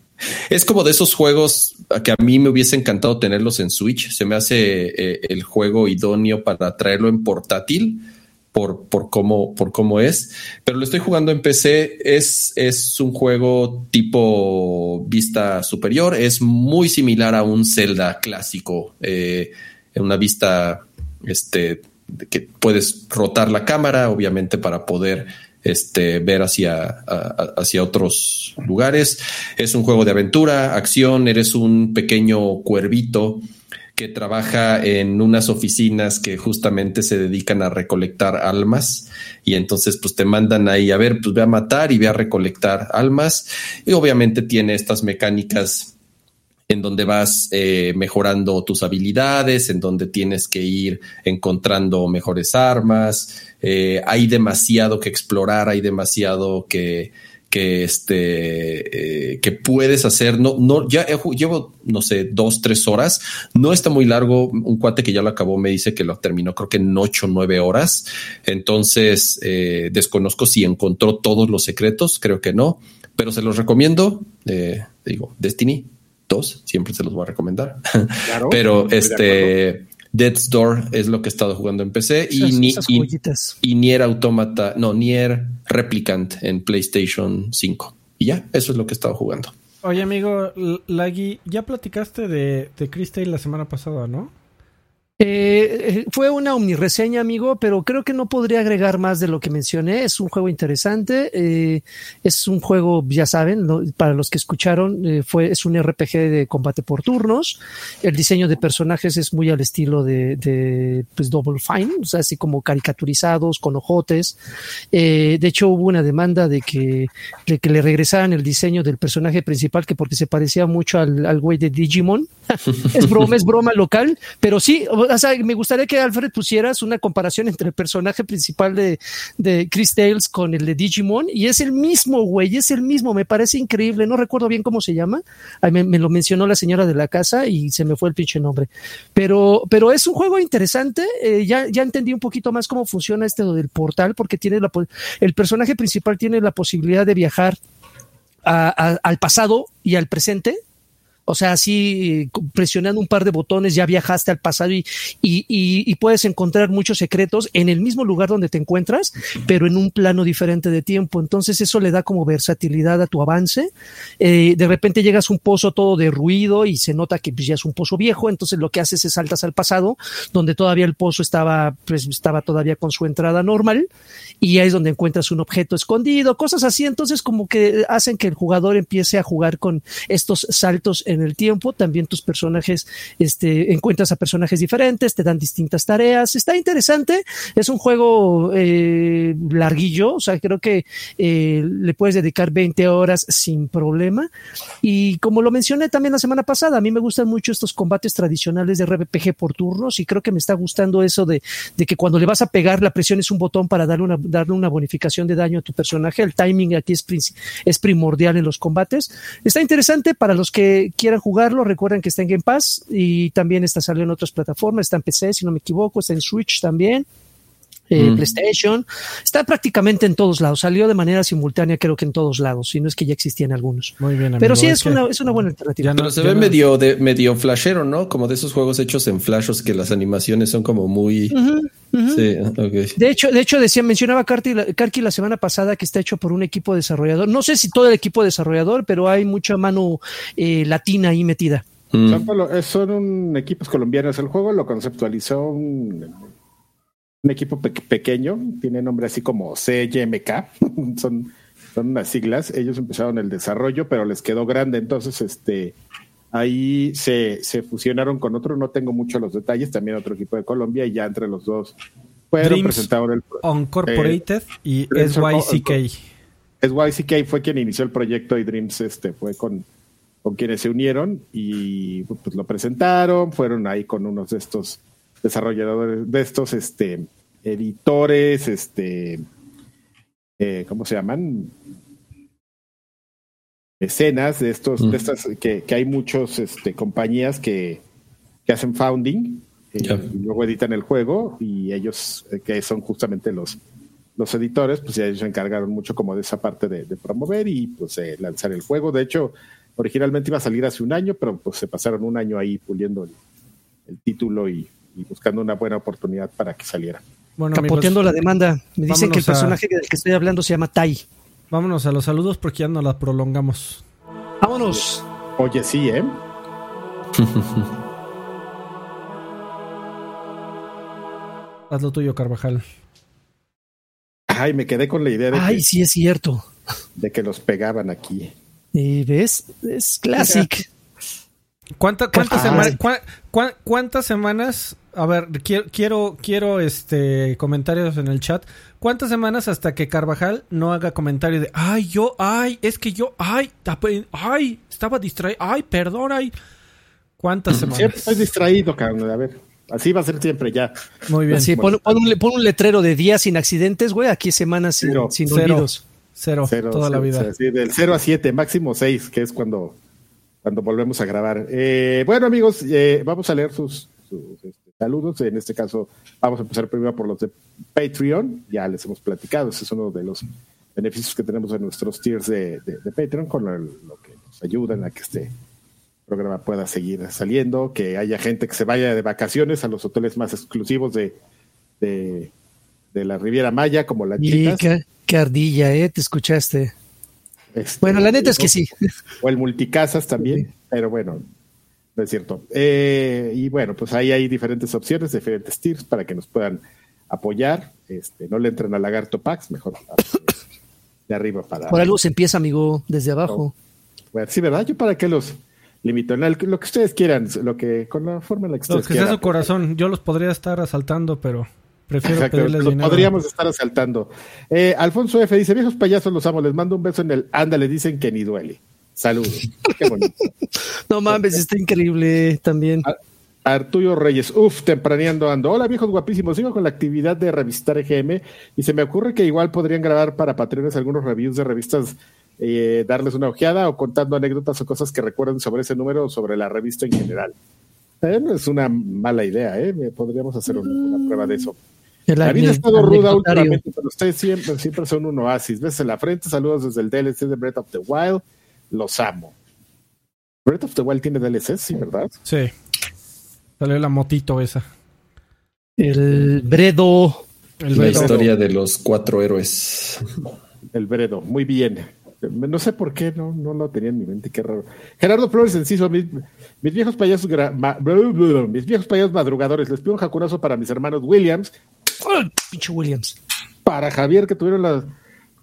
S4: Es como de esos juegos que a mí me hubiese encantado tenerlos en Switch. Se me hace eh, el juego idóneo para traerlo en portátil por, por, cómo, por cómo es. Pero lo estoy jugando en PC. Es, es un juego tipo vista superior. Es muy similar a un Zelda clásico. Eh, en una vista este, que puedes rotar la cámara, obviamente, para poder este, ver hacia, hacia otros lugares. Es un juego de aventura, acción, eres un pequeño cuervito que trabaja en unas oficinas que justamente se dedican a recolectar almas y entonces pues te mandan ahí a ver, pues ve a matar y ve a recolectar almas y obviamente tiene estas mecánicas en donde vas eh, mejorando tus habilidades, en donde tienes que ir encontrando mejores armas. Eh, hay demasiado que explorar, hay demasiado que, que este eh, que puedes hacer. No, no, ya llevo, no sé, dos, tres horas. No está muy largo. Un cuate que ya lo acabó me dice que lo terminó, creo que en ocho, nueve horas. Entonces, desconozco si encontró todos los secretos, creo que no, pero se los recomiendo. digo, Destiny 2, siempre se los voy a recomendar. Pero este Death's Door es lo que he estado jugando en PC y, ni, y, Nier Automata, no, Nier Replicant en PlayStation 5. Y ya, eso es lo que he estado jugando.
S1: Oye, amigo Lagui, ya platicaste de, de la semana pasada, ¿no?
S2: Eh, fue una omnireseña, amigo, pero creo que no podría agregar más de lo que mencioné. Es un juego interesante. Eh, es un juego, ya saben, para los que escucharon, eh, fue, es un RPG de combate por turnos. El diseño de personajes es muy al estilo de, pues, Double Fine, o sea, así como caricaturizados, con ojotes. de hecho, hubo una demanda de que, de que le regresaran el diseño del personaje principal, que porque se parecía mucho al, al güey de Digimon. es broma, es broma local, pero sí, o sea, me gustaría que Alfred pusieras una comparación entre el personaje principal de, de Chris Tales con el de Digimon y es el mismo, güey, es el mismo, me parece increíble, no recuerdo bien cómo se llama, me, lo mencionó la señora de la casa y se me fue el pinche nombre, pero, pero es un juego interesante, eh, ya, ya entendí un poquito más cómo funciona este del portal porque tiene la, el personaje principal tiene la posibilidad de viajar al pasado y al presente o sea, así presionando un par de botones ya viajaste al pasado y, y, y, puedes encontrar muchos secretos en el mismo lugar donde te encuentras, pero en un plano diferente de tiempo. Entonces eso le da como versatilidad a tu avance. Eh, de repente llegas a un pozo todo de ruido y se nota que pues, ya es un pozo viejo, entonces lo que haces es saltas al pasado, donde todavía el pozo estaba, pues, estaba todavía con su entrada normal y ahí es donde encuentras un objeto escondido, cosas así. Entonces como que hacen que el jugador empiece a jugar con estos saltos en en el tiempo, también tus personajes, este, encuentras a personajes diferentes, te dan distintas tareas, está interesante, es un juego eh, larguillo, o sea, creo que eh, le puedes dedicar 20 horas sin problema, y como lo mencioné también la semana pasada, a mí me gustan mucho estos combates tradicionales de RPG por turnos, y creo que me está gustando eso de, de que cuando le vas a pegar, la presión es un botón para darle una, darle una bonificación de daño a tu personaje, el timing aquí es, es primordial en los combates, está interesante para los que quieran quieran jugarlo, recuerden que está en Game Pass y también está saliendo en otras plataformas, está en PC, si no me equivoco, está en Switch también. Eh, PlayStation, está prácticamente en todos lados, salió de manera simultánea creo que en todos lados, si no es que ya existían algunos.
S1: Muy bien,
S2: Pero sí es, una, es una buena alternativa.
S4: Pero se ve medio, de, medio flashero, ¿no? Como de esos juegos hechos en flashos que las animaciones son como muy... Sí,
S2: De hecho, de hecho decía, mencionaba Karki la, la semana pasada que está hecho por un equipo desarrollador. No sé si todo el equipo desarrollador, pero hay mucha mano eh, latina ahí metida.
S3: Mm. Eh, son, un, equipos colombianos. El juego lo conceptualizó un, un equipo pequeño, tiene nombre así como CYMK, son, son unas siglas. Ellos empezaron el desarrollo, pero les quedó grande. Entonces, este ahí se, se fusionaron con otro, no tengo mucho los detalles, también otro equipo de Colombia, y ya entre los dos fueron presentaron el
S1: Uncorporated eh, y SYCK.
S3: SYCK fue quien inició el proyecto y Dreams este fue con, con quienes se unieron y pues lo presentaron, fueron ahí con unos de estos desarrolladores, de estos este editores, este, eh, ¿cómo se llaman? Escenas de estos, de estas, que, hay muchos este, compañías que, que hacen founding eh, y luego editan el juego y ellos, eh, que son justamente los, los editores, pues ellos se encargaron mucho como de esa parte de, promover y pues lanzar el juego. De hecho, originalmente iba a salir hace un año, pero pues se pasaron un año ahí puliendo el título y, y buscando una buena oportunidad para que saliera.
S2: Bueno, Capoteando la demanda. Me dicen que el personaje del que estoy hablando se llama Tai.
S1: Vámonos a los saludos porque ya no la prolongamos.
S2: Vámonos.
S3: Oye, sí, ¿eh?
S1: Haz lo tuyo, Carvajal.
S3: Ay, me quedé con la idea de
S2: Ay, sí es cierto.
S3: De que los pegaban aquí.
S2: ¿Y ves? Es
S1: ¿Cuántas semanas? ¿Cuántas semanas? A ver, quiero, quiero, quiero este comentarios en el chat. ¿Cuántas semanas hasta que Carvajal no haga comentario de ay, yo, ay, es que yo, ay, ay, estaba distraído, ay, perdón, ay. ¿Cuántas semanas?
S3: Siempre estoy distraído, cabrón. A ver, así va a ser siempre ya.
S2: Muy bien. pon, un, letrero de días sin accidentes, güey. Aquí semanas sin, cero, sin
S1: Cero, toda la vida.
S3: del 0 a 7, máximo 6, que es cuando cuando volvemos a grabar. Eh, bueno, amigos, eh, vamos a leer sus, este, saludos. En este caso, vamos a empezar primero por los de Patreon. Ya les hemos platicado, ese es uno de los beneficios que tenemos en nuestros tiers de, Patreon con lo que nos ayuden a que este programa pueda seguir saliendo, que haya gente que se vaya de vacaciones a los hoteles más exclusivos de, de, la Riviera Maya, como la
S2: y qué, ardilla, ¿eh? Te escuchaste. Este, bueno, la neta es que sí.
S3: O el multicasas también, pero bueno, no es cierto. Eh, y bueno, pues ahí hay diferentes opciones, diferentes tiers para que nos puedan apoyar. Este, no le entren a Lagarto Pax, mejor de arriba para.
S2: Por algo se empieza, amigo, desde abajo.
S3: Bueno, sí, ¿verdad? Yo para qué los limito. Lo que ustedes quieran, lo que con la forma en la que ustedes
S1: Lo que sea su corazón. Yo los podría estar asaltando, pero prefiero Exacto, pedirles
S3: los Podríamos estar asaltando. Eh, Alfonso F. dice: Viejos payasos los amo, les mando un beso en el anda, le dicen que ni duele. Saludos. Qué bonito.
S2: no mames, está increíble también.
S3: Arturo Reyes, uff, tempraneando ando. Hola viejos guapísimos, sigo con la actividad de revistar EGM y se me ocurre que igual podrían grabar para patrones algunos reviews de revistas, eh, darles una ojeada o contando anécdotas o cosas que recuerden sobre ese número o sobre la revista en general. Eh, no es una mala idea, ¿eh? Podríamos hacer una prueba de eso. La vida ha estado ruda últimamente, pero ustedes siempre, siempre son un oasis. Ves en la frente, saludos desde el DLC de Breath of the Wild. Los amo. Breath of the Wild tiene DLC, sí, ¿verdad?
S1: Sí. Salió la motito esa.
S2: El Bredo.
S4: la historia de los cuatro héroes.
S3: El Bredo, muy bien. No sé por qué, no, no lo tenía en mi mente, qué raro. Gerardo Flores Enciso, mis, mis viejos payasos mis viejos payasos madrugadores, les pido un jacunazo para mis hermanos Williams.
S2: Pinche Williams.
S3: Para Javier, que tuvieron las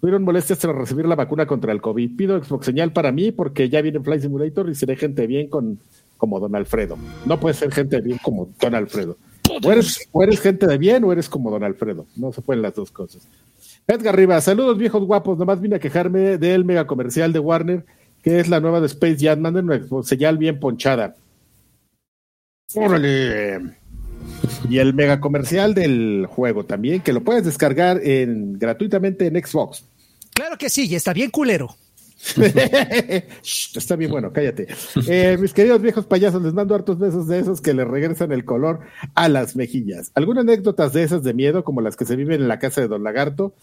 S3: tuvieron molestias tras recibir la vacuna contra el COVID. Pido Xbox señal para mí porque ya viene Fly Simulator y seré gente bien con como Don Alfredo. No puedes ser gente de bien como Don Alfredo. O eres, gente de bien o eres como Don Alfredo. No se pueden las dos cosas. Edgar Rivas, saludos viejos guapos. Nomás vine a quejarme del mega comercial de Warner, que es la nueva de Space Jam. Manden una señal bien ponchada. Órale. Y el mega comercial del juego también, que lo puedes descargar en, gratuitamente en Xbox.
S2: Claro que sí, y está bien culero.
S3: Está bien bueno, cállate. Eh, mis queridos viejos payasos, les mando hartos besos de esos que le regresan el color a las mejillas. ¿Algunas anécdotas de esas de miedo, como las que se viven en la casa de Don Lagarto?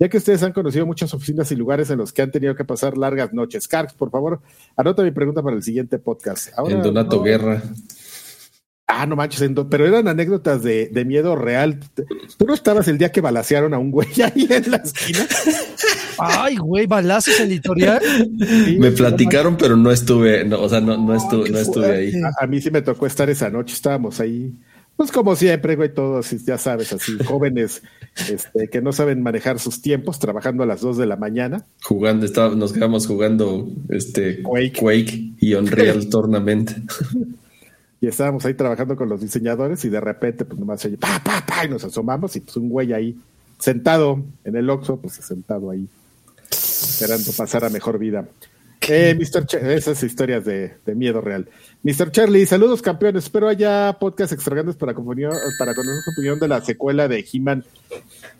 S3: Ya que ustedes han conocido muchas oficinas y lugares en los que han tenido que pasar largas noches. Carx, por favor, anota mi pregunta para el siguiente podcast.
S4: en Donato Guerra.
S3: Ah, no manches, pero eran anécdotas de, miedo real. ¿Tú no estabas el día que balacearon a un güey ahí en la esquina?
S2: Ay, güey, balazos en editorial.
S4: me platicaron, pero no estuve, o sea, no, estuve, no estuve ahí.
S3: A, mí sí me tocó estar esa noche, estábamos ahí. Pues como siempre, güey, todos, ya sabes, así, jóvenes este, que no saben manejar sus tiempos, trabajando a las 2 de la mañana.
S4: Jugando, nos quedamos jugando este Quake, Quake y Unreal Tournament
S3: y estábamos ahí trabajando con los diseñadores y de repente pues nomás se oye pa, pa, pa, y nos asomamos y pues un güey ahí sentado en el Oxxo, pues sentado ahí esperando pasar a mejor vida. Eh, Mr. esas historias de, miedo real. Mr. Charlie, saludos campeones. Espero haya podcast extravagantes para, para conocer su opinión de la secuela de He-Man.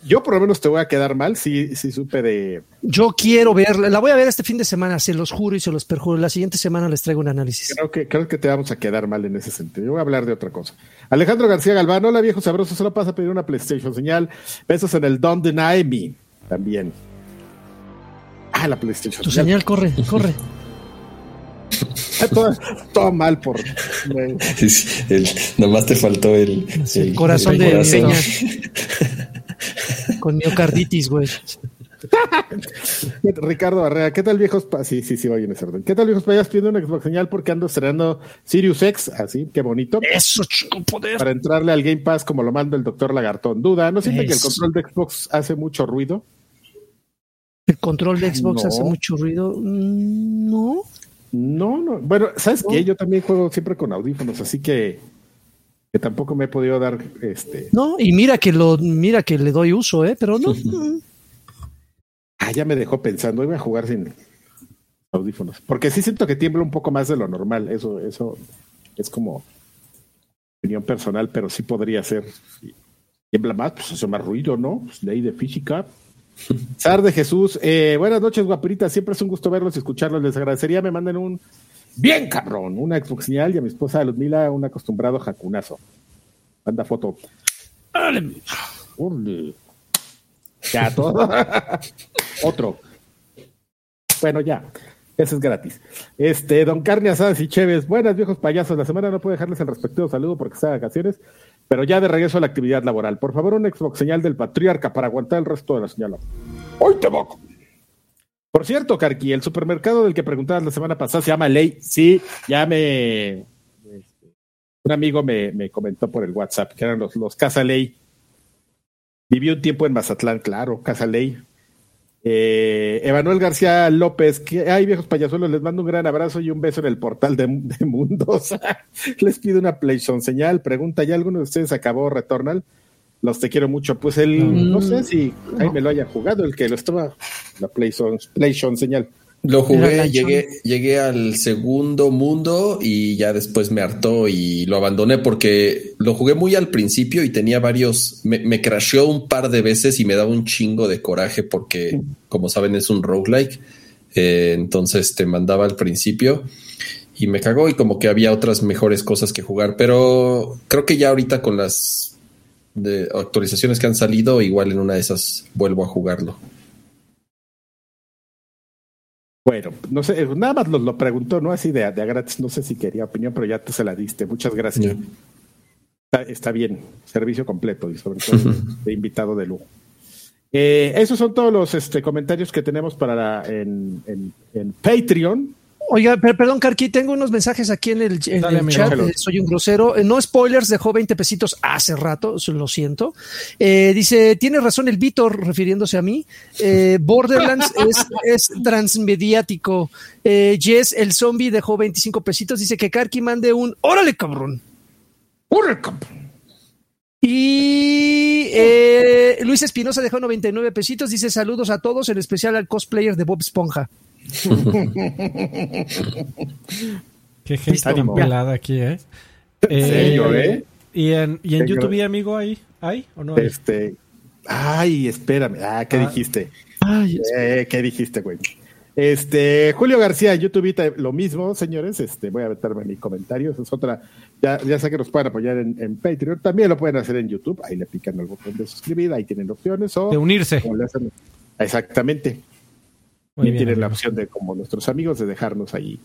S3: Yo por lo menos te voy a quedar mal si, si supe de...
S2: Yo quiero verla, la voy a ver este fin de semana, se los juro y se los perjuro. La siguiente semana les traigo un análisis.
S3: Creo que, creo que te vamos a quedar mal en ese sentido. Yo voy a hablar de otra cosa. Alejandro García Galván, hola viejo sabroso, solo pasa a pedir una PlayStation señal. Besos en el Don't Deny Me también. Ah, la PlayStation.
S2: Tu señal, corre, corre.
S3: todo, mal por.
S4: nomás te faltó el,
S2: corazón de Con miocarditis, güey.
S3: Ricardo Barrera, ¿qué tal viejos? Sí, sí, sí, voy en ese orden. ¿Qué tal viejos payas pidiendo una Xbox señal porque ando estrenando Sirius X? Así, qué bonito.
S2: Eso, chico, poder.
S3: Para entrarle al Game Pass como lo manda el doctor Lagartón. Duda, ¿no siente que el control de Xbox hace mucho ruido?
S2: ¿El control de Xbox hace mucho ruido? Mm, no.
S3: No, no. Bueno, ¿sabes qué? Yo también juego siempre con audífonos, así que, que tampoco me he podido dar este.
S2: No, y mira que lo, mira que le doy uso, eh, pero no.
S3: ah, ya me dejó pensando, voy a jugar sin audífonos. Porque sí siento que tiembla un poco más de lo normal. Eso, eso es como opinión personal, pero sí podría ser. tiembla más, pues hace más ruido, ¿no? Pues ley de física. Sar de Jesús, eh, buenas noches, guapuritas. Siempre es un gusto verlos y escucharlos. Les agradecería me manden un bien cabrón, una Xbox señal y a mi esposa Ludmila un acostumbrado jacunazo. Manda foto. Ya, todo. Otro. Bueno, ya. Ese es gratis. Este, Don Carne Asadas y Chévez, buenas viejos payasos. La semana no puedo dejarles el respectivo saludo porque está de vacaciones, pero ya de regreso a la actividad laboral. Por favor, un Xbox señal del patriarca para aguantar el resto de la señal. ¡Hoy te moco! Por cierto, Carqui, el supermercado del que preguntabas la semana pasada se llama Ley. Sí, ya me. este, un amigo me, me comentó por el WhatsApp que eran los, los Casa Ley. Viví un tiempo en Mazatlán, claro, Casa Ley. Eh, Emanuel García López, que hay viejos payasuelos, les mando un gran abrazo y un beso en el portal de, de Mundos. les pido una PlayStation señal. Pregunta, ¿ya alguno de ustedes acabó Returnal? Los te quiero mucho. Pues
S2: Mm,
S3: no sé si ahí me lo haya jugado, el que lo estaba, la PlayStation, PlayStation señal.
S4: Lo jugué, llegué, llegué al segundo mundo y ya después me hartó y lo abandoné porque lo jugué muy al principio y tenía varios, me, me crasheó un par de veces y me daba un chingo de coraje porque, como saben, es un roguelike. Eh, entonces te mandaba al principio y me cagó y como que había otras mejores cosas que jugar, pero creo que ya ahorita con las de actualizaciones que han salido, igual en una de esas vuelvo a jugarlo.
S3: Bueno, no sé, nada más lo, lo preguntó, ¿no? Así de, de a gratis, no sé si quería opinión, pero ya te se la diste. Muchas gracias. Está, está bien, servicio completo y sobre todo de invitado de lujo. Eh, esos son todos los este, comentarios que tenemos para la- en, en- en Patreon.
S2: Oiga, per- perdón, Carqui, tengo unos mensajes aquí en el, en
S1: Dale,
S2: el
S1: amigo.
S2: chat. Eh, soy un grosero. Eh, No spoilers, dejó 20 pesitos hace rato, lo siento. Eh, dice, tiene razón el Víctor, refiriéndose a mí. Eh, Borderlands es, es transmediático. Eh, Jess, el zombie, dejó 25 pesitos. Dice que Karki mande un ¡Órale, cabrón! Y eh, Luis Espinosa dejó 99 pesitos. Dice saludos a todos, en especial al cosplayer de Bob Esponja.
S1: Qué gente tan pelada aquí, ¿eh?
S3: En serio, ¿eh?
S1: ¿Y en, y en
S3: Qué
S1: YouTube, amigo, ahí? ¿Hay o no hay?
S3: Este, ay, espérame. Ah, ¿qué
S1: Ah.
S3: dijiste?
S2: Ay,
S3: Eh, ¿Qué dijiste, güey? Este, Julio García, YouTube, lo mismo, señores. Este, voy a meterme en mi comentario. Esa es otra. Ya, ya sé que nos pueden apoyar en, en Patreon. También lo pueden hacer en YouTube. Ahí le pican el botón de suscribir. Ahí tienen opciones. O
S1: De unirse.
S3: hacen- Exactamente.
S1: Muy bien,
S3: tienen la opción de, como nuestros amigos, de dejarnos ahí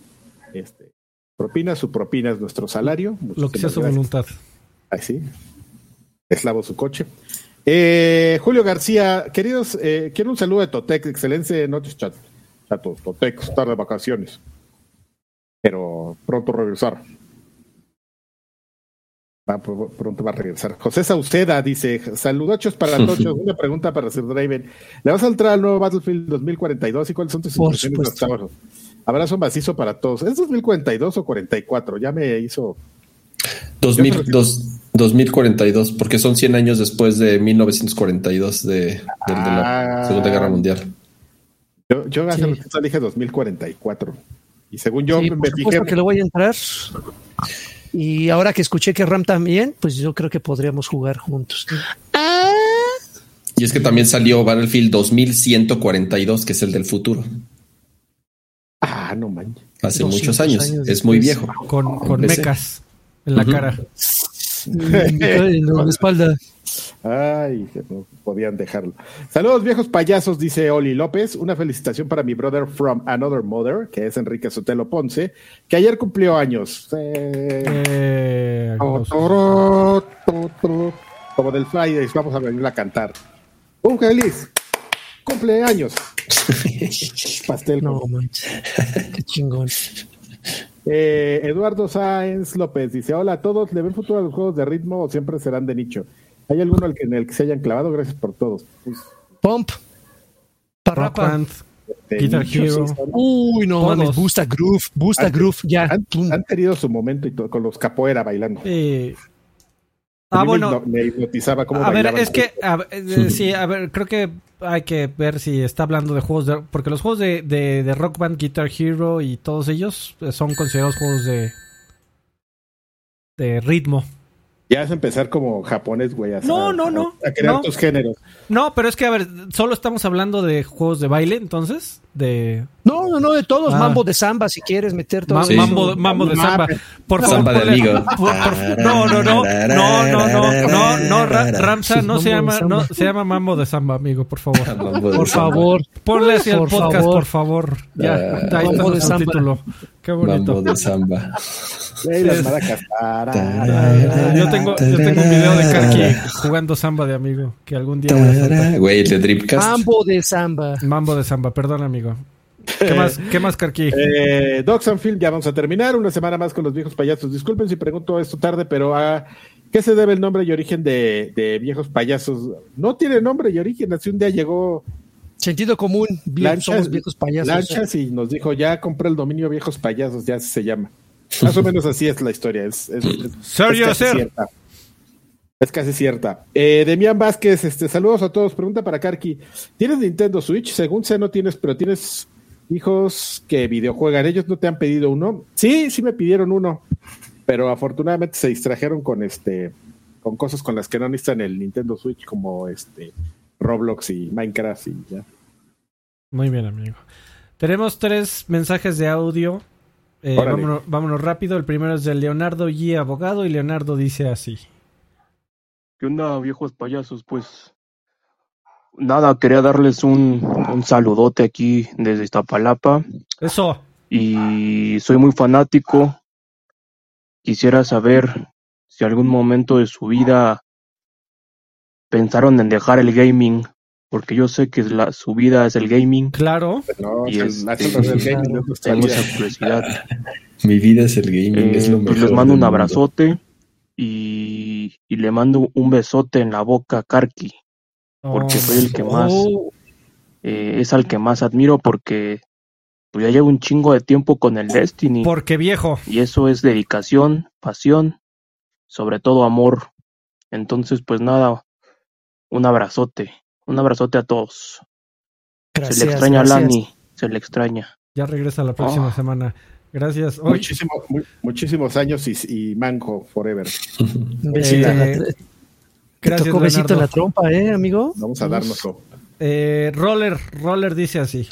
S3: este, propina. Su propina es nuestro salario.
S1: Lo que sea su
S3: gracias.
S1: voluntad.
S3: Así. Eslavo su coche. Eh, Julio García, queridos, eh, quiero un saludo de Totec. Excelente noches, chat. Chatos, Totec, estar de vacaciones. Pero pronto regresar. Va, pr- pronto va a regresar. José Sauceda dice: Saludachos para tochos. Una pregunta para Sir Draven. ¿Le vas a entrar al nuevo Battlefield 2042 y cuáles son tus impresiones de sábados? Abrazo macizo para todos. ¿Es 2042 o 44? Ya me hizo
S4: 2000,
S3: Yo creo que-
S4: dos- 2042, porque son 100 años después de 1942 de, del- de la
S3: Ah.
S4: Segunda Guerra Mundial.
S3: Yo, yo hace
S2: Sí.
S3: dije 2044. Y según yo
S2: Sí,
S3: me
S2: por
S3: fijé.
S2: que le voy a entrar. Y ahora que escuché que Ram también, pues yo creo que podríamos jugar juntos.
S4: Y es que también salió Battlefield 2142, que es el del futuro.
S3: Ah, no manches.
S4: Hace
S2: 200
S4: muchos años.
S2: años
S4: es muy viejo.
S1: Con, con mecas en la cara.
S2: en la espalda.
S3: Ay, que no podían dejarlo. Saludos, viejos payasos, dice Oli López. Una felicitación para mi brother from another mother, que es Enrique Sotelo Ponce, que ayer cumplió años. Eh, Como del Fridays, vamos a venir a cantar. Un feliz cumpleaños. Pastel.
S2: No. Qué chingón.
S3: Eh, Eduardo Sáenz López dice: Hola a todos, ¿le ven futuro a los juegos de ritmo o siempre serán de nicho? ¿Hay alguno al que- en el que se hayan clavado? Gracias por todos.
S2: Pump.
S1: Rock
S2: Parrapa.
S1: Band, Guitar Hero.
S2: Uy, no
S1: Todos.
S2: mames. Busta Groove. Busta
S3: Han-
S2: Groove. Ya.
S3: han, tenido su momento y todo, con los capoeira bailando.
S1: eh, ah,
S3: me
S1: bueno.
S3: me hipnotizaba cómo
S1: A ver, es que, a ver, eh, sí, a ver, creo que hay que ver si está hablando de juegos de... Porque los juegos de, de, de Rock Band, Guitar Hero y todos ellos eh, son considerados juegos de... De ritmo.
S3: Ya vas a empezar como japonés, güey. No, a,
S1: no, no.
S3: A, crear tus géneros.
S1: No, pero es que, a ver, solo estamos hablando de juegos de baile, entonces. de
S2: No, no, no, de todos.
S1: Ah.
S2: Mambo de samba, si quieres meter todo.
S1: Ma mambo, mambo, de
S3: ah,
S1: samba. Por
S4: samba favor,
S1: de
S4: amigo.
S1: No, no, no. No, no, no. No, no, Ramsa no se llama, no, se llama mambo de samba, amigo, por favor.
S2: por favor.
S1: Ponle hacia
S2: el
S1: podcast, por favor. Ya,
S4: ah.
S1: ahí está
S2: el
S1: título. Qué bonito.
S4: Mambo de samba.
S3: Las maracas.
S1: Ah, Yo tengo, yo tengo un video de Karki jugando samba de amigo que algún día voy a soltar.
S4: Güey, el de Dripcast.
S2: Mambo de samba.
S1: Mambo de samba, perdón, amigo. ¿Qué más, qué más Karki?
S3: Eh, Docs and Film, ya vamos a terminar. Una semana más con los viejos payasos. Disculpen si pregunto esto tarde, pero ¿a qué se debe el nombre y origen de, de viejos payasos? No tiene nombre y origen. Así un día llegó
S2: Sentido común. Bien,
S3: Lanchas,
S2: somos viejos payasos.
S3: Lanchas y nos dijo, ya compré el dominio viejos payasos, ya se llama. Más o menos así es la historia. Es, es, es-
S1: Serio,
S3: es casi
S1: ser.
S3: cierta. Es casi cierta. Eh, Demián Vázquez, este, saludos a todos. Pregunta para Karki. ¿Tienes Nintendo Switch? Según sé, no tienes, pero tienes hijos que videojuegan. ¿Ellos no te han pedido uno? Sí, sí me pidieron uno. Pero afortunadamente se distrajeron con este con cosas con las que no necesitan el Nintendo Switch, como este Roblox y Minecraft y ya.
S1: Muy bien, amigo. Tenemos tres mensajes de audio. Eh, vámonos, vámonos rápido. El primero es de Leonardo G. Abogado y Leonardo dice así.
S6: ¿Qué onda, viejos payasos? Pues nada, quería darles un, un saludote aquí desde Iztapalapa
S1: Eso.
S6: y soy muy fanático. Quisiera saber si algún momento de su vida pensaron en dejar el gaming, porque yo sé que la, su vida es el gaming.
S1: Claro.
S3: No,
S6: Y
S3: es el-
S6: este,
S3: es el del gaming, es nuestra
S6: Tengo
S3: vida.
S6: esa curiosidad.
S4: Mi vida es el gaming, es
S6: Eh,
S4: lo
S6: pues
S4: mejor.
S6: les mando un abrazote y, y le mando un besote en la boca a Karki. Porque soy el que más-
S1: Oh,
S6: eh, es al que más admiro porque pues, ya llevo un chingo de tiempo con el Destiny
S1: porque viejo.
S6: y eso es dedicación, pasión, sobre todo amor. Entonces, pues nada, un abrazote, un abrazote a todos.
S2: Gracias,
S6: se le extraña a. Lani, se le extraña.
S1: Ya regresa la próxima
S6: Oh.
S1: semana. Gracias. Oye,
S3: Muchísimo, mu- muchísimos años y, y manco forever.
S2: Un besito en la
S1: Eh,
S2: tr-
S1: gracias,
S2: tocó besito en la trompa, ¿eh, amigo?
S3: Vamos a dárnoslo.
S1: Eh, Roller, Roller dice así.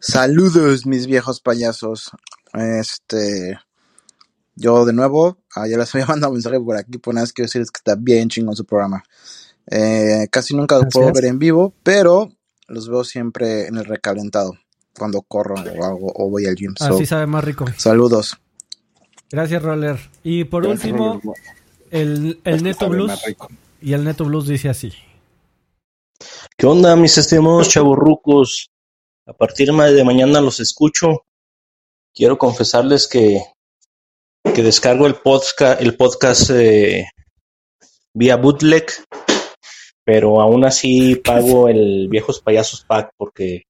S7: Saludos, mis viejos payasos. Este, yo de nuevo, ah, ya les había mandado un mensaje por aquí, pues nada, quiero decirles que está bien chingón su programa. Eh, casi nunca lo puedo ver en vivo, pero los veo siempre en el recalentado, cuando corro o algo, o voy al gym. So,
S1: Así sabe más rico.
S7: saludos.
S1: Gracias, Roller. Y por
S3: Gracias,
S1: último, el, el Neto Blues. Y el Neto Blues dice así.
S8: ¿Qué onda, mis estimados chavorrucos? A partir de mañana los escucho. Quiero confesarles que, que descargo el podcast, el podcast eh, vía bootleg, pero aún así pago el Viejos Payasos Pack porque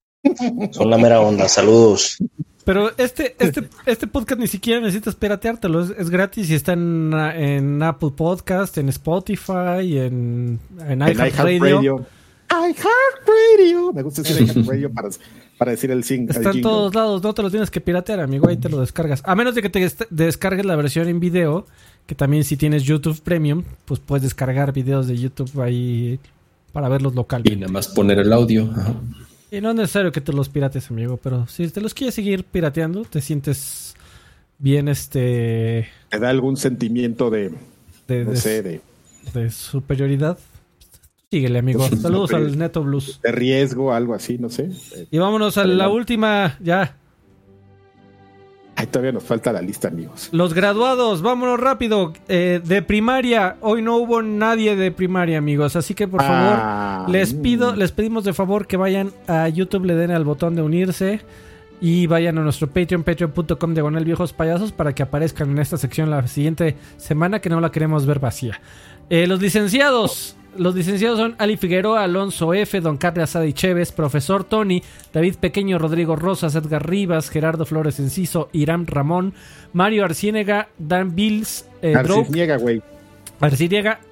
S8: son la mera onda. Saludos.
S1: Pero este, este, este podcast ni siquiera necesitas pirateártelo. Es, es gratis y está en, en Apple Podcast, en Spotify, en, en
S3: En
S1: iHeartRadio.
S3: iHeartRadio. Me gusta decir iHeartRadio para, para decir el sing.
S1: Está en todos lados, no te lo tienes que piratear, amigo, ahí te lo descargas. A menos de que te descargues la versión en video, que también si tienes YouTube Premium, pues puedes descargar videos de YouTube ahí para verlos
S4: Y
S1: localmente.
S4: nada más poner el audio. Ajá.
S1: Y no es necesario que te los pirates, amigo, pero si te los quieres seguir pirateando, te sientes bien este
S3: Te da algún sentimiento de,
S1: de,
S3: no
S1: de-
S3: sé, de,
S1: de superioridad. Síguele, amigo. Saludos al Neto Blues.
S3: de riesgo, algo así, no sé.
S1: Y vámonos a la última, ya.
S3: Ay, todavía nos falta la lista, amigos.
S1: Los graduados, vámonos rápido. Eh, de primaria, hoy no hubo nadie de primaria, amigos. Así que por favor,
S3: Ah,
S1: les
S3: mm.
S1: pido, les pedimos de favor que vayan a YouTube, le den al botón de unirse y vayan a nuestro Patreon, patreon.com diagonal viejos payasos para que aparezcan en esta sección la siguiente semana que no la queremos ver vacía. Eh, los licenciados. Los licenciados son Ali Figueroa, Alonso F, Don Carlos Asada y Chévez, Profesor Tony, David Pequeño, Rodrigo Rosas, Edgar Rivas, Gerardo Flores Enciso, Irán Ramón, Mario Arciénega, Dan Bills, eh,
S3: Arciniega, güey.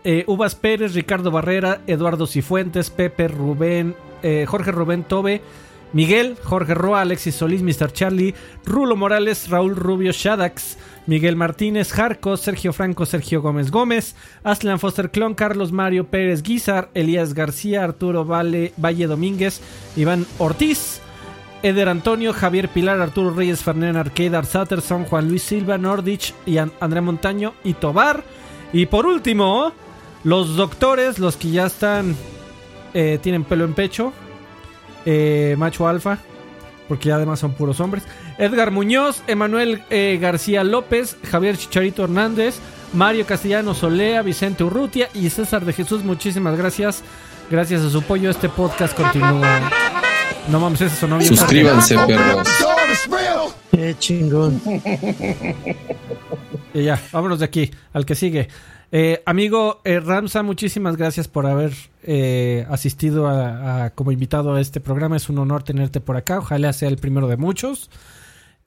S1: Eh, Uvas Pérez, Ricardo Barrera, Eduardo Cifuentes, Pepe Rubén, eh, Jorge Rubén Tobe, Miguel, Jorge Roa, Alexis Solís, Mr. Charlie, Rulo Morales, Raúl Rubio Shadax, Miguel Martínez, Jarco, Sergio Franco, Sergio Gómez Gómez, Aslan Foster Clon, Carlos Mario Pérez Guizar, Elías García, Arturo Valle, Valle Domínguez, Iván Ortiz, Eder Antonio, Javier Pilar, Arturo Reyes, Fernán Arcade, Satterson, Juan Luis Silva, Nordich y An- André Montaño y Tobar. Y por último, los doctores, los que ya están, eh, tienen pelo en pecho, eh, macho alfa, porque ya además son puros hombres. Edgar Muñoz, Emanuel eh, García López, Javier Chicharito Hernández, Mario Castellano Solea, Vicente Urrutia y César de Jesús. Muchísimas gracias. Gracias a su apoyo, este podcast continúa. No mames, eso sonó bien.
S4: Suscríbanse, perros.
S2: Qué chingón.
S1: Y ya, vámonos de aquí, al que sigue. Eh, amigo eh, Ramsa, muchísimas gracias por haber eh, asistido a, a- como invitado a este programa. Es un honor tenerte por acá. Ojalá sea el primero de muchos.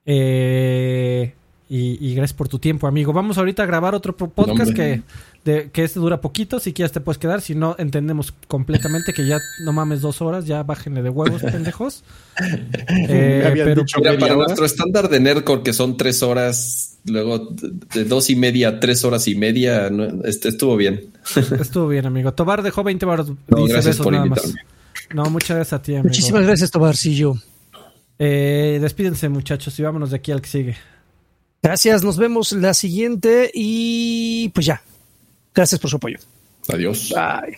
S1: Eh, y, y gracias por tu tiempo, amigo. Vamos ahorita a grabar otro po- podcast que, de, que este dura poquito. Si quieres te puedes quedar. Si no, entendemos completamente que ya no mames dos horas. Ya bájenle de huevos, pendejos. Eh, pero
S3: dicho
S4: Mira, para
S3: hora.
S4: nuestro estándar de Nerdcore, que son tres horas, luego de dos y media a tres horas y media, no, este, estuvo bien.
S1: estuvo bien, amigo. Tobar dejó 20 baros.
S4: No,
S1: dice
S4: gracias
S1: besos
S4: por
S1: nada más.
S4: invitarme.
S1: No, muchas gracias a ti, amigo.
S2: Muchísimas gracias, Tobarcillo.
S1: Eh, despídense, muchachos, y vámonos de aquí al que sigue.
S2: Gracias, nos vemos la siguiente y pues ya. Gracias por su apoyo.
S4: Adiós.
S2: Bye.